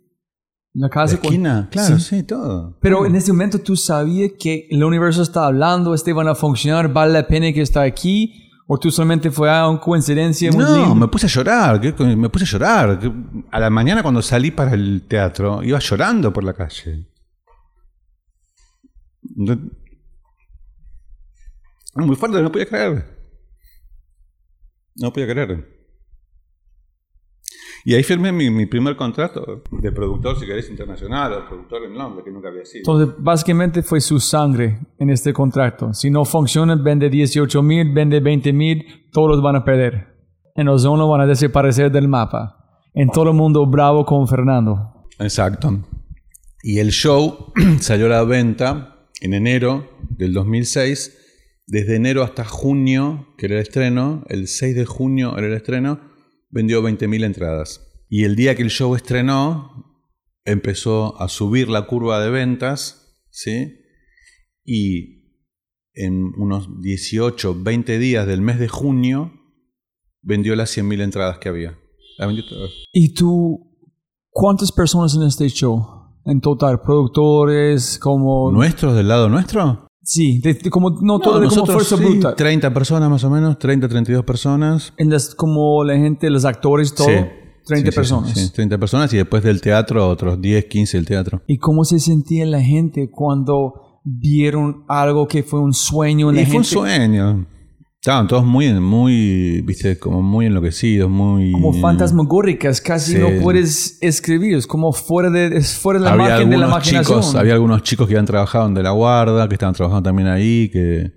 la ¿La casa? con- esquina? Claro, Sí. sí, todo. Pero en ese momento tú sabías que el universo está hablando, este van a funcionar, vale la pena que está aquí, o tú solamente fue a una coincidencia muy No, linda? me puse a llorar, ¿qué co- me puse a llorar. ¿Qué- A la mañana cuando salí para el teatro, iba llorando por la calle. Muy fuerte, no podía creer. No podía creer. Y ahí firmé mi, mi primer contrato de productor, si querés, internacional, o productor en Londres, que nunca había sido. Entonces, básicamente fue su sangre en este contrato. Si no funciona, vende 18 mil, vende 20 mil, todos van a perder. En Ozono van a desaparecer del mapa. En todo el mundo bravo con Fernando. Exacto. Y el show salió a la venta en enero del 2006. Desde enero hasta junio, que era el estreno, el 6 de junio era el estreno, vendió 20.000 entradas. Y el día que el show estrenó, empezó a subir la curva de ventas, ¿sí? Y en unos 18, 20 días del mes de junio, vendió las 100.000 entradas que había. La vendió todas. ¿Y tú, cuántas personas en este show? En total, productores, como... ¿Nuestros del lado nuestro? Sí, de- de como, no, todo de como nosotros fuerza sí, bruta. 30 personas más o menos, 30, 32 personas. En las, como la gente, los actores, todo. Sí. 30 Sí, personas. Sí, sí, 30 personas y después del teatro otros 10, 15 del teatro. ¿Y cómo se sentía la gente cuando vieron algo que fue un sueño en la Y fue un gente? sueño. Estaban todos muy, muy, viste, como muy enloquecidos, muy... Como fantasmagóricas, casi Sí. no puedes escribir, es como fuera de, es fuera de la había margen de la imaginación. chicos, había algunos chicos que habían trabajado en De La Guarda, que estaban trabajando también ahí, que,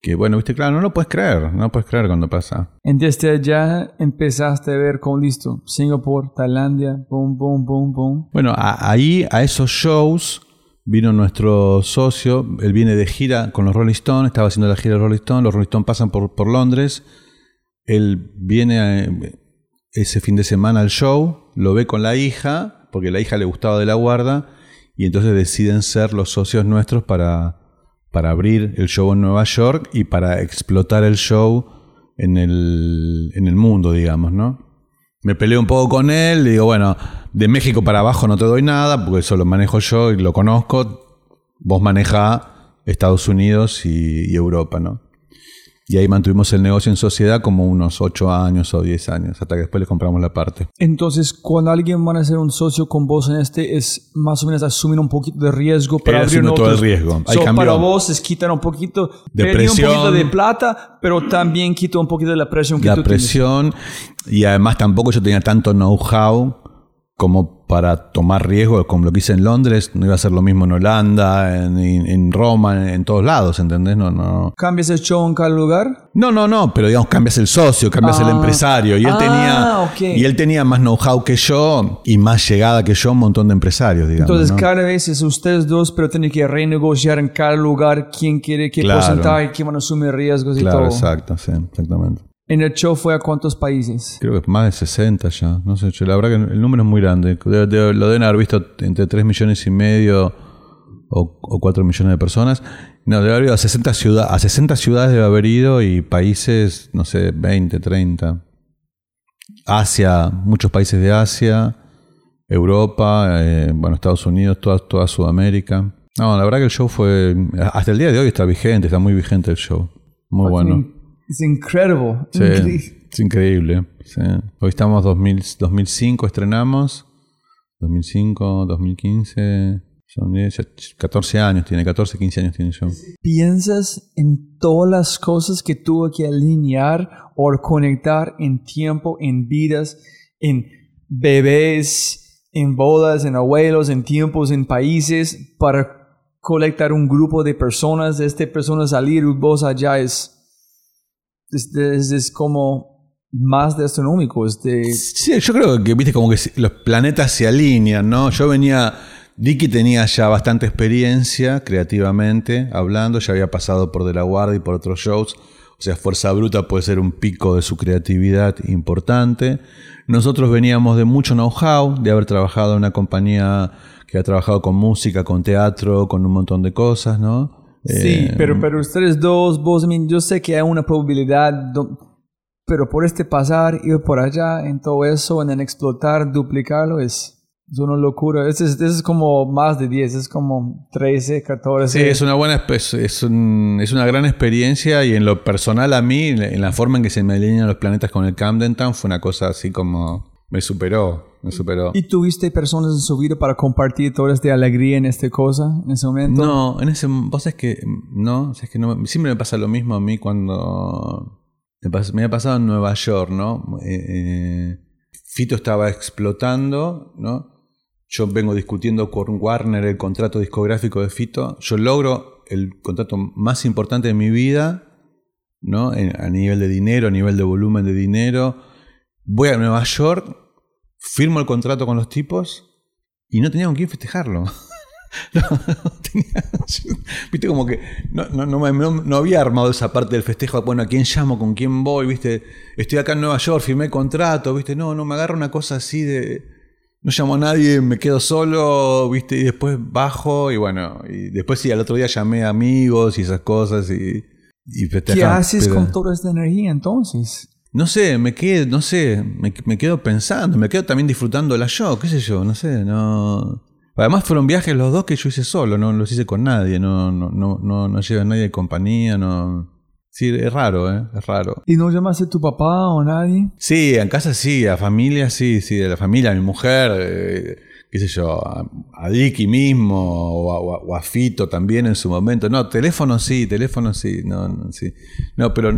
que bueno, viste, claro, no lo puedes creer, no lo puedes creer cuando pasa. Desde allá empezaste a ver con listo, Singapur, Tailandia, boom, boom, boom, boom. Bueno, a- ahí a esos shows vino nuestro socio, él viene de gira con los Rolling Stones, estaba haciendo la gira de Rolling Stones, los Rolling Stones pasan por, por Londres, él viene eh, ese fin de semana al show, lo ve con la hija, porque la hija le gustaba de la guarda, y entonces deciden ser los socios nuestros para, para abrir el show en Nueva York y para explotar el show en el, en el mundo, digamos, ¿no? Me peleé un poco con él, digo, bueno, de México para abajo no te doy nada, porque eso lo manejo yo y lo conozco. Vos maneja Estados Unidos y, y Europa, ¿no? Y ahí mantuvimos el negocio en sociedad como unos 8 años o 10 años, hasta que después le compramos la parte. Entonces, cuando alguien va a ser un socio con vos en este, es más o menos asumir un poquito de riesgo para abrir asume todo el riesgo. So, para vos es quitar un poquito De un presión. poquito de plata, pero también quita un poquito de la presión que La tú tienes. presión, y además tampoco yo tenía tanto know-how como para tomar riesgos, como lo que hice en Londres, no iba a ser lo mismo en Holanda, en, en Roma, en, todos lados, ¿entendés? No, no. ¿Cambias el show en cada lugar? No, no, no, pero digamos, cambias el socio, cambias el Ah. empresario. Y él, Ah, tenía, y él tenía más know-how que yo y más llegada que yo, un montón de empresarios, digamos. Entonces, ¿no? cada vez es ustedes dos, pero tienen que renegociar en cada lugar quién quiere, qué Claro. porcentaje, quién van a asumir riesgos y Claro, todo. exacto, sí, exactamente. En el show fue a cuántos países? Creo que más de 60 ya. No sé, la verdad que el número es muy grande. De- de- lo deben haber visto entre 3 millones y medio o, o 4 millones de personas. No, debe haber ido a 60, ciudad, a 60 ciudades debe haber ido y países, no sé, 20, 30. Asia, muchos países de Asia, Europa, eh, bueno, Estados Unidos, toda, toda Sudamérica. No, la verdad que el show fue... Hasta el día de hoy está vigente, está muy vigente el show. Muy bueno. Es incredible. Sí, Incre- es increíble. sí. Hoy estamos 2000, 2005, estrenamos. 2005, 2015. Son 10, 14 años tiene, 14, 15 años tiene yo. Piensas en todas las cosas que tuvo que alinear o conectar en tiempo, en vidas, en bebés, en bodas, en abuelos, en tiempos, en países, para colectar un grupo de personas, de esta persona salir vos allá es, es, es- es como más de astronómico. Es de, Sí, yo creo que, viste, como que los planetas se alinean, ¿no? Yo venía, Dicky tenía ya bastante experiencia creativamente, hablando, ya había pasado por De la Guardia y por otros shows. O sea, Fuerza Bruta puede ser un pico de su creatividad importante. Nosotros veníamos de mucho know-how, de haber trabajado en una compañía que ha trabajado con música, con teatro, con un montón de cosas, ¿no? Sí, Eh, pero, pero ustedes dos, vos, I mean, yo sé que hay una probabilidad, pero por este pasar, ir por allá, en todo eso, en el explotar, duplicarlo, es, es una locura. Es, es, es como más de 10, es como 13, 14. Sí, es una buena espe- es, un- es una gran experiencia y en lo personal a mí, en la forma en que se me alinean los planetas con el Camden Town, fue una cosa así como me superó, me superó. ¿Y tuviste personas en su vida para compartir toda esta alegría en esta cosa, en ese momento? No, en ese vos sabés que no, sabés que no, siempre me pasa lo mismo a mí cuando me, pas- me ha pasado en Nueva York, ¿no? Eh, eh, Fito estaba explotando, ¿no? Yo vengo discutiendo con Warner el contrato discográfico de Fito. Yo logro el contrato más importante de mi vida, ¿no? En- a nivel de dinero, a nivel de volumen de dinero. Voy a Nueva York, firmo el contrato con los tipos y no tenía con quién festejarlo. No, tenía- viste como que no, no, no, me- no- no había armado esa parte del festejo, bueno, a quién llamo, con quién voy, viste, estoy acá en Nueva York, firmé contrato, viste, no, no me agarra una cosa así de no llamo a nadie, me quedo solo, viste, y después bajo, y bueno, y después sí, al otro día llamé a amigos y esas cosas y, y ¿Qué haces pero- con toda esta energía entonces? No sé, me quedo, no sé, me, me quedo pensando, me quedo también disfrutando la show, qué sé yo, no sé, no. Además fueron viajes los dos que yo hice solo, no los hice con nadie, no, no, no, no, no lleva nadie de compañía, no. Sí, es raro, eh, es raro. ¿Y no llamaste a tu papá o nadie? Sí, en casa sí, a familia sí, sí, de la familia, a mi mujer, eh, qué sé yo, a, a Dicky mismo, o a, o a- o a Fito también en su momento. No, teléfono sí, teléfono sí, no, no, sí. No, pero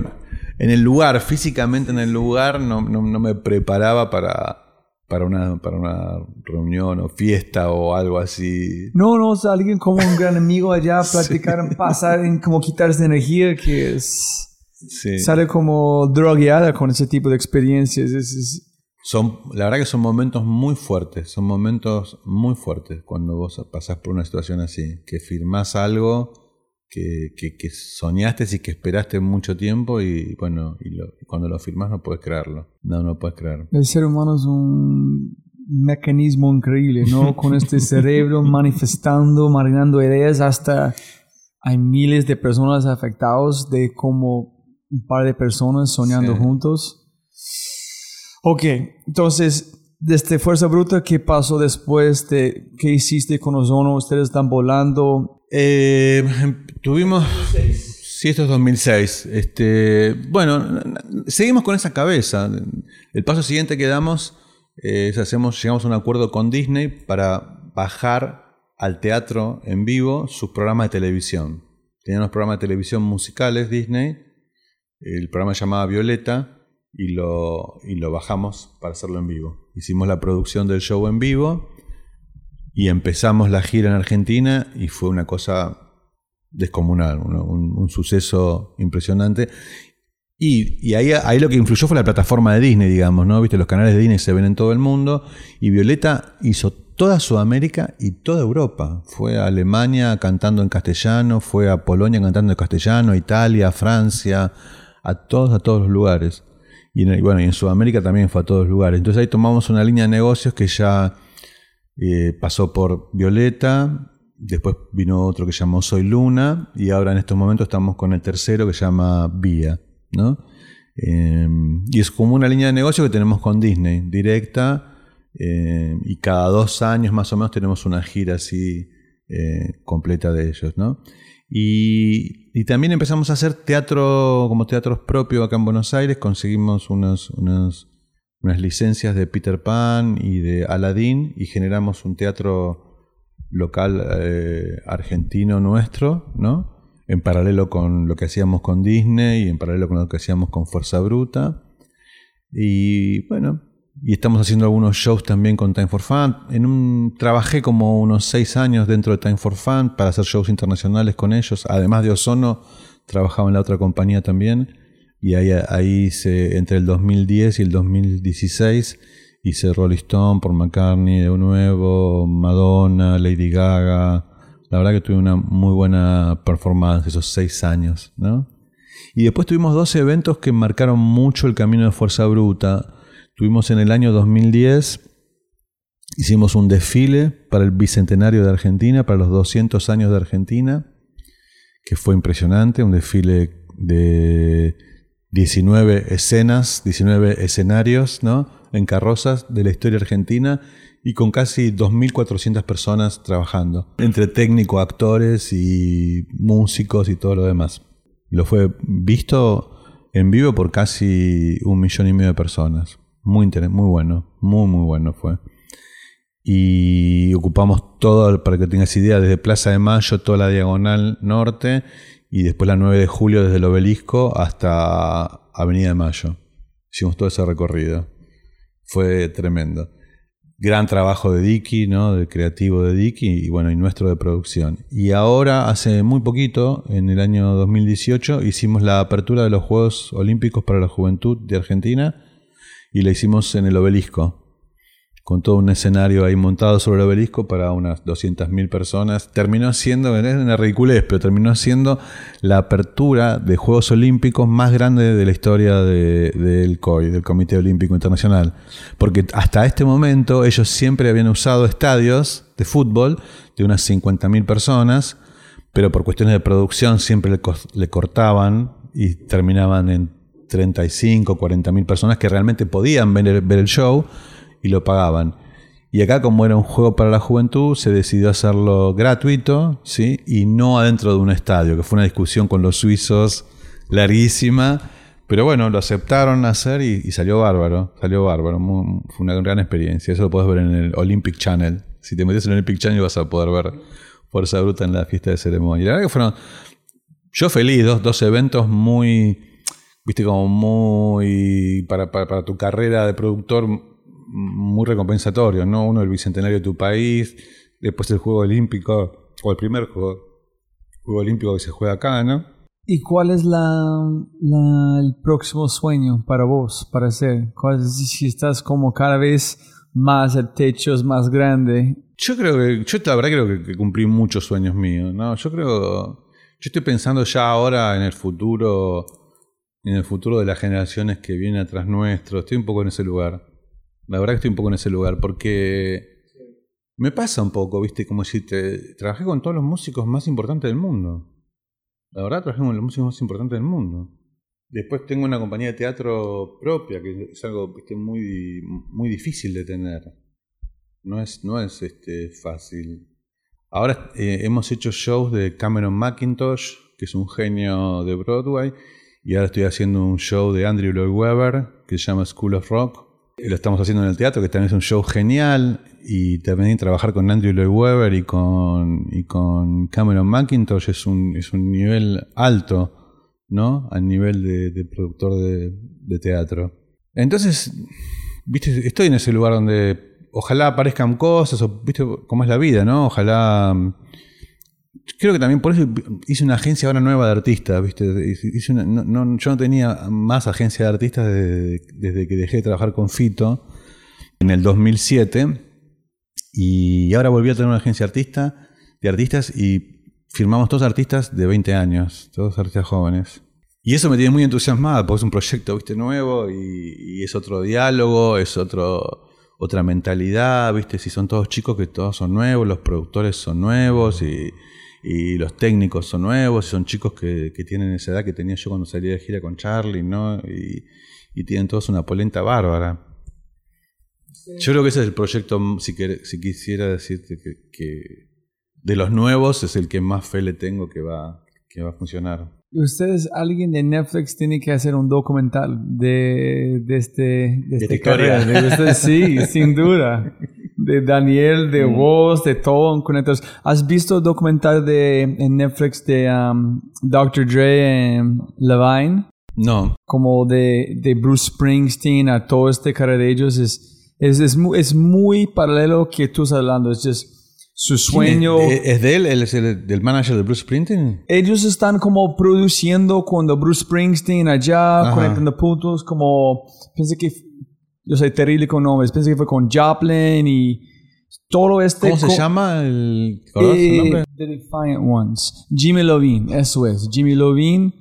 en el lugar, físicamente en el lugar, no, no, no me preparaba para, para, una, para una reunión o fiesta o algo así. No, no, es alguien como un gran amigo allá, platicar, pasar, en como quitarse energía que es, Sí. sale como drogueada con ese tipo de experiencias. Es, es- Son, la verdad que son momentos muy fuertes, son momentos muy fuertes cuando vos pasás por una situación así, que firmás algo que, que, que soñaste y que esperaste mucho tiempo y bueno, y, lo- cuando lo firmás no puedes creerlo, no, no puedes creer. el ser humano es un mecanismo increíble, ¿no? Con este cerebro manifestando, marinando ideas, hasta hay miles de personas afectadas de como un par de personas soñando Sí. juntos. Ok, entonces, desde Fuerza Bruta, ¿qué pasó después de qué hiciste con Ozono? Ustedes están volando. Eh, tuvimos... Sí, esto es 2006. Este, bueno, seguimos con esa cabeza. El paso siguiente que damos es hacemos, llegamos a un acuerdo con Disney para bajar al teatro en vivo sus programas de televisión. Tenían unos programas de televisión musicales Disney. El programa se llamaba Violeta y lo, y lo bajamos para hacerlo en vivo. Hicimos la producción del show en vivo y empezamos la gira en Argentina y fue una cosa descomunal, un, suceso impresionante. Y, ahí, ahí, lo que influyó fue la plataforma de Disney, digamos, ¿no? Viste, los canales de Disney se ven en todo el mundo y Violeta hizo toda Sudamérica y toda Europa. Fue a Alemania cantando en castellano, fue a Polonia cantando en castellano, Italia, Francia, a todos, a todos los lugares. Y, bueno, y en Sudamérica también fue a todos los lugares. Entonces ahí tomamos una línea de negocios que ya eh, pasó por Violeta, después vino otro que llamó Soy Luna, y ahora en estos momentos estamos con el tercero que llama Vía, ¿no? Em, y es como una línea de negocio que tenemos con Disney, directa, em, y cada dos años más o menos tenemos una gira así eh, completa de ellos, ¿no? Y, y, también empezamos a hacer teatro como teatros propios acá en Buenos Aires, conseguimos unos, unas licencias de Peter Pan y de Aladdin y generamos un teatro local eh, argentino nuestro, ¿no? En paralelo con lo que hacíamos con Disney y en paralelo con lo que hacíamos con Fuerza Bruta. Y bueno, y estamos haciendo algunos shows también con Time for Fun. En un, trabajé como unos seis años dentro de Time for Fun para hacer shows internacionales con ellos. Además de Ozono, trabajaba en la otra compañía también. Y ahí, ahí hice, entre el 2010 y el 2016 hice Rolling Stone por McCartney de nuevo, Madonna, Lady Gaga. La verdad que tuve una muy buena performance esos seis años, ¿no? Y después tuvimos dos eventos que marcaron mucho el camino de Fuerza Bruta. Tuvimos en el año 2010, hicimos un desfile para el Bicentenario de Argentina, para los 200 años de Argentina, que fue impresionante, un desfile de 19 escenas, 19 escenarios, ¿no? En carrozas de la historia argentina y con casi 2.400 personas trabajando, entre técnicos, actores y músicos y todo lo demás. Lo fue visto en vivo por casi un millón y medio de personas. Muy, muy bueno, muy, muy bueno fue. Y ocupamos todo, para que tengas idea, desde Plaza de Mayo, toda la diagonal norte, y después la 9 de julio desde el obelisco hasta Avenida de Mayo. Hicimos todo ese recorrido. Fue tremendo. Gran trabajo de Dicky, ¿no? Del creativo de Dicky y bueno, y nuestro de producción. Y ahora, hace muy poquito, en el año 2018, hicimos la apertura de los Juegos Olímpicos para la Juventud de Argentina y la hicimos en el obelisco, con todo un escenario ahí montado sobre el obelisco para unas 200.000 personas. Terminó siendo, es una ridiculez, pero terminó siendo la apertura de Juegos Olímpicos más grande de la historia del COI, del Comité Olímpico Internacional. Porque hasta este momento ellos siempre habían usado estadios de fútbol de unas 50.000 personas, pero por cuestiones de producción siempre le, cortaban y terminaban en 35, 40 mil personas que realmente podían ver el show y lo pagaban. Y acá, como era un juego para la juventud, se decidió hacerlo gratuito, ¿sí? Y no adentro de un estadio, que fue una discusión con los suizos larguísima. Pero bueno, lo aceptaron hacer y, salió bárbaro. Salió bárbaro. fue una gran experiencia. Eso lo puedes ver en el Olympic Channel. Si te metes en el Olympic Channel vas a poder ver Fuerza Bruta en la fiesta de ceremonia. la verdad que fueron. Yo feliz, dos, dos eventos muy viste, como muy, para, para, tu carrera de productor, muy recompensatorio, ¿no? Uno, el bicentenario de tu país, después el Juego Olímpico, o el primer Juego, juego Olímpico que se juega acá, ¿no? ¿Y cuál es la, el próximo sueño para vos, para hacer? si estás como cada vez más, el techo es más grande? Yo creo que, yo la verdad creo que, que cumplí muchos sueños míos, ¿no? Yo creo, yo estoy pensando ya ahora en el futuro en el futuro de las generaciones que vienen atrás nuestro. Estoy un poco en ese lugar. La verdad que estoy un poco en ese lugar porque me pasa un poco, ¿viste? Como si trabajé con todos los músicos más importantes del mundo. La verdad, trabajé con los músicos más importantes del mundo. Después tengo una compañía de teatro propia, que es algo ¿viste? Muy, muy difícil de tener. No es, no es este, fácil. Ahora eh, hemos hecho shows de Cameron McIntosh, que es un genio de Broadway, y ahora estoy haciendo un show de Andrew Lloyd Webber que se llama School of Rock. Lo estamos haciendo en el teatro, que también es un show genial. Y también trabajar con Andrew Lloyd Webber y con, y con Cameron McIntosh es un, es un nivel alto, ¿no? A nivel de, productor de, teatro. Entonces, viste, estoy en ese lugar donde ojalá aparezcan cosas, o viste cómo es la vida, ¿no? Ojalá. Creo que también por eso hice una agencia ahora nueva de artistas, ¿viste? Hice una- yo no tenía más agencia de artistas desde, que dejé de trabajar con Fito en el 2007 y ahora volví a tener una agencia artista, de artistas y firmamos todos artistas de 20 años, todos artistas jóvenes. Y eso me tiene muy entusiasmado porque es un proyecto ¿viste? nuevo y, es otro diálogo, es otro, otra mentalidad, ¿viste? Si son todos chicos que todos son nuevos, los productores son nuevos y los técnicos son nuevos, y son chicos que, que tienen esa edad que tenía yo cuando salía de gira con Charlie, ¿no? Y, y tienen todos una polenta bárbara. Yo creo que ese es el proyecto, si, quer- si quisiera decirte que, que de los nuevos es el que más fe le tengo que va, que va a funcionar. Ustedes, alguien de Netflix tiene que hacer un documental de, de este, de este carrera, de este- sí, sin duda. De Daniel, de vos, de todo. estos- ¿Has visto el documental de, en Netflix de um, Dr. Dre y Levine? No, Como de, de Bruce Springsteen a todo este carrera de ellos. Es, es, es, muy, es muy paralelo que tú estás hablando. Es just su sueño. ¿Es, es de él? ¿Él es el, del manager de Bruce Springsteen? ellos están como produciendo cuando Bruce Springsteen allá, Ajá. conectando puntos, como, pensé que, yo soy terrible con nombres, pensé que fue con Joplin y todo este... ¿Cómo se llama el, ¿te acordás el Eh, nombre? The Defiant Ones. Jimmy Lovine, eso es. Jimmy Lovine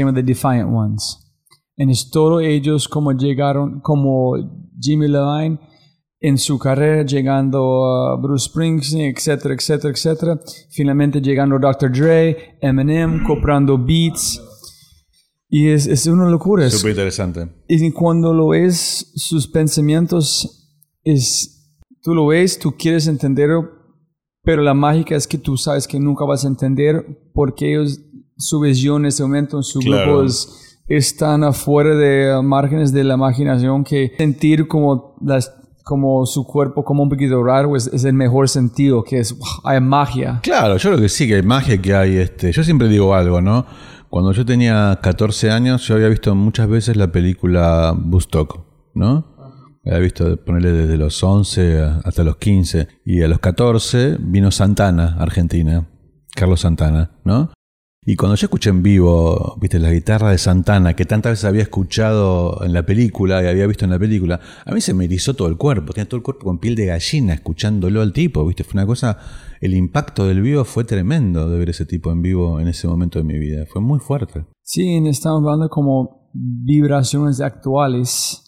llama The Defiant Ones. En es todo ellos como llegaron, como Jimmy Lovine en su carrera, llegando a Bruce Springsteen, etcétera, etcétera, etcétera. Finalmente llegando Dr. Dre, Eminem, comprando beats. Y es, es una locura. Es- Súper interesante. y cuando lo ves, sus pensamientos, es, tú lo ves, tú quieres entenderlo, pero la mágica es que tú sabes que nunca vas a entender porque ellos, su visión en ese momento, en su Claro. grupo es, están afuera de márgenes de la imaginación que sentir como las como su cuerpo como un poquito raro es, es el mejor sentido, que es, wow, hay magia. Claro, yo creo que sí, que hay magia, que hay este. Yo siempre digo algo, ¿no? Cuando yo tenía 14 años, yo había visto muchas veces la película Bustock, ¿no? Había visto ponerle desde los 11 a- hasta los 15. Y a los 14 vino Santana, Argentina. Carlos Santana, ¿no? Y cuando yo escuché en vivo, viste, la guitarra de Santana, que tantas veces había escuchado en la película y había visto en la película, a mí se me erizó todo el cuerpo, tenía todo el cuerpo con piel de gallina escuchándolo al tipo, viste, fue una cosa, el impacto del vivo fue tremendo de ver ese tipo en vivo en ese momento de mi vida, fue muy fuerte. Sí, estamos hablando como vibraciones actuales,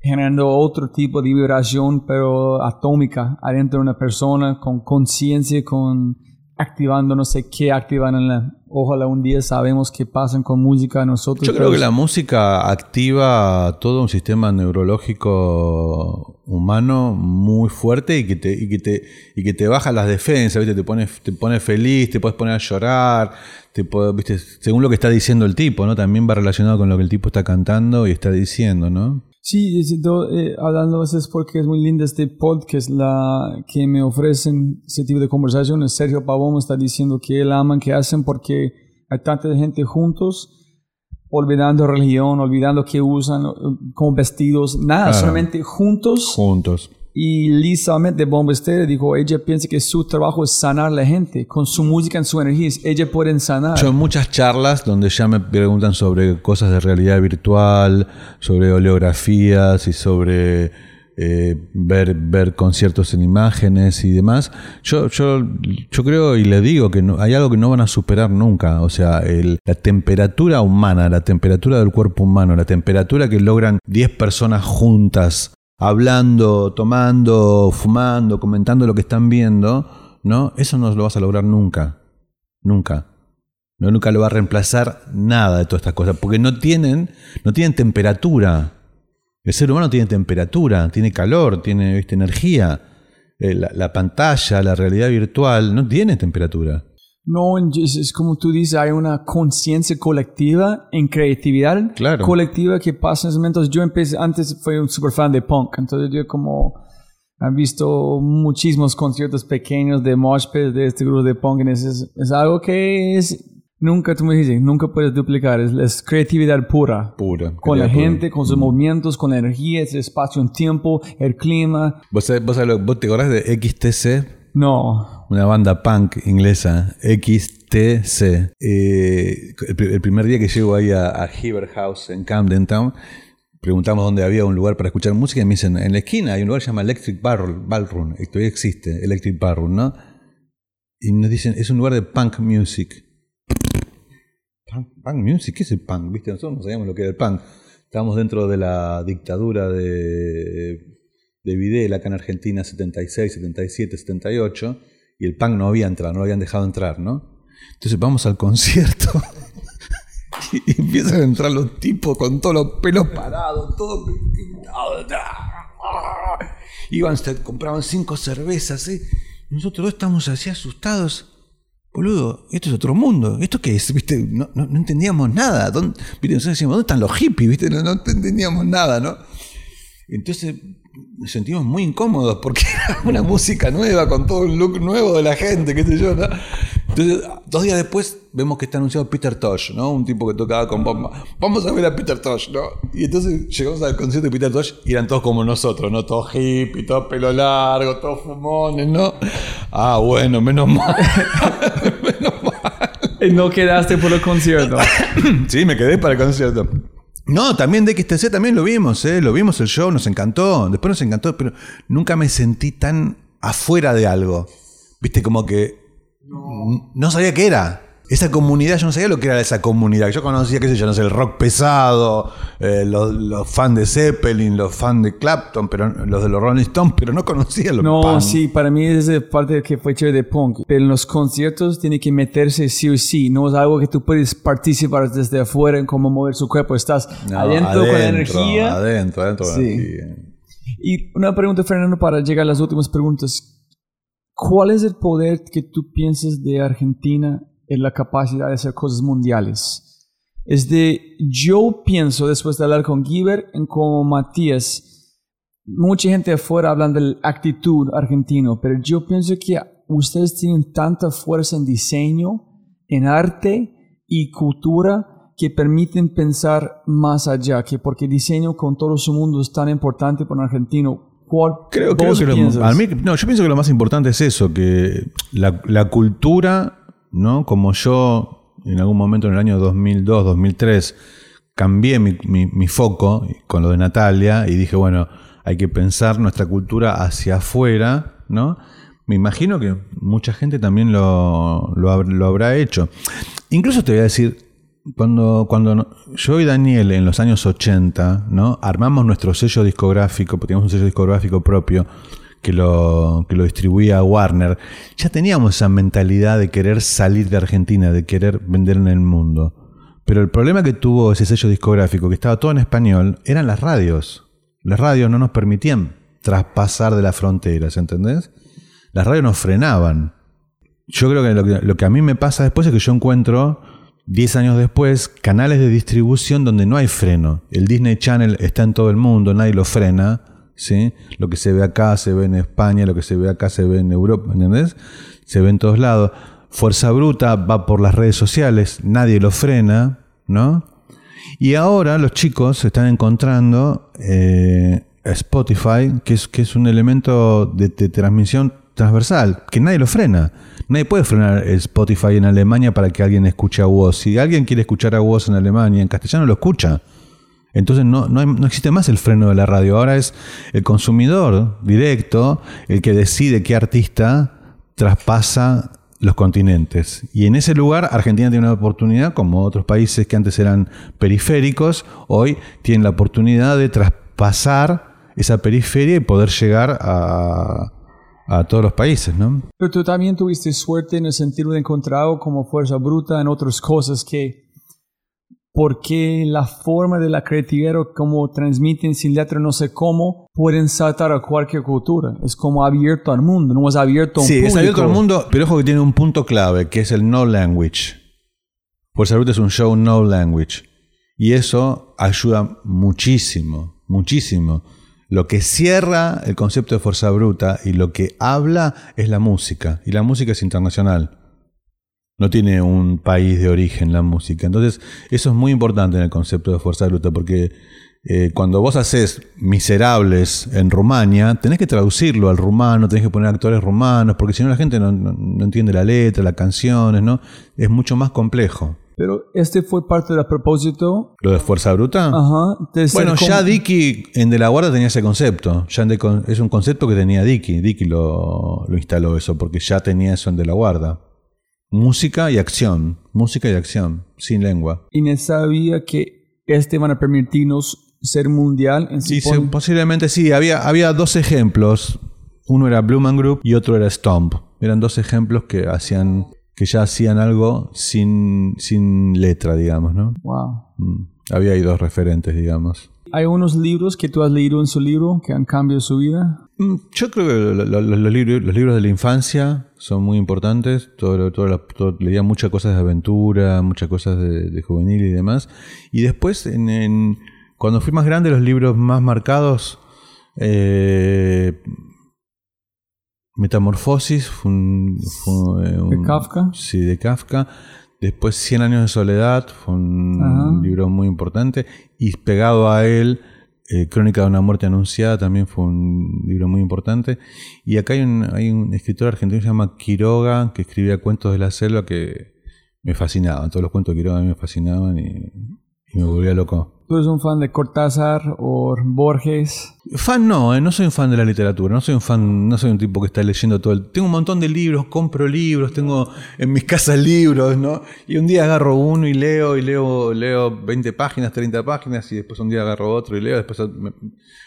generando otro tipo de vibración, pero atómica, adentro de una persona, con conciencia, con activando no sé qué activan en la... Ojalá un día sabemos qué pasan con música nosotros. Yo creo que la música activa todo un sistema neurológico humano muy fuerte y que te, y que te, y que te baja las defensas, ¿viste? Te pone, te pone feliz, te puedes poner a llorar, te puede- ¿viste? según lo que está diciendo el tipo, ¿no? También va relacionado con lo que el tipo está cantando y está diciendo, ¿no? Sí, eh, hablando a veces porque es muy lindo este podcast la, que me ofrecen ese tipo de conversaciones. Sergio Pavón está diciendo que él aman que hacen porque hay tanta gente juntos olvidando religión, olvidando qué usan, eh, como vestidos, nada, Claro. solamente juntos. Juntos. Y Lisa Met de Bomba Estéreo dijo, ella piensa que su trabajo es sanar a la gente, con su música, en su energía, ella puede sanar. Yo en muchas charlas donde ya me preguntan sobre cosas de realidad virtual, sobre oleografías y sobre eh, ver, ver conciertos en imágenes y demás, yo, yo, yo creo y le digo que no, hay algo que no van a superar nunca, o sea, el- la temperatura humana, la temperatura del cuerpo humano, la temperatura que logran 10 personas juntas hablando, tomando, fumando, comentando lo que están viendo, ¿no? Eso no lo vas a lograr nunca. Nunca. No, nunca lo va a reemplazar nada de todas estas cosas, porque no tienen, no tienen temperatura. El ser humano tiene temperatura, tiene calor, tiene ¿viste, energía. Eh, la, la pantalla, la realidad virtual, no tiene temperatura. No, es, como tú dices, hay una conciencia colectiva en creatividad Claro. colectiva que pasa en esos momentos. Yo empecé, antes fui un super fan de punk, entonces yo como he visto muchísimos conciertos pequeños de mosh pit de este grupo de punk, y es, es algo que es Nunca, tú me dices, nunca puedes duplicar, es, es creatividad pura. Pura. Con la gente, con sus movimientos, con la energía, ese espacio, en tiempo, el clima. ¿Vos, vos, vos te acordás de XTC? No, Una banda punk inglesa, XTC. Eh, el, el primer día que llego ahí a, a Heber House en Camden Town, preguntamos dónde había un lugar para escuchar música y me dicen, en la esquina hay un lugar que se llama Electric Ballroom, Ballroom y todavía existe, Electric Ballroom, ¿no? Y nos dicen, es un lugar de punk music. ¿Punk, punk music? ¿Qué es el punk? ¿Viste? Nosotros no sabíamos lo que era el punk. Estábamos dentro de la dictadura de, de Videla acá en Argentina, 76, 77, 78, y el punk no había entrado, no lo habían dejado entrar, ¿no? Entonces vamos al concierto y empiezan a entrar los tipos con todos los pelos parados, todo pintado. Iban, se compraban cinco cervezas, ¿eh? Nosotros estamos así asustados. Boludo, esto es otro mundo. ¿Esto qué es? ¿Viste? No, no- entendíamos nada. ¿Dónde. Nosotros decíamos, ¿dónde están los hippies? ¿Viste? No, no entendíamos nada, ¿no? Entonces nos sentimos muy incómodos porque era una música nueva, con todo un look nuevo de la gente, qué sé yo, ¿no? Entonces, dos días después vemos que está anunciado Peter Tosh, ¿no? Un tipo que tocaba con bomba. Vamos a ver a Peter Tosh, ¿no? Y entonces llegamos al concierto de Peter Tosh y eran todos como nosotros, ¿no? Todos hippies, todos pelo largo, todos fumones, ¿no? Ah, bueno, menos mal. y no quedaste por el concierto. Sí, me quedé para el concierto. No, también de XTC también lo vimos, ¿eh? Lo vimos el show, nos encantó. Después nos encantó, pero nunca me sentí tan afuera de algo. Viste, como que no, no sabía qué era. Esa comunidad, yo no sabía lo que era esa comunidad. Yo conocía, qué sé yo, no sé, el rock pesado, eh, los, los fans de Zeppelin, los fans de Clapton, pero los de los Rolling Stones, pero no conocía los No, punk. sí, para mí es parte de que fue chévere de punk. Pero en los conciertos tiene que meterse sí o sí. No es algo que tú puedes participar desde afuera en cómo mover su cuerpo. Estás No, adentro, con la energía. Adentro, adentro con Sí. energía. Y una pregunta, Fernando, para llegar a las últimas preguntas. ¿Cuál es el poder que tú piensas de Argentina en la capacidad de hacer cosas mundiales? Es de, yo pienso, después de hablar con Giver y con Matías, mucha gente afuera hablan de la actitud argentino, pero yo pienso que ustedes tienen tanta fuerza en diseño, en arte y cultura que permiten pensar más allá, que porque diseño con todo su mundo es tan importante para un argentino. ¿Cuál Creo, creo que lo, a mí- no, yo pienso que lo más importante es eso, que la, la cultura, ¿no? Como yo en algún momento en el año 2002, 2003, cambié mi, mi- foco con lo de Natalia y dije, bueno, hay que pensar nuestra cultura hacia afuera, ¿no? Me imagino que mucha gente también lo, lo, hab- lo habrá hecho. Incluso te voy a decir, cuando, cuando yo y Daniel en los años 80, ¿no? Armamos nuestro sello discográfico, teníamos un sello discográfico propio que lo, que lo distribuía Warner, ya teníamos esa mentalidad de querer salir de Argentina, de querer vender en el mundo. Pero el problema que tuvo ese sello discográfico, que estaba todo en español, eran las radios. Las radios no nos permitían traspasar de las fronteras, ¿entendés? Las radios nos frenaban. Yo creo que lo, que lo que a mí me pasa después es que yo encuentro, 10 años después, canales de distribución donde no hay freno. El Disney Channel está en todo el mundo, nadie lo frena. ¿Sí? Lo que se ve acá se ve en España, lo que se ve acá se ve en Europa, ¿entendés? Se ve en todos lados. Fuerza Bruta va por las redes sociales, nadie lo frena, ¿no? Y ahora los chicos están encontrando eh, Spotify, que es, que es un elemento de, de transmisión transversal, que nadie lo frena. Nadie puede frenar Spotify en Alemania para que alguien escuche a Woz. Si alguien quiere escuchar a Woz en Alemania, en castellano lo escucha. Entonces no, no, no existe más el freno de la radio. Ahora es el consumidor directo el que decide qué artista traspasa los continentes. Y en ese lugar Argentina tiene una oportunidad, como otros países que antes eran periféricos, hoy tienen la oportunidad de traspasar esa periferia y poder llegar a, a todos los países, ¿no? Pero tú también tuviste suerte en el sentido de encontrado como fuerza bruta en otras cosas que porque la forma de la creatividad como transmiten sin letra no sé cómo pueden saltar a cualquier cultura es como abierto al mundo no es abierto a un Sí, es abierto público. al mundo, pero ojo que tiene un punto clave, que es el no language. Fuerza Bruta es un show no language. Y eso ayuda muchísimo, muchísimo. Lo que cierra el concepto de Fuerza Bruta y lo que habla es la música. Y la música es internacional. No tiene un país de origen la música. Entonces, eso es muy importante en el concepto de fuerza bruta, porque eh, cuando vos haces miserables en Rumania, tenés que traducirlo al rumano, tenés que poner actores rumanos, porque si no la gente no, no entiende la letra, las canciones, ¿no? Es mucho más complejo. Pero este fue parte del propósito. ¿Lo de fuerza bruta? Ajá. Bueno, ya Dicky en De la Guarda tenía ese concepto. Ya en De es un concepto que tenía Dicky. Dicky lo, lo instaló eso, porque ya tenía eso en De la Guarda. Música y acción. Música y acción, sin lengua. Y no sabía que este van a permitirnos ser mundial en Sí, se- posiblemente sí. Había, había dos ejemplos. Uno era Blue Man Group y otro era Stomp. Eran dos ejemplos que hacían, que ya hacían algo sin, sin letra, digamos, ¿no? Wow. Mm. Había ahí dos referentes, digamos. Hay unos libros que tú has leído en su libro que han cambiado su vida. Mm, Yo creo que lo- lo- lo- los, libros, los libros de la infancia son muy importantes. Todo, todo leía muchas cosas de aventura, muchas cosas de, de juvenil y demás. Y después, en, en- cuando fui más grande, los libros más marcados. eh, Metamorfosis fue un, fue ¿De un- Kafka? Sí, de Kafka. Después Cien años de soledad fue un Ajá. libro muy importante. Y pegado a él, eh, Crónica de una muerte anunciada también fue un libro muy importante. Y acá hay un, hay un escritor argentino que se llama Quiroga, que escribía cuentos de la selva que me fascinaban. Todos los cuentos de Quiroga a mí me fascinaban y, y me volvía loco. ¿Tú eres un fan de Cortázar o Borges? Fan no, eh, no soy un fan de la literatura, no soy un fan, no soy un tipo que está leyendo todo el... Tengo un montón de libros, compro libros, tengo en mis casas libros, ¿no? Y un día agarro uno y leo, y leo, leo 20 páginas, 30 páginas, y después un día agarro otro y leo, después...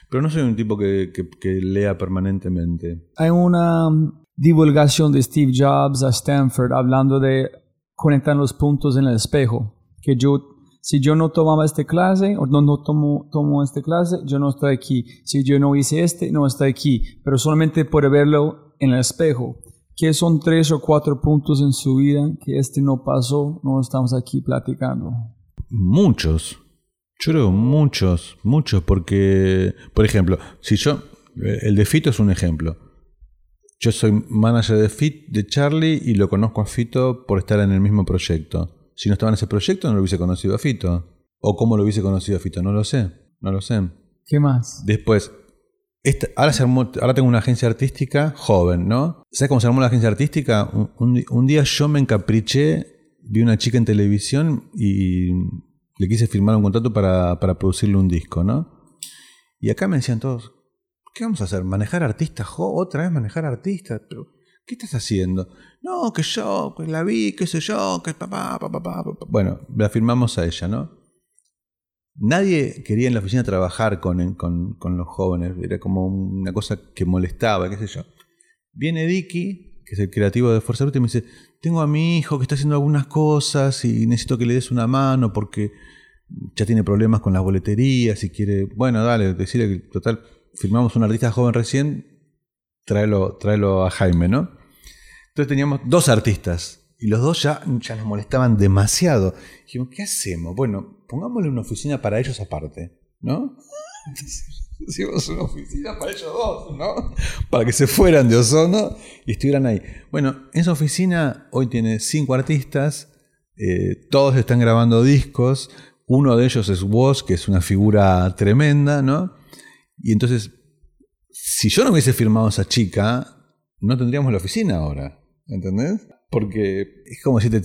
Pero no soy un tipo que, que- que lea permanentemente. Hay una divulgación de Steve Jobs a Stanford hablando de conectar los puntos en el espejo. Que yo, si yo no tomaba esta clase o no, no tomo, tomo esta clase, yo no estoy aquí. Si yo no hice este, no estoy aquí. Pero solamente por verlo en el espejo. Que son tres o cuatro puntos en su vida que este no pasó, no estamos aquí platicando. Muchos. Yo creo muchos, muchos, porque, por ejemplo, si yo, eh, el de Fito es un ejemplo. Yo soy manager de Fit, de Charlie, y lo conozco a Fito por estar en el mismo proyecto. Si no estaba en ese proyecto, no lo hubiese conocido a Fito. O cómo lo hubiese conocido a Fito, no lo sé, no lo sé. ¿Qué más? Después, esta- ahora, se armó- ahora tengo una agencia artística joven, ¿no? ¿Sabes cómo se armó la agencia artística? Un, un di- un día yo me encapriché, vi una chica en televisión y le quise firmar un contrato para, para producirle un disco, ¿no? Y acá me decían todos, ¿qué vamos a hacer? ¿Manejar artistas? ¿Otra vez manejar artistas? Pero, ¿qué estás haciendo? No, que yo, que la vi, qué sé yo, que papá, papá, papá. Bueno, la firmamos a ella, ¿no? Nadie quería en la oficina trabajar con, con, los jóvenes, era como una cosa que molestaba, qué sé yo. Viene Dicky, que es el creativo de Fuerza Bruta, y me dice, tengo a mi hijo que está haciendo algunas cosas y necesito que le des una mano porque ya tiene problemas con las boleterías y quiere, bueno, dale, decirle que total, firmamos un artista joven recién, tráelo, tráelo a Jaime, ¿no? Entonces teníamos dos artistas y los dos ya, nos molestaban demasiado. Dijimos, ¿qué hacemos? Bueno, pongámosle una oficina para ellos aparte, ¿no? Entonces, hicimos una oficina para ellos dos, ¿no? Para que se fueran de Ozono y estuvieran ahí. Bueno, esa oficina hoy tiene cinco artistas, eh, todos están grabando discos, uno de ellos es Woz, que es una figura tremenda, ¿no? Y entonces, si yo no hubiese firmado esa chica, no tendríamos la oficina ahora, ¿entendés? Porque es como si te,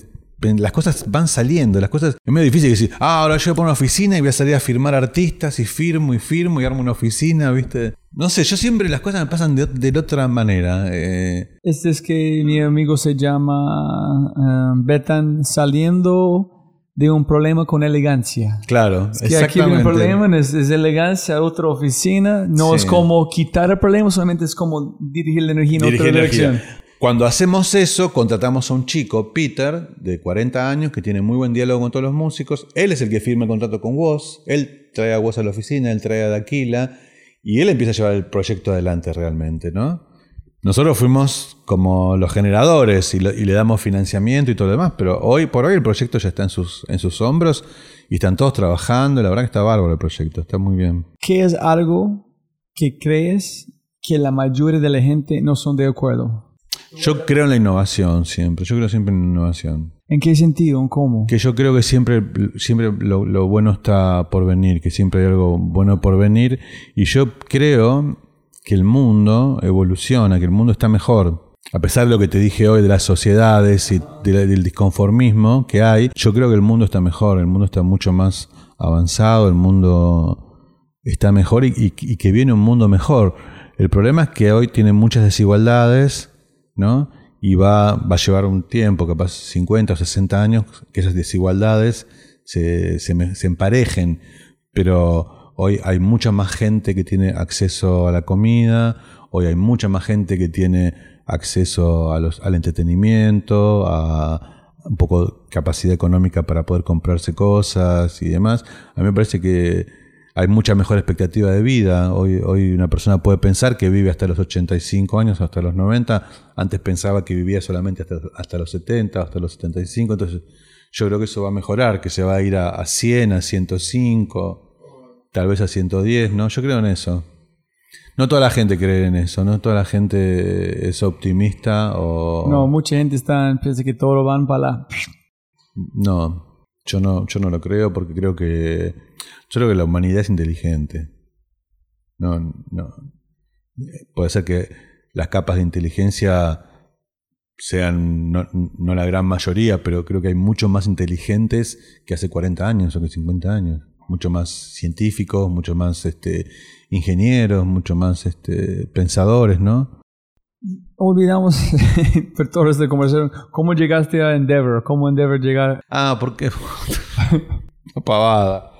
las cosas van saliendo, las cosas... Es medio difícil decir, ah, ahora yo voy a poner una oficina y voy a salir a firmar artistas y firmo y firmo y armo una oficina, ¿viste? No sé, yo siempre las cosas me pasan de, de otra manera. eh, Este es que mi amigo se llama eh, Betan saliendo de un problema con elegancia. claro, Es que aquí viene un exactamente. problema, es, es elegancia a otra oficina. No Sí. es como quitar el problema, solamente es como dirigir la energía en Dirigir otra energía. dirección. Cuando hacemos eso, contratamos a un chico, Peter, de 40 años, que tiene muy buen diálogo con todos los músicos. Él es el que firma el contrato con Woz. Él trae a Woz a la oficina, él trae a Daquila. Y él empieza a llevar el proyecto adelante realmente, ¿no? Nosotros fuimos como los generadores y, le damos financiamiento y todo lo demás, pero hoy por hoy el proyecto ya está en sus, en sus hombros y están todos trabajando. La verdad que está bárbaro el proyecto, está muy bien. ¿Qué es algo que crees que la mayoría de la gente no son de acuerdo? Yo creo en la innovación siempre, yo creo siempre en la innovación. ¿En qué sentido? ¿Cómo? Que yo creo que siempre, siempre lo, lo bueno está por venir, que siempre hay algo bueno por venir. Y yo creo que el mundo evoluciona, que el mundo está mejor. A pesar de lo que te dije hoy de las sociedades y de del disconformismo que hay, yo creo que el mundo está mejor, el mundo está mucho más avanzado, el mundo está mejor y, y- y que viene un mundo mejor. El problema es que hoy tiene muchas desigualdades, ¿no? Y va, va a llevar un tiempo, capaz 50 o 60 años, que esas desigualdades se, se se emparejen. Pero hoy hay mucha más gente que tiene acceso a la comida, hoy hay mucha más gente que tiene acceso a los, al entretenimiento, a un poco capacidad económica para poder comprarse cosas y demás. A mí me parece que hay mucha mejor expectativa de vida. Hoy, hoy una persona puede pensar que vive hasta los 85 años, hasta los 90. Antes pensaba que vivía solamente hasta, hasta los 70, hasta los 75. Entonces yo creo que eso va a mejorar, que se va a ir a, a 100, a 105, tal vez a 110, ¿no? Yo creo en eso. No toda la gente cree en eso, no toda la gente es optimista o... No, mucha gente está, piensa que todo lo van para la... No, yo no, yo no lo creo porque creo que yo creo que la humanidad es inteligente. No, no. Puede ser que las capas de inteligencia sean no, no la gran mayoría, pero creo que hay mucho más inteligentes que hace 40 años o que 50 años. Mucho más científicos, mucho más este, ingenieros, mucho más este, pensadores, ¿no? Olvidamos por todo esta conversación. ¿Cómo llegaste a Endeavor? ¿Cómo Endeavor llegar? Ah, porque una pavada,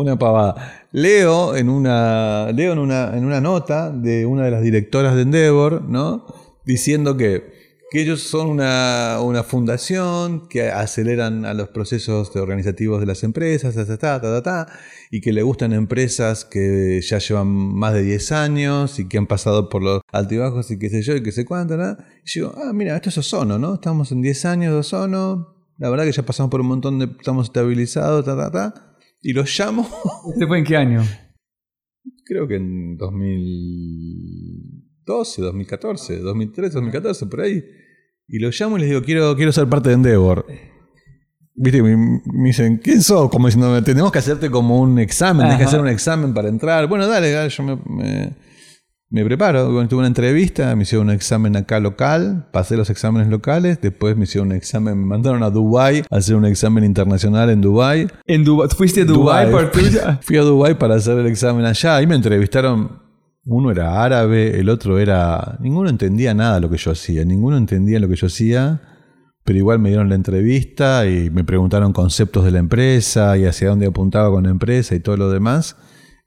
una pavada. Leo en una leo en una en una nota de una de las directoras de Endeavor, ¿no? Diciendo que que ellos son una, una fundación que aceleran a los procesos organizativos de las empresas, ta, ta, ta, ta, y que le gustan empresas que ya llevan más de 10 años y que han pasado por los altibajos y qué sé yo y qué sé cuánto, ¿no? Y yo, ah, mira, esto es Ozono, ¿no? Estamos en 10 años de Ozono, la verdad que ya pasamos por un montón de... estamos estabilizados, ta, ta, ta, y los llamo, ¿Este fue en qué año? creo que en 2012, 2014, 2013, 2014, por ahí. Y los llamo y les digo, quiero, quiero ser parte de Endeavor. Viste, me, me dicen, ¿quién sos? Como diciendo, tenemos que hacerte como un examen, tenés que hacer un examen para entrar. Bueno, dale, dale, yo me, me, me preparo. Bueno, tuve una entrevista, me hicieron un examen acá local, pasé los exámenes locales, después me hicieron un examen, me mandaron a Dubai a hacer un examen internacional en Dubai. En Dubái. ¿Fuiste a por tuya? Fui a Dubái para hacer el examen allá. Ahí me entrevistaron. Uno era árabe, el otro era. Ninguno entendía nada lo que yo hacía. Ninguno entendía lo que yo hacía. Pero igual me dieron la entrevista y me preguntaron conceptos de la empresa y hacia dónde apuntaba con la empresa y todo lo demás.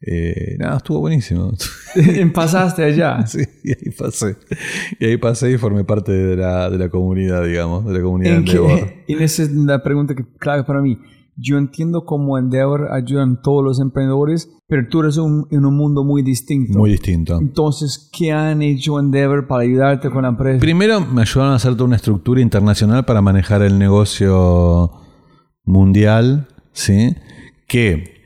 Eh, nada, estuvo buenísimo. Pasaste allá. Sí, y ahí pasé. Y ahí pasé y formé parte de la, de la comunidad, digamos, de la comunidad ¿En de Endeavor. Y esa es la pregunta que clave para mí. Yo entiendo cómo Endeavor ayudan a todos los emprendedores, pero tú eres un- en un mundo muy distinto. Muy distinto. Entonces, ¿qué han hecho Endeavor para ayudarte con la empresa? Primero me ayudaron a hacer toda una estructura internacional para manejar el negocio mundial, ¿sí? Que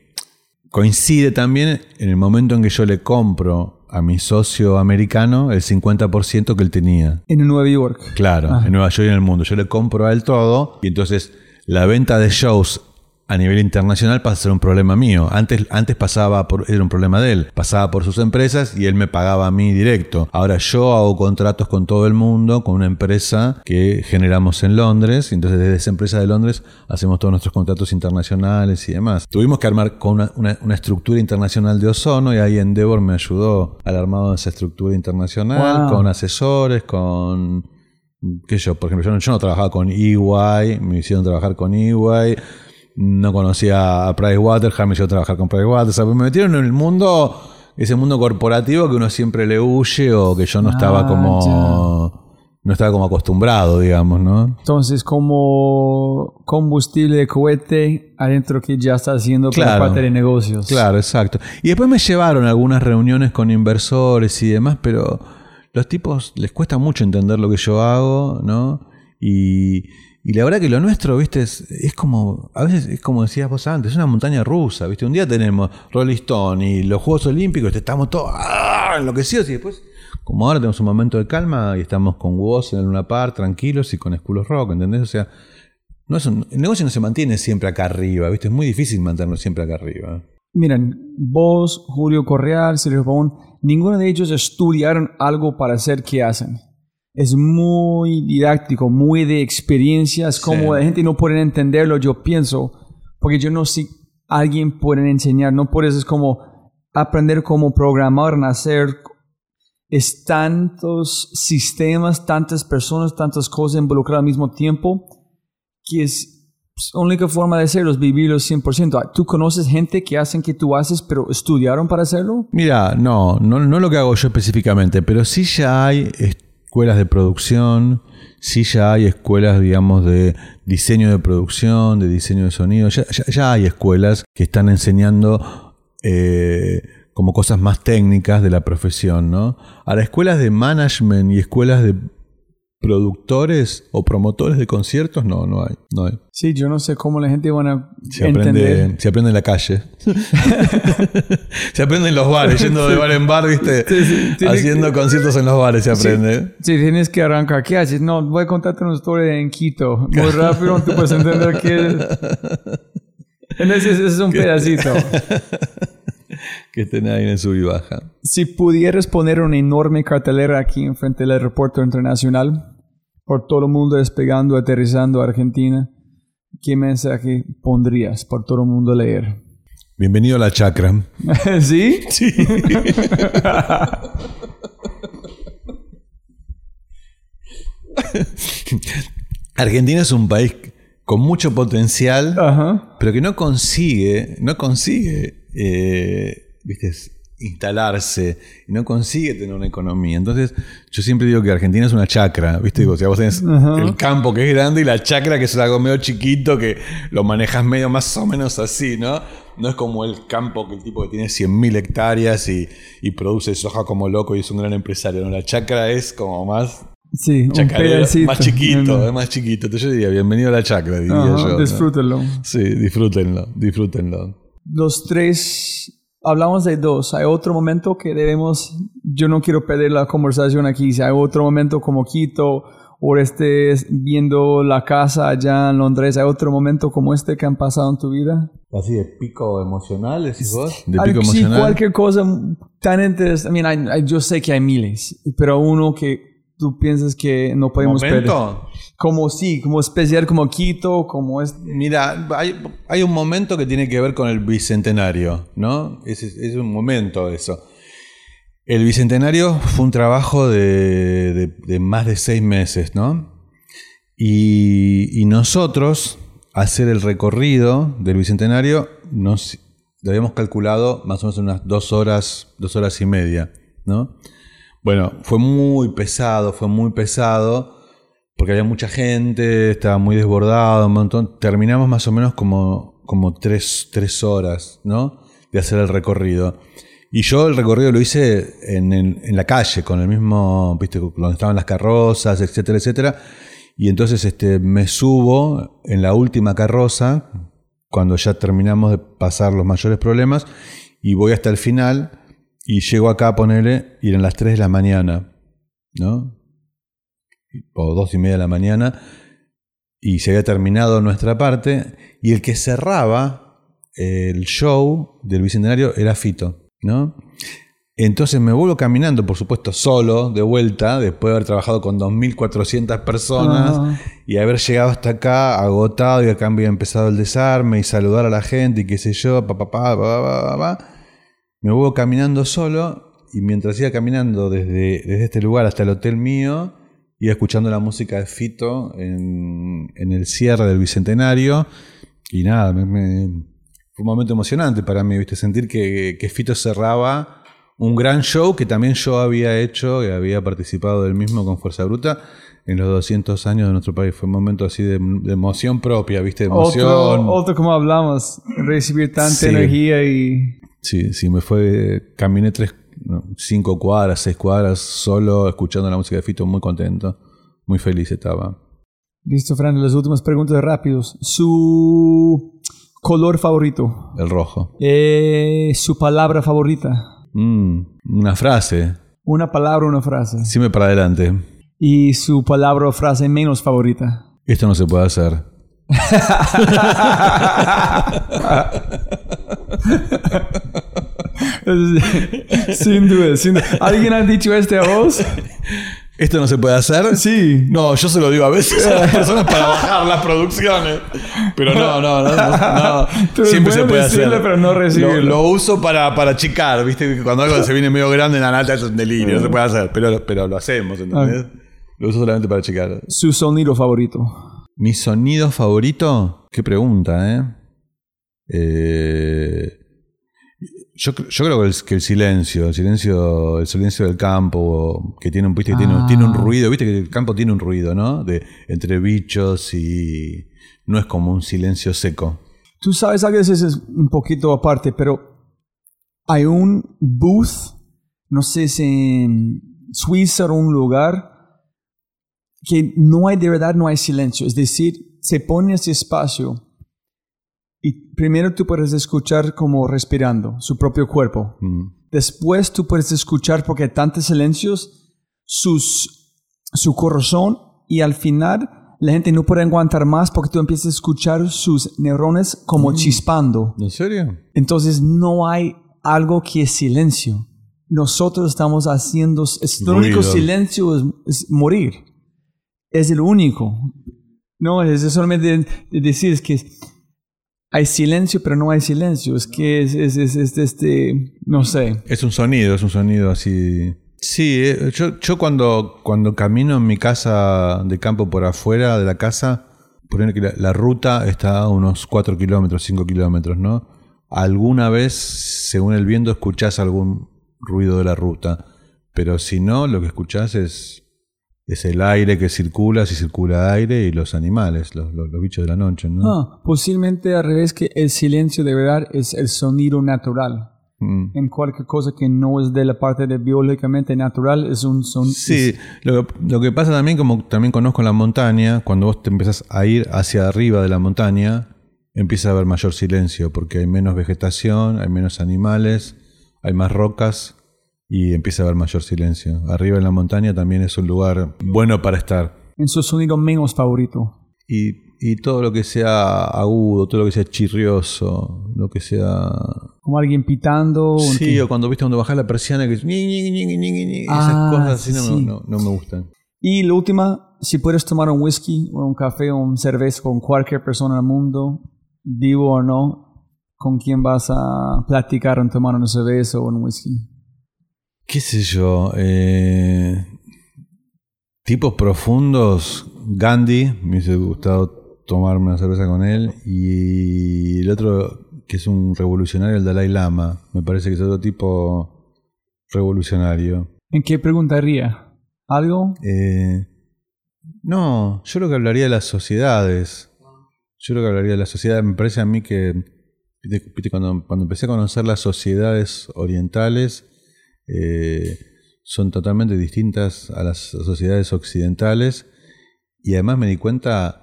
coincide también en el momento en que yo le compro a mi socio americano el 50% que él tenía. En Nueva York. Claro, Ah. en Nueva York y en el mundo. Yo le compro a él todo y entonces la venta de shows a nivel internacional pasa a ser un problema mío. Antes, antes pasaba por, era un problema de él. Pasaba por sus empresas y él me pagaba a mí directo. Ahora yo hago contratos con todo el mundo, con una empresa que generamos en Londres. y Entonces desde esa empresa de Londres hacemos todos nuestros contratos internacionales y demás. Tuvimos que armar con una, una- una estructura internacional de ozono y ahí Endeavor me ayudó al armado de esa estructura internacional, Wow. con asesores, con qué sé yo, por ejemplo, yo no, yo no trabajaba con EY, me hicieron trabajar con EY, no conocía a Pricewaterhouse, me hicieron trabajar con Pricewaterhouse, o sea, me metieron en el mundo, ese mundo corporativo que uno siempre le huye o que yo no estaba Ah, como, no estaba como acostumbrado, digamos, ¿no? Entonces, como combustible de cohete adentro que ya está haciendo Claro. parte de negocios. Claro, exacto. Y después me llevaron a algunas reuniones con inversores y demás, pero los tipos les cuesta mucho entender lo que yo hago, ¿no? Y, y la verdad que lo nuestro, viste, es, es como, a veces es como decías vos antes, es una montaña rusa, viste. Un día tenemos Rolling Stone y los Juegos Olímpicos, estamos todos ¡ah! enloquecidos y después, como ahora tenemos un momento de calma y estamos con vos en el Luna Park, tranquilos y con of Rock, ¿entendés? O sea, no es el negocio no se mantiene siempre acá arriba, ¿viste? Es muy difícil mantenerlo siempre acá arriba. Miren, vos, Julio Correal, Sergio Pavón, ninguno de ellos estudiaron algo para hacer que hacen. Es muy didáctico, muy de experiencias, como la gente no puede entenderlo, yo pienso, porque yo no sé, alguien puede enseñar, no por eso es como aprender cómo programar, nacer, es tantos sistemas, tantas personas, tantas cosas involucradas al mismo tiempo, que es la única forma de hacerlo es vivirlo 100%. Ah, ¿Tú conoces gente que hacen que tú haces, pero estudiaron para hacerlo? Mira, no, no, no lo que hago yo específicamente, pero sí ya hay escuelas de producción, sí ya hay escuelas, digamos, de diseño de producción, de diseño de sonido, ya, ya- ya hay escuelas que están enseñando eh, como cosas más técnicas de la profesión, ¿no? Ahora, escuelas de management y escuelas de productores o promotores de conciertos, no, no hay, no hay. Sí, yo no sé cómo la gente van a Se entender. aprende, se aprende en la calle. se aprende en los bares, yendo de bar en bar, ¿viste? Sí, sí, tiene Haciendo conciertos en los bares se aprende. Sí, tienes que arrancar. ¿Qué haces? No, voy a contarte una historia en Quito. Muy rápido, tú puedes entender que... Ese, ese es un pedacito. Que ahí en sub y baja. Si pudieras poner una enorme cartelera aquí enfrente del aeropuerto internacional, por todo el mundo despegando, aterrizando a Argentina, ¿qué mensaje pondrías por todo el mundo leer? Bienvenido a la chacra. ¿Sí? Sí. Argentina es un país con mucho potencial, Ajá. pero que no consigue, no consigue, eh, viste, instalarse, y no consigue tener una economía. Entonces, yo siempre digo que Argentina es una chacra, viste, o sea, vos tenés el campo que es grande y la chacra que es algo medio chiquito que lo manejas medio más o menos así, ¿no? No es como el campo que el tipo que tiene 100.000 hectáreas y, y produce soja como loco y es un gran empresario, ¿no? La chacra es como más Sí, un chacarera, pedacito. más chiquito, es más chiquito. Entonces yo diría, bienvenido a la chacra, diría Ajá, yo. ¿no? disfrútenlo. Sí, disfrútenlo, disfrútenlo. Los tres, hablamos de dos. Hay otro momento que debemos, yo no quiero perder la conversación aquí. Si hay otro momento como Quito o estés viendo la casa allá en Londres, hay otro momento como este que han pasado en tu vida. Así de pico emocional, decís vos. De pico sí, emocional. cualquier cosa tan interesante. I mean, hay- hay- yo sé que hay miles, pero uno que tú piensas que no podemos perder. ¿Momento? Como sí, como especial como Quito, como es... Mira, hay, hay un momento que tiene que ver con el bicentenario, ¿no? Es, es un momento eso. El bicentenario fue un trabajo de, de- de más de seis meses, ¿no? Y, y nosotros, hacer el recorrido del bicentenario, nos lo habíamos calculado más o menos en unas dos horas, dos horas y media, ¿no? Bueno, fue muy pesado, fue muy pesado, porque había mucha gente, estaba muy desbordado, un montón. Terminamos más o menos como, como tres, tres horas, ¿no? De hacer el recorrido. Y yo el recorrido lo hice en, en la calle, con el mismo, viste, donde estaban las carrozas, etcétera, etcétera. Y entonces este, me subo en la última carroza, cuando ya terminamos de pasar los mayores problemas, y voy hasta el final, y llego acá a ponerle, y eran las 3 de la mañana, ¿no? O dos y media de la mañana, y se había terminado nuestra parte, y el que cerraba el show del Bicentenario era Fito, ¿no? Entonces me vuelvo caminando, por supuesto, solo, de vuelta, después de haber trabajado con 2.400 personas Ah. y haber llegado hasta acá agotado y acá había empezado el desarme y saludar a la gente y qué sé yo, pa, pa, pa, pa, pa, pa, pa. Me vuelvo caminando solo y mientras iba caminando desde, desde este lugar hasta el hotel mío, iba escuchando la música de Fito en, en el cierre del Bicentenario y nada, me- me- fue un momento emocionante para mí, ¿viste? Sentir que, que Fito cerraba un gran show que también yo había hecho y había participado del mismo con Fuerza Bruta en los 200 años de nuestro país. Fue un momento así de, de emoción propia, ¿viste? De emoción. Otro, otro como hablamos, recibir tanta Sí. energía y... Sí, sí, me fue. Caminé tres, cinco cuadras, seis cuadras solo escuchando la música de Fito, muy contento, muy feliz estaba. Listo, Fran, las últimas preguntas rápidos. Su color favorito. El rojo. Eh, su palabra favorita. Mm, una frase. Una palabra, una frase. Siempre para adelante. Y su palabra o frase menos favorita. Esto no se puede hacer. Sin duda, sin duda. ¿Alguien ha dicho esto a vos? ¿Esto no se puede hacer? Sí. No, yo se lo digo a veces a las personas para bajar las producciones. Pero no, no, no. no, no. Siempre se puede decirlo, hacer. pero no recibirlo. Lo, lo uso para, para achicar, ¿viste? Cuando algo se viene medio grande en la nata es un delirio, no se puede hacer. Pero, pero lo hacemos, ¿entendés? Lo uso solamente para achicar. Su sonido favorito. ¿Mi sonido favorito? Qué pregunta, ¿eh? Eh, yo, yo creo que el, que el silencio, el silencio, el silencio del campo, que tiene un, viste, tiene, Ah. tiene un ruido, viste que el campo tiene un ruido, ¿no? De, entre bichos y no es como un silencio seco. Tú sabes, a veces es un poquito aparte, pero hay un booth, no sé si en Suiza o un lugar, que no hay de verdad, no hay silencio. Es decir, se pone ese espacio y primero tú puedes escuchar como respirando su propio cuerpo. Mm. Después tú puedes escuchar, porque hay tantos silencios, sus, su corazón y al final la gente no puede aguantar más porque tú empiezas a escuchar sus neurones como chispando. ¿En serio? Entonces no hay algo que es silencio. Nosotros estamos haciendo, el único silencio es, es morir. Es el único. No, es solamente de decir es que hay silencio, pero no hay silencio. Es que es, es, es, es este, no sé. Es un sonido, es un sonido así. Sí, eh, yo, yo cuando, cuando camino en mi casa de campo por afuera de la casa, poner que la, la ruta está a unos 4 kilómetros, 5 kilómetros, ¿no? Alguna vez, según el viento, escuchás algún ruido de la ruta, pero si no, lo que escuchás es, es el aire que circula, si circula aire, y los animales, los, los- los bichos de la noche, ¿no? Ah, posiblemente al revés que el silencio de verdad es el sonido natural. Mm. En cualquier cosa que no es de la parte de biológicamente natural es un son. Sí, lo, que- lo que pasa también, como también conozco la montaña, cuando vos te empezás a ir hacia arriba de la montaña, empieza a haber mayor silencio, porque hay menos vegetación, hay menos animales, hay más rocas y empieza a haber mayor silencio. Arriba en la montaña también es un lugar bueno para estar. en su sonido menos favorito. Y, y todo lo que sea agudo, todo lo que sea chirrioso, lo que sea... Como alguien pitando. Sí, o cuando viste cuando bajás la persiana que es... Esas Ah, cosas así no, sí. no- no me gustan. Y la última, si puedes tomar un whisky o un café o un cerveza con cualquier persona del mundo, vivo o no, ¿con quién vas a platicar en tomar una cerveza o un whisky? Qué sé yo, eh, tipos profundos, Gandhi, me hubiese gustado tomarme una cerveza con él, y el otro que es un revolucionario, el Dalai Lama, me parece que es otro tipo revolucionario. ¿En qué preguntaría? ¿Algo? Eh, no, yo lo que hablaría de las sociedades. Yo lo que hablaría de las sociedades. Me parece a mí que cuando empecé a conocer las sociedades orientales, eh, son totalmente distintas a las sociedades occidentales. Y además me di cuenta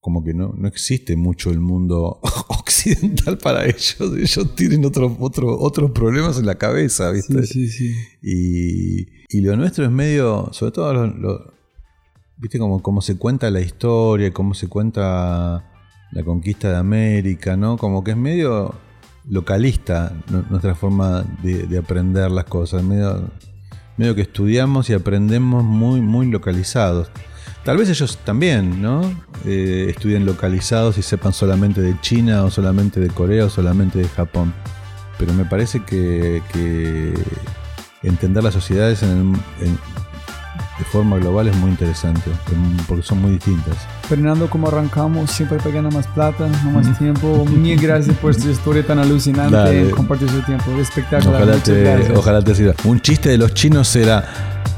como que no, no existe mucho el mundo occidental para ellos. Ellos tienen otros otro, otros problemas en la cabeza, ¿viste? sí, sí. Y, y lo nuestro es medio, sobre todo, lo, lo- viste cómo, cómo se cuenta la historia, cómo se cuenta la conquista de América, ¿no? Como que es medio localista nu- nuestra forma de, de aprender las cosas, medio, que estudiamos y aprendemos muy, muy localizados. Tal vez ellos también, ¿no? Eh, estudien localizados y sepan solamente de China o solamente de Corea o solamente de Japón. Pero me parece que, que entender las sociedades en el- en- de forma global es muy interesante, em, porque son muy distintas. Fernando, como arrancamos, siempre pagando más plata, no más tiempo. Mil gracias por esta historia tan alucinante. Dale. Compartir su tiempo. Espectacular. Ojalá te, ojalá te sirva. Un chiste de los chinos era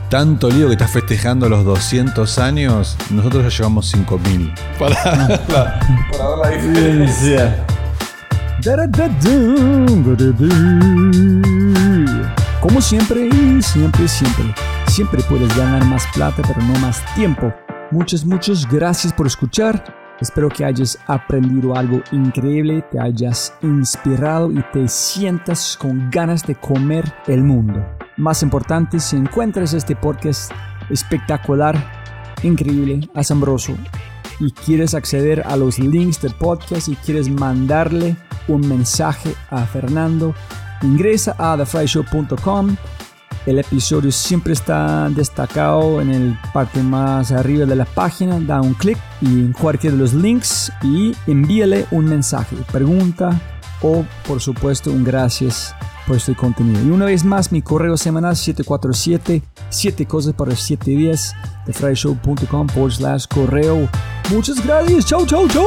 tanto lío que estás festejando los 200 años, nosotros ya llevamos 5000. Para, para, para ver la diferencia. Como siempre y siempre, siempre, siempre puedes ganar más plata, pero no más tiempo. Muchas, muchas gracias por escuchar. Espero que hayas aprendido algo increíble, te hayas inspirado y te sientas con ganas de comer el mundo. Más importante, si encuentras este podcast espectacular, increíble, asombroso, y quieres acceder a los links del podcast y quieres mandarle un mensaje a Fernando, ingresa a thefryshow.com. El episodio siempre está destacado en el parte más arriba de la página. Da un clic en cualquiera de los links y envíale un mensaje, pregunta o por supuesto un gracias por este contenido. Y una vez más, mi correo semanal 747 7 cosas para 7 días de fryshow.com por slash correo. Muchas gracias. Chau, chau, chau.